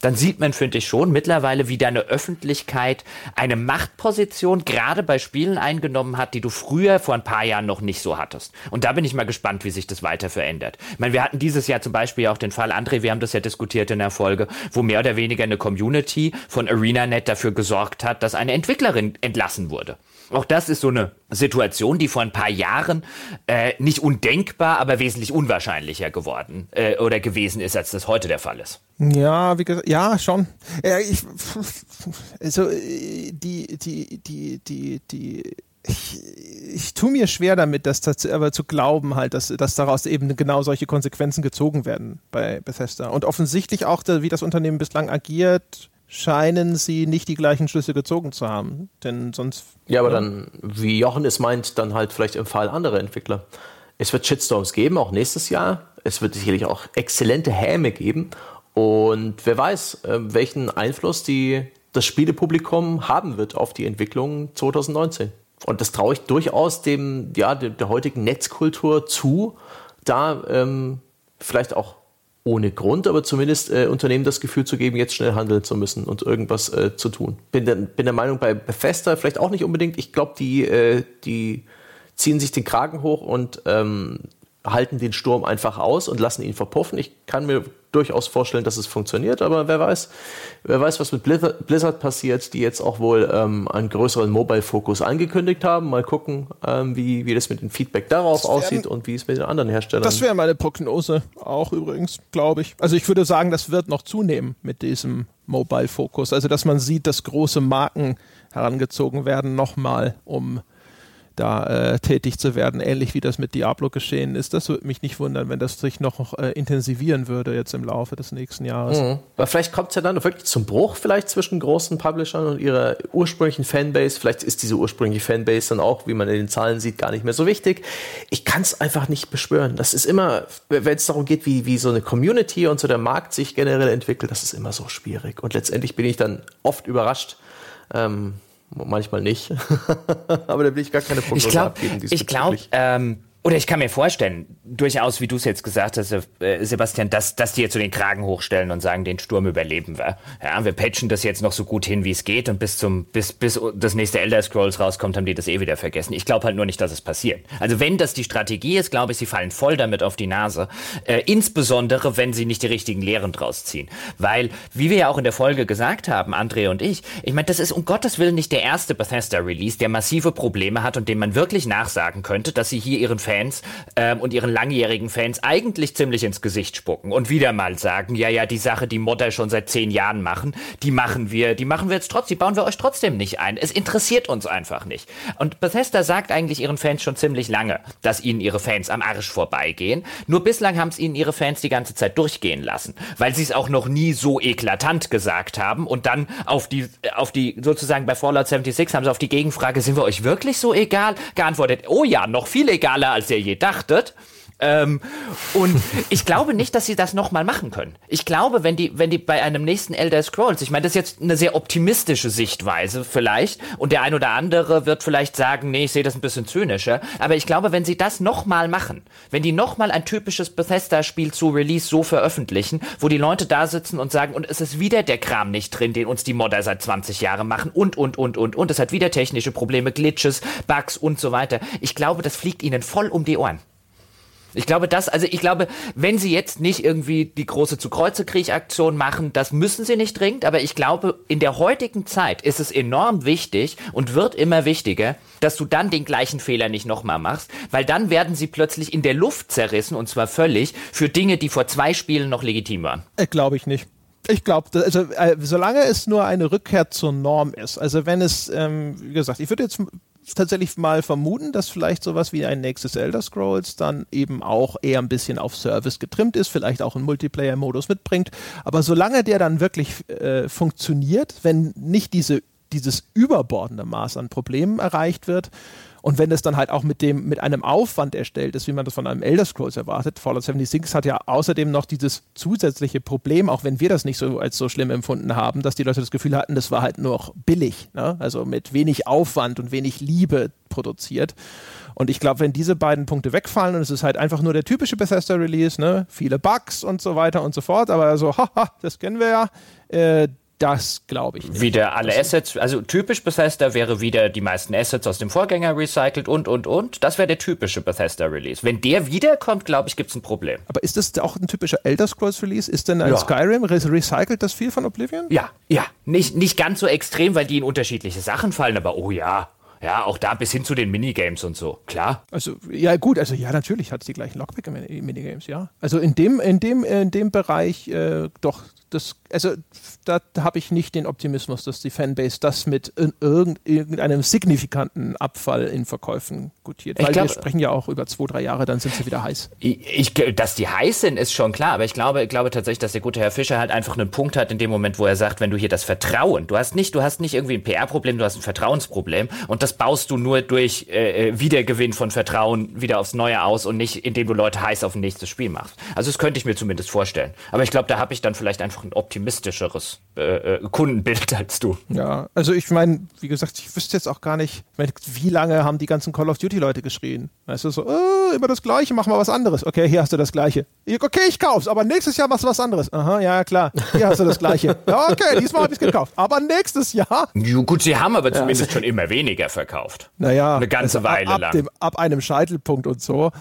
[SPEAKER 3] dann sieht man, finde ich schon, mittlerweile, wie deine Öffentlichkeit eine Machtposition gerade bei Spielen eingenommen hat, die du früher vor ein paar Jahren noch nicht so hattest. Und da bin ich mal gespannt, wie sich das weiter verändert. Ich meine, wir hatten dieses Jahr zum Beispiel auch den Fall, André, wir haben das ja diskutiert in der Folge, wo mehr oder weniger eine Community von ArenaNet dafür gesorgt hat, dass eine Entwicklerin entlassen wurde. Auch das ist so eine Situation, die vor ein paar Jahren äh, nicht undenkbar, aber wesentlich unwahrscheinlicher geworden äh, oder gewesen ist, als das heute der Fall ist.
[SPEAKER 1] Ja, wie gesagt, ja, schon. Ja, ich, also die, die, die, die, die, ich, ich tue mir schwer damit, das aber zu glauben, halt, dass, dass daraus eben genau solche Konsequenzen gezogen werden bei Bethesda. Und offensichtlich auch, wie das Unternehmen bislang agiert, scheinen sie nicht die gleichen Schlüsse gezogen zu haben. Denn sonst.
[SPEAKER 2] Ja, aber dann, wie Jochen es meint, dann halt vielleicht im Fall anderer Entwickler. Es wird Shitstorms geben, auch nächstes Jahr. Es wird sicherlich auch exzellente Häme geben. Und wer weiß, äh, welchen Einfluss die, das Spielepublikum haben wird auf die Entwicklung 2019. Und das traue ich durchaus dem, ja, der, der heutigen Netzkultur zu, da ähm, vielleicht auch ohne Grund, aber zumindest äh, Unternehmen das Gefühl zu geben, jetzt schnell handeln zu müssen und irgendwas äh, zu tun. Bin der, bin der Meinung, bei Bethesda vielleicht auch nicht unbedingt. Ich glaube, die, äh, die ziehen sich den Kragen hoch und ähm, halten den Sturm einfach aus und lassen ihn verpuffen. Ich kann mir durchaus vorstellen, dass es funktioniert, aber wer weiß, wer weiß, was mit Blizzard passiert, die jetzt auch wohl ähm, einen größeren Mobile-Fokus angekündigt haben. Mal gucken, ähm, wie, wie das mit dem Feedback darauf aussieht und wie es mit den anderen Herstellern.
[SPEAKER 1] Das wäre meine Prognose auch übrigens, glaube ich. Also ich würde sagen, das wird noch zunehmen mit diesem Mobile-Fokus. Also dass man sieht, dass große Marken herangezogen werden, nochmal, um da äh, tätig zu werden, ähnlich wie das mit Diablo geschehen ist. Das würde mich nicht wundern, wenn das sich noch äh, intensivieren würde jetzt im Laufe des nächsten Jahres. Mhm.
[SPEAKER 2] Aber vielleicht kommt es ja dann wirklich zum Bruch vielleicht zwischen großen Publishern und ihrer ursprünglichen Fanbase. Vielleicht ist diese ursprüngliche Fanbase dann auch, wie man in den Zahlen sieht, gar nicht mehr so wichtig. Ich kann es einfach nicht beschwören. Das ist immer, wenn es darum geht, wie, wie so eine Community und so der Markt sich generell entwickelt, das ist immer so schwierig. Und letztendlich bin ich dann oft überrascht, ähm, manchmal nicht. Aber da will ich gar keine
[SPEAKER 3] Prognose ich glaub, abgeben. Ich glaube, ähm, oder ich kann mir vorstellen, durchaus, wie du es jetzt gesagt hast, äh, Sebastian, dass, dass die jetzt so den Kragen hochstellen und sagen, den Sturm überleben wir. Ja, wir patchen das jetzt noch so gut hin, wie es geht und bis zum, bis, bis das nächste Elder Scrolls rauskommt, haben die das eh wieder vergessen. Ich glaube halt nur nicht, dass es passiert. Also wenn das die Strategie ist, glaube ich, sie fallen voll damit auf die Nase. Äh, insbesondere, wenn sie nicht die richtigen Lehren draus ziehen. Weil, wie wir ja auch in der Folge gesagt haben, André und ich, ich meine, das ist um Gottes Willen nicht der erste Bethesda-Release, der massive Probleme hat und dem man wirklich nachsagen könnte, dass sie hier ihren Fans ähm, und ihren langjährigen Fans eigentlich ziemlich ins Gesicht spucken und wieder mal sagen, ja, ja, die Sache, die Modder schon seit zehn Jahren machen, die machen wir, die machen wir jetzt trotzdem, die bauen wir euch trotzdem nicht ein. Es interessiert uns einfach nicht. Und Bethesda sagt eigentlich ihren Fans schon ziemlich lange, dass ihnen ihre Fans am Arsch vorbeigehen. Nur bislang haben es ihnen ihre Fans die ganze Zeit durchgehen lassen, weil sie es auch noch nie so eklatant gesagt haben und dann auf die, auf die, sozusagen bei Fallout 76 haben sie auf die Gegenfrage, sind wir euch wirklich so egal? Geantwortet, oh ja, noch viel egaler als als ihr je dachtet. Ähm, und ich glaube nicht, dass sie das nochmal machen können. Ich glaube, wenn die, wenn die bei einem nächsten Elder Scrolls, ich meine, das ist jetzt eine sehr optimistische Sichtweise vielleicht, und der ein oder andere wird vielleicht sagen, nee, ich sehe das ein bisschen zynischer, aber ich glaube, wenn sie das nochmal machen, wenn die nochmal ein typisches Bethesda-Spiel zu Release so veröffentlichen, wo die Leute da sitzen und sagen, und es ist wieder der Kram nicht drin, den uns die Modder seit 20 Jahren machen, und, und, und, und, und, es hat wieder technische Probleme, Glitches, Bugs und so weiter. Ich glaube, das fliegt ihnen voll um die Ohren. Ich glaube, das, also ich glaube, wenn sie jetzt nicht irgendwie die große zu Kreuze Krieg-Aktion machen, das müssen sie nicht dringend, aber ich glaube, in der heutigen Zeit ist es enorm wichtig und wird immer wichtiger, dass du dann den gleichen Fehler nicht nochmal machst, weil dann werden sie plötzlich in der Luft zerrissen und zwar völlig für Dinge, die vor zwei Spielen noch legitim waren.
[SPEAKER 1] Äh, glaube ich nicht. Ich glaube, also äh, solange es nur eine Rückkehr zur Norm ist, also wenn es, ähm, wie gesagt, ich würde jetzt tatsächlich mal vermuten, dass vielleicht sowas wie ein nächstes Elder Scrolls dann eben auch eher ein bisschen auf Service getrimmt ist, vielleicht auch einen Multiplayer-Modus mitbringt. Aber solange der dann wirklich äh, funktioniert, wenn nicht diese, dieses überbordende Maß an Problemen erreicht wird, und wenn es dann halt auch mit dem, mit einem Aufwand erstellt ist, wie man das von einem Elder Scrolls erwartet, Fallout 76 hat ja außerdem noch dieses zusätzliche Problem, auch wenn wir das nicht so als so schlimm empfunden haben, dass die Leute das Gefühl hatten, das war halt nur billig, ne? also mit wenig Aufwand und wenig Liebe produziert. Und ich glaube, wenn diese beiden Punkte wegfallen und es ist halt einfach nur der typische Bethesda-Release, ne? viele Bugs und so weiter und so fort, aber so, haha, das kennen wir ja, äh, das glaube ich
[SPEAKER 3] nicht. Wieder alle Assets, also typisch Bethesda wäre wieder die meisten Assets aus dem Vorgänger recycelt und, und, und. Das wäre der typische Bethesda-Release. Wenn der wiederkommt, glaube ich, gibt es ein Problem.
[SPEAKER 1] Aber ist das auch ein typischer Elder Scrolls-Release? Ist denn ein ja. Skyrim, recycelt das viel von Oblivion?
[SPEAKER 3] Ja, ja. Nicht, nicht ganz so extrem, weil die in unterschiedliche Sachen fallen, aber oh ja. Ja, auch da bis hin zu den Minigames und so, klar.
[SPEAKER 1] Also, ja, gut, also ja, natürlich hat es die gleichen Lockpick-Minigames, ja. Also in dem, in dem, in dem Bereich äh, doch das, also da, habe ich nicht den Optimismus, dass die Fanbase das mit irgend, irgendeinem signifikanten Abfall in Verkäufen gutiert. Weil glaub, wir sprechen ja auch über zwei, drei Jahre, dann sind sie wieder heiß.
[SPEAKER 3] Ich, dass die heiß sind, ist schon klar, aber ich glaube, ich glaube tatsächlich, dass der gute Herr Fischer halt einfach einen Punkt hat in dem Moment, wo er sagt, wenn du hier das Vertrauen, du hast nicht, du hast nicht irgendwie ein PR-Problem, du hast ein Vertrauensproblem und das baust du nur durch äh, äh, Wiedergewinn von Vertrauen wieder aufs Neue aus und nicht, indem du Leute heiß auf ein nächstes Spiel machst. Also das könnte ich mir zumindest vorstellen. Aber ich glaube, da habe ich dann vielleicht einfach ein optimistischeres äh, äh, Kundenbild als du.
[SPEAKER 1] Ja, also ich meine, wie gesagt, ich wüsste jetzt auch gar nicht, wie lange haben die ganzen Call of Duty Leute geschrien. Weißt du, so, oh, immer das Gleiche, mach mal was anderes. Okay, hier hast du das Gleiche. Okay, ich kauf's, aber nächstes Jahr machst du was anderes. Aha, ja, klar. Hier hast du das Gleiche. Okay, diesmal habe ich's gekauft. Aber nächstes Jahr.
[SPEAKER 3] Ja, gut, sie haben aber ja. zumindest schon immer weniger verkauft.
[SPEAKER 1] Naja.
[SPEAKER 3] Eine ganze also Weile
[SPEAKER 1] ab,
[SPEAKER 3] lang.
[SPEAKER 1] Dem, ab einem Scheitelpunkt und so.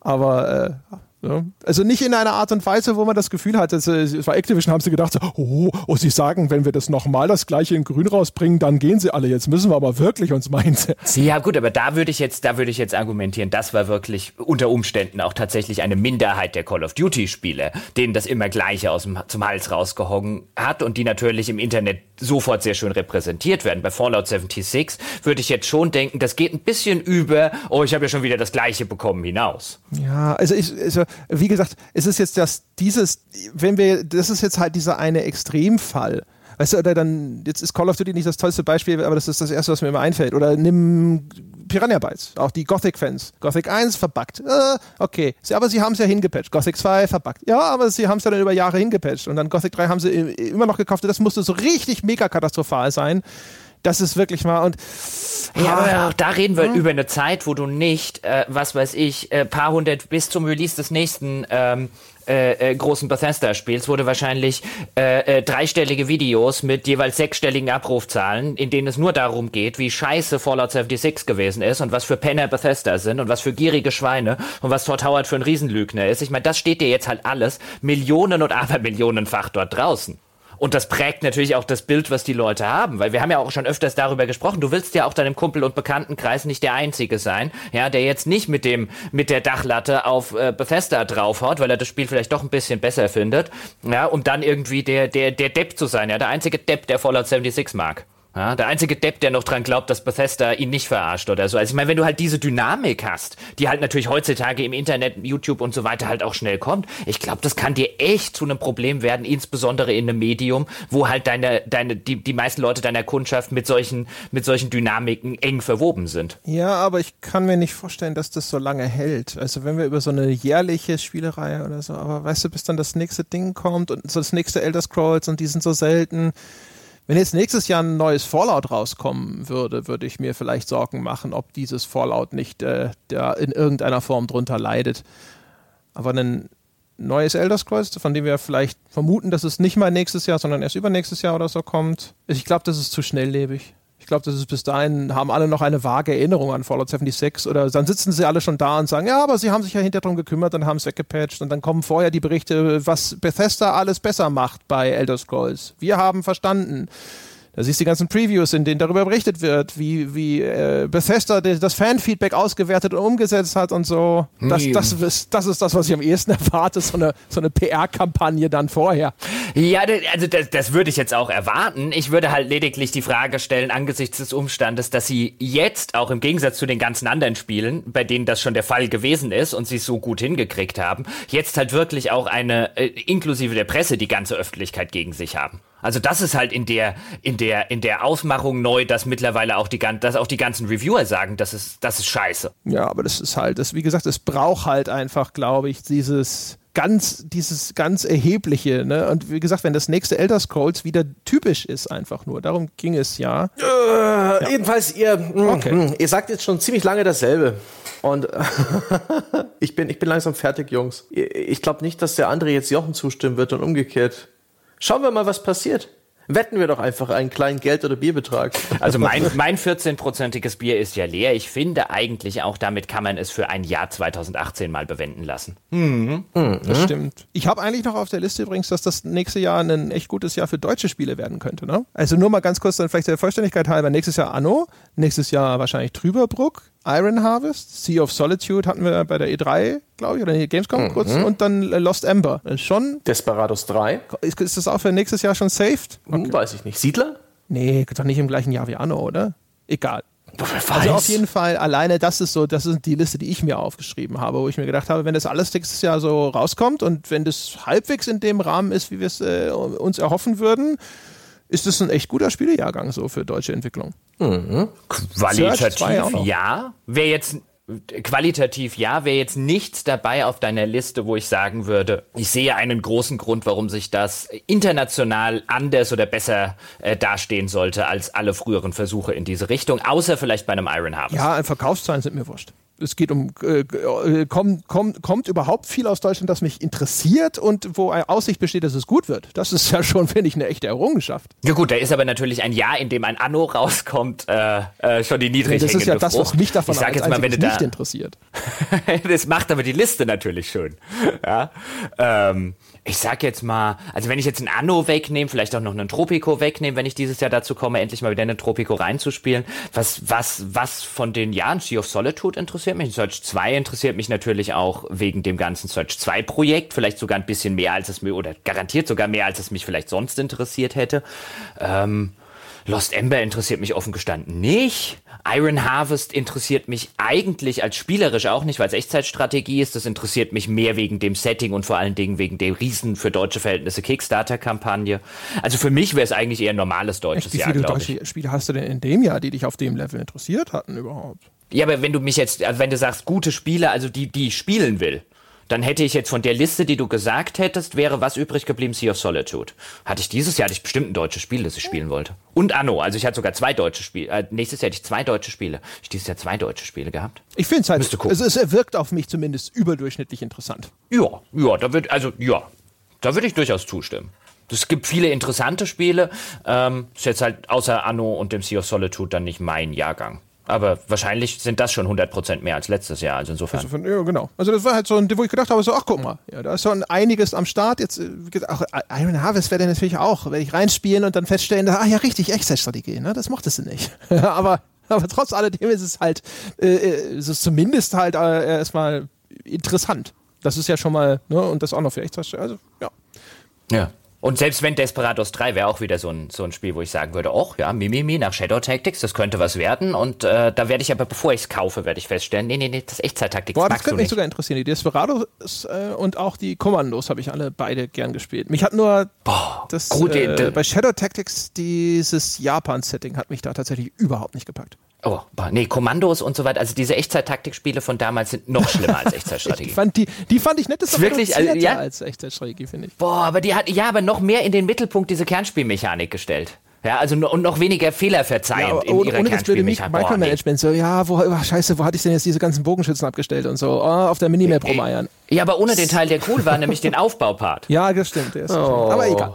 [SPEAKER 1] Aber äh, ja. Also nicht in einer Art und Weise, wo man das Gefühl hat, es war Activision, haben sie gedacht, so, oh, oh, sie sagen, wenn wir das nochmal das gleiche in Grün rausbringen, dann gehen sie alle. Jetzt müssen wir aber wirklich uns hinsetzen.
[SPEAKER 3] Ja gut, aber da würde ich jetzt, da würde ich jetzt argumentieren, das war wirklich unter Umständen auch tatsächlich eine Minderheit der Call of Duty Spiele, denen das immer gleiche aus dem, zum Hals rausgehogen hat und die natürlich im Internet sofort sehr schön repräsentiert werden. Bei Fallout 76 würde ich jetzt schon denken, das geht ein bisschen über, oh, ich habe ja schon wieder das gleiche bekommen hinaus.
[SPEAKER 1] Ja, also ich, also wie gesagt, es ist jetzt das, dieses, wenn wir, das ist jetzt halt dieser eine Extremfall. Weißt du, oder dann, jetzt ist Call of Duty nicht das tollste Beispiel, aber das ist das erste, was mir immer einfällt. Oder nimm Piranha Bytes, auch die Gothic-Fans. Gothic 1 verbuggt. Äh, okay, sie, aber sie haben es ja hingepatcht. Gothic 2 verbuggt. Ja, aber sie haben es ja dann über Jahre hingepatcht. Und dann Gothic 3 haben sie immer noch gekauft. Das musste so richtig mega katastrophal sein. Das ist wirklich mal und
[SPEAKER 3] ja, aber auch da reden wir hm. über eine Zeit, wo du nicht, äh, was weiß ich, äh, paar hundert bis zum Release des nächsten ähm, äh, äh, großen Bethesda-Spiels wurde wahrscheinlich äh, äh, dreistellige Videos mit jeweils sechsstelligen Abrufzahlen, in denen es nur darum geht, wie scheiße Fallout 76 gewesen ist und was für Penner Bethesda sind und was für gierige Schweine und was Todd Howard für ein Riesenlügner ist. Ich meine, das steht dir jetzt halt alles Millionen und Abermillionenfach dort draußen. Und das prägt natürlich auch das Bild, was die Leute haben, weil wir haben ja auch schon öfters darüber gesprochen. Du willst ja auch deinem Kumpel und Bekanntenkreis nicht der Einzige sein, ja, der jetzt nicht mit dem mit der Dachlatte auf äh, Bethesda draufhaut, weil er das Spiel vielleicht doch ein bisschen besser findet, ja, um dann irgendwie der der der Depp zu sein, ja, der einzige Depp, der Fallout 76 mag. Ja, der einzige Depp, der noch dran glaubt, dass Bethesda ihn nicht verarscht oder so. Also ich meine, wenn du halt diese Dynamik hast, die halt natürlich heutzutage im Internet, YouTube und so weiter halt auch schnell kommt, ich glaube, das kann dir echt zu einem Problem werden, insbesondere in einem Medium, wo halt deine, deine, die, die meisten Leute deiner Kundschaft mit solchen, mit solchen Dynamiken eng verwoben sind.
[SPEAKER 1] Ja, aber ich kann mir nicht vorstellen, dass das so lange hält. Also wenn wir über so eine jährliche Spielereihe oder so, aber weißt du, bis dann das nächste Ding kommt und so das nächste Elder Scrolls und die sind so selten wenn jetzt nächstes Jahr ein neues Fallout rauskommen würde, würde ich mir vielleicht Sorgen machen, ob dieses Fallout nicht äh, in irgendeiner Form drunter leidet. Aber ein neues Elder Scrolls, von dem wir vielleicht vermuten, dass es nicht mal nächstes Jahr, sondern erst übernächstes Jahr oder so kommt, ich glaube, das ist zu schnelllebig. Ich glaube, das ist bis dahin, haben alle noch eine vage Erinnerung an Fallout 76 oder dann sitzen sie alle schon da und sagen, ja, aber sie haben sich ja hinterher drum gekümmert und haben es weggepatcht und dann kommen vorher die Berichte, was Bethesda alles besser macht bei Elder Scrolls. Wir haben verstanden. Da siehst du die ganzen Previews, in denen darüber berichtet wird, wie, wie äh, Bethesda das Fanfeedback ausgewertet und umgesetzt hat und so. Das, das, ist, das ist das, was ich am ehesten erwarte, so eine, so eine PR-Kampagne dann vorher.
[SPEAKER 3] Ja, also das, das würde ich jetzt auch erwarten. Ich würde halt lediglich die Frage stellen, angesichts des Umstandes, dass sie jetzt auch im Gegensatz zu den ganzen anderen Spielen, bei denen das schon der Fall gewesen ist und sie es so gut hingekriegt haben, jetzt halt wirklich auch eine, äh, inklusive der Presse, die ganze Öffentlichkeit gegen sich haben. Also das ist halt in der in der in der Ausmachung neu, dass mittlerweile auch die dass auch die ganzen Reviewer sagen, das ist das ist scheiße.
[SPEAKER 1] Ja, aber das ist halt, das wie gesagt, es braucht halt einfach, glaube ich, dieses ganz dieses ganz erhebliche, ne? Und wie gesagt, wenn das nächste Elder Scrolls wieder typisch ist, einfach nur, darum ging es ja.
[SPEAKER 2] Äh, ja. Jedenfalls ihr, mh, okay. mh, ihr sagt jetzt schon ziemlich lange dasselbe. Und ich bin ich bin langsam fertig, Jungs. Ich glaube nicht, dass der andere jetzt Jochen zustimmen wird und umgekehrt. Schauen wir mal, was passiert. Wetten wir doch einfach einen kleinen Geld- oder Bierbetrag.
[SPEAKER 3] Also mein, mein 14-prozentiges Bier ist ja leer. Ich finde eigentlich auch, damit kann man es für ein Jahr 2018 mal bewenden lassen.
[SPEAKER 1] Mhm. Mhm. Das stimmt. Ich habe eigentlich noch auf der Liste übrigens, dass das nächste Jahr ein echt gutes Jahr für deutsche Spiele werden könnte. Ne? Also nur mal ganz kurz dann vielleicht der Vollständigkeit halber. Nächstes Jahr Anno, nächstes Jahr wahrscheinlich Trüberbruck, Iron Harvest, Sea of Solitude hatten wir bei der E3, glaube ich, oder die Gamescom mhm. kurz und dann Lost Ember. Schon.
[SPEAKER 2] Desperados 3.
[SPEAKER 1] Ist, ist das auch für nächstes Jahr schon saved?
[SPEAKER 2] Okay. weiß ich nicht. Siedler?
[SPEAKER 1] Nee, doch nicht im gleichen Jahr wie Anno, oder? Egal. Also auf jeden Fall, alleine das ist so, das ist die Liste, die ich mir aufgeschrieben habe, wo ich mir gedacht habe, wenn das alles nächstes Jahr so rauskommt und wenn das halbwegs in dem Rahmen ist, wie wir es äh, uns erhoffen würden, ist es ein echt guter Spielejahrgang so für deutsche Entwicklung.
[SPEAKER 3] Mhm. Qualitativ ja. Wer jetzt qualitativ ja, wäre jetzt nichts dabei auf deiner Liste, wo ich sagen würde, ich sehe einen großen Grund, warum sich das international anders oder besser äh, dastehen sollte als alle früheren Versuche in diese Richtung, außer vielleicht bei einem Iron Harvest.
[SPEAKER 1] Ja, Verkaufszahlen sind mir wurscht. Es geht um, äh, äh, kommt, kommt, kommt überhaupt viel aus Deutschland, das mich interessiert und wo eine Aussicht besteht, dass es gut wird. Das ist ja schon, finde ich, eine echte Errungenschaft.
[SPEAKER 3] Ja gut, da ist aber natürlich ein Jahr, in dem ein Anno rauskommt, äh, äh, schon die niedrig Das ist ja
[SPEAKER 1] das, was mich davon
[SPEAKER 3] ich sag jetzt mal, wenn
[SPEAKER 1] nicht interessiert.
[SPEAKER 3] das macht aber die Liste natürlich schön. Ja? Ähm, ich sag jetzt mal, also wenn ich jetzt ein Anno wegnehme, vielleicht auch noch einen Tropico wegnehme, wenn ich dieses Jahr dazu komme, endlich mal wieder einen Tropico reinzuspielen, was, was, was von den Jahren Sea of Solitude interessiert mich? Search 2 interessiert mich natürlich auch wegen dem ganzen Search 2 Projekt, vielleicht sogar ein bisschen mehr als es mir, oder garantiert sogar mehr als es mich vielleicht sonst interessiert hätte. Ähm, Lost Ember interessiert mich offen gestanden nicht. Iron Harvest interessiert mich eigentlich als spielerisch auch nicht, weil es Echtzeitstrategie ist. Das interessiert mich mehr wegen dem Setting und vor allen Dingen wegen der riesen für deutsche Verhältnisse Kickstarter-Kampagne. Also für mich wäre es eigentlich eher ein normales deutsches Echt,
[SPEAKER 1] Jahr. Wie viele deutsche Spiele hast du denn in dem Jahr, die dich auf dem Level interessiert hatten überhaupt?
[SPEAKER 3] Ja, aber wenn du mich jetzt, also wenn du sagst, gute Spiele, also die, die ich spielen will, dann hätte ich jetzt von der Liste, die du gesagt hättest, wäre was übrig geblieben, Sea of Solitude. Hatte ich dieses Jahr, hatte ich bestimmt ein deutsches Spiel, das ich spielen wollte. Und Anno, also ich hatte sogar zwei deutsche Spiele. Äh, nächstes Jahr hätte ich zwei deutsche Spiele. Ich dieses Jahr zwei deutsche Spiele gehabt.
[SPEAKER 1] Ich finde es halt, es, es wirkt auf mich zumindest überdurchschnittlich interessant.
[SPEAKER 3] Ja, ja, da wird, also ja, da würde ich durchaus zustimmen. Es gibt viele interessante Spiele. Ähm, ist jetzt halt außer Anno und dem Sea of Solitude dann nicht mein Jahrgang. Aber wahrscheinlich sind das schon 100% mehr als letztes Jahr. Also insofern. Also
[SPEAKER 1] von, ja, genau. Also das war halt so ein, wo ich gedacht habe, so, ach guck mal, ja, da ist schon einiges am Start. Jetzt, äh, auch Iron Harvest wäre natürlich auch, werde ich reinspielen und dann feststellen, ach ja, richtig, Echtzeitstrategie, ne? Das mochte sie nicht. aber, aber trotz alledem ist es halt, äh, äh, ist es zumindest halt äh, erstmal interessant. Das ist ja schon mal, ne, und das auch noch für Echtzeitstrategie. Also, ja.
[SPEAKER 3] Ja. Und selbst wenn Desperados 3 wäre auch wieder so ein, so ein Spiel, wo ich sagen würde, ach ja, Mimimi nach Shadow Tactics, das könnte was werden. Und äh, da werde ich aber, bevor ich es kaufe, werde ich feststellen, nee, nee, nee, das Echtzeit-Taktik,
[SPEAKER 1] Boah, das könnte mich sogar interessieren. Die Desperados äh, und auch die Kommandos habe ich alle beide gern gespielt. Mich hat nur
[SPEAKER 3] Boah,
[SPEAKER 1] das, äh, bei Shadow Tactics dieses Japan-Setting hat mich da tatsächlich überhaupt nicht gepackt.
[SPEAKER 3] Oh, nee, Kommandos und so weiter. Also diese Echtzeit-Taktikspiele von damals sind noch schlimmer als Echtzeitstrategie.
[SPEAKER 1] ich fand die, die fand ich nett,
[SPEAKER 3] das wirklich also, ja?
[SPEAKER 1] als Echtzeitstrategie, finde ich.
[SPEAKER 3] Boah, aber die hat, ja, aber noch mehr in den Mittelpunkt diese Kernspielmechanik gestellt. Ja, also und noch weniger Fehler verzeihen ja, in ihrer ohne.
[SPEAKER 1] Das Micromanagement, so, ja, wo, oh, scheiße, wo hatte ich denn jetzt diese ganzen Bogenschützen abgestellt und so, oh, auf der Minimap äh, rumeiern.
[SPEAKER 3] Ja, aber ohne den Teil, der cool war, nämlich den Aufbaupart.
[SPEAKER 1] Ja, das stimmt. Das oh. Aber egal.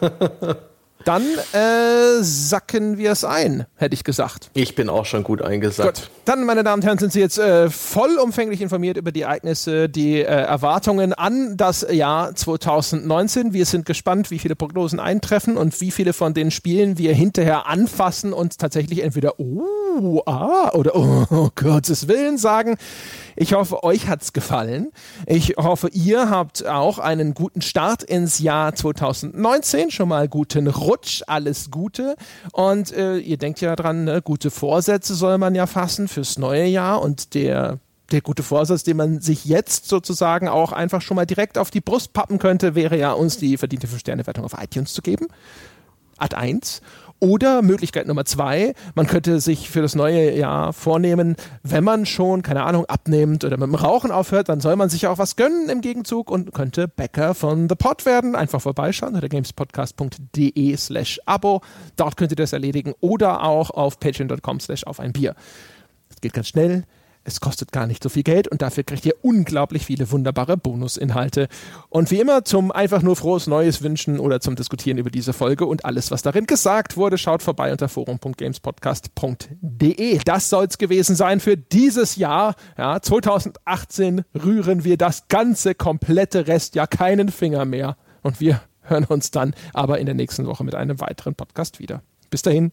[SPEAKER 1] Dann äh, sacken wir es ein, hätte ich gesagt.
[SPEAKER 2] Ich bin auch schon gut eingesackt. Gut.
[SPEAKER 1] Dann, meine Damen und Herren, sind Sie jetzt äh, vollumfänglich informiert über die Ereignisse, die äh, Erwartungen an das Jahr 2019. Wir sind gespannt, wie viele Prognosen eintreffen und wie viele von den Spielen wir hinterher anfassen und tatsächlich entweder oh, ah oder oh, oh Gottes Willen sagen. Ich hoffe, euch hat's gefallen. Ich hoffe, ihr habt auch einen guten Start ins Jahr 2019. Schon mal guten Rutsch, alles Gute. Und äh, ihr denkt ja dran, ne, gute Vorsätze soll man ja fassen fürs neue Jahr. Und der der gute Vorsatz, den man sich jetzt sozusagen auch einfach schon mal direkt auf die Brust pappen könnte, wäre ja, uns die verdiente 5-Sterne-Wertung auf iTunes zu geben. Ad 1. Oder Möglichkeit Nummer zwei, man könnte sich für das neue Jahr vornehmen, wenn man schon, keine Ahnung, abnimmt oder mit dem Rauchen aufhört, dann soll man sich auch was gönnen im Gegenzug und könnte Bäcker von The Pod werden. Einfach vorbeischauen unter gamespodcast.de slash Abo. Dort könnt ihr das erledigen oder auch auf patreon.com slash auf ein Bier. Das geht ganz schnell. Es kostet gar nicht so viel Geld und dafür kriegt ihr unglaublich viele wunderbare Bonusinhalte. Und wie immer zum einfach nur frohes Neues wünschen oder zum Diskutieren über diese Folge und alles, was darin gesagt wurde, schaut vorbei unter forum.gamespodcast.de. Das soll es gewesen sein für dieses Jahr. Ja, 2018 rühren wir das ganze komplette Restjahr keinen Finger mehr. Und wir hören uns dann aber in der nächsten Woche mit einem weiteren Podcast wieder. Bis dahin.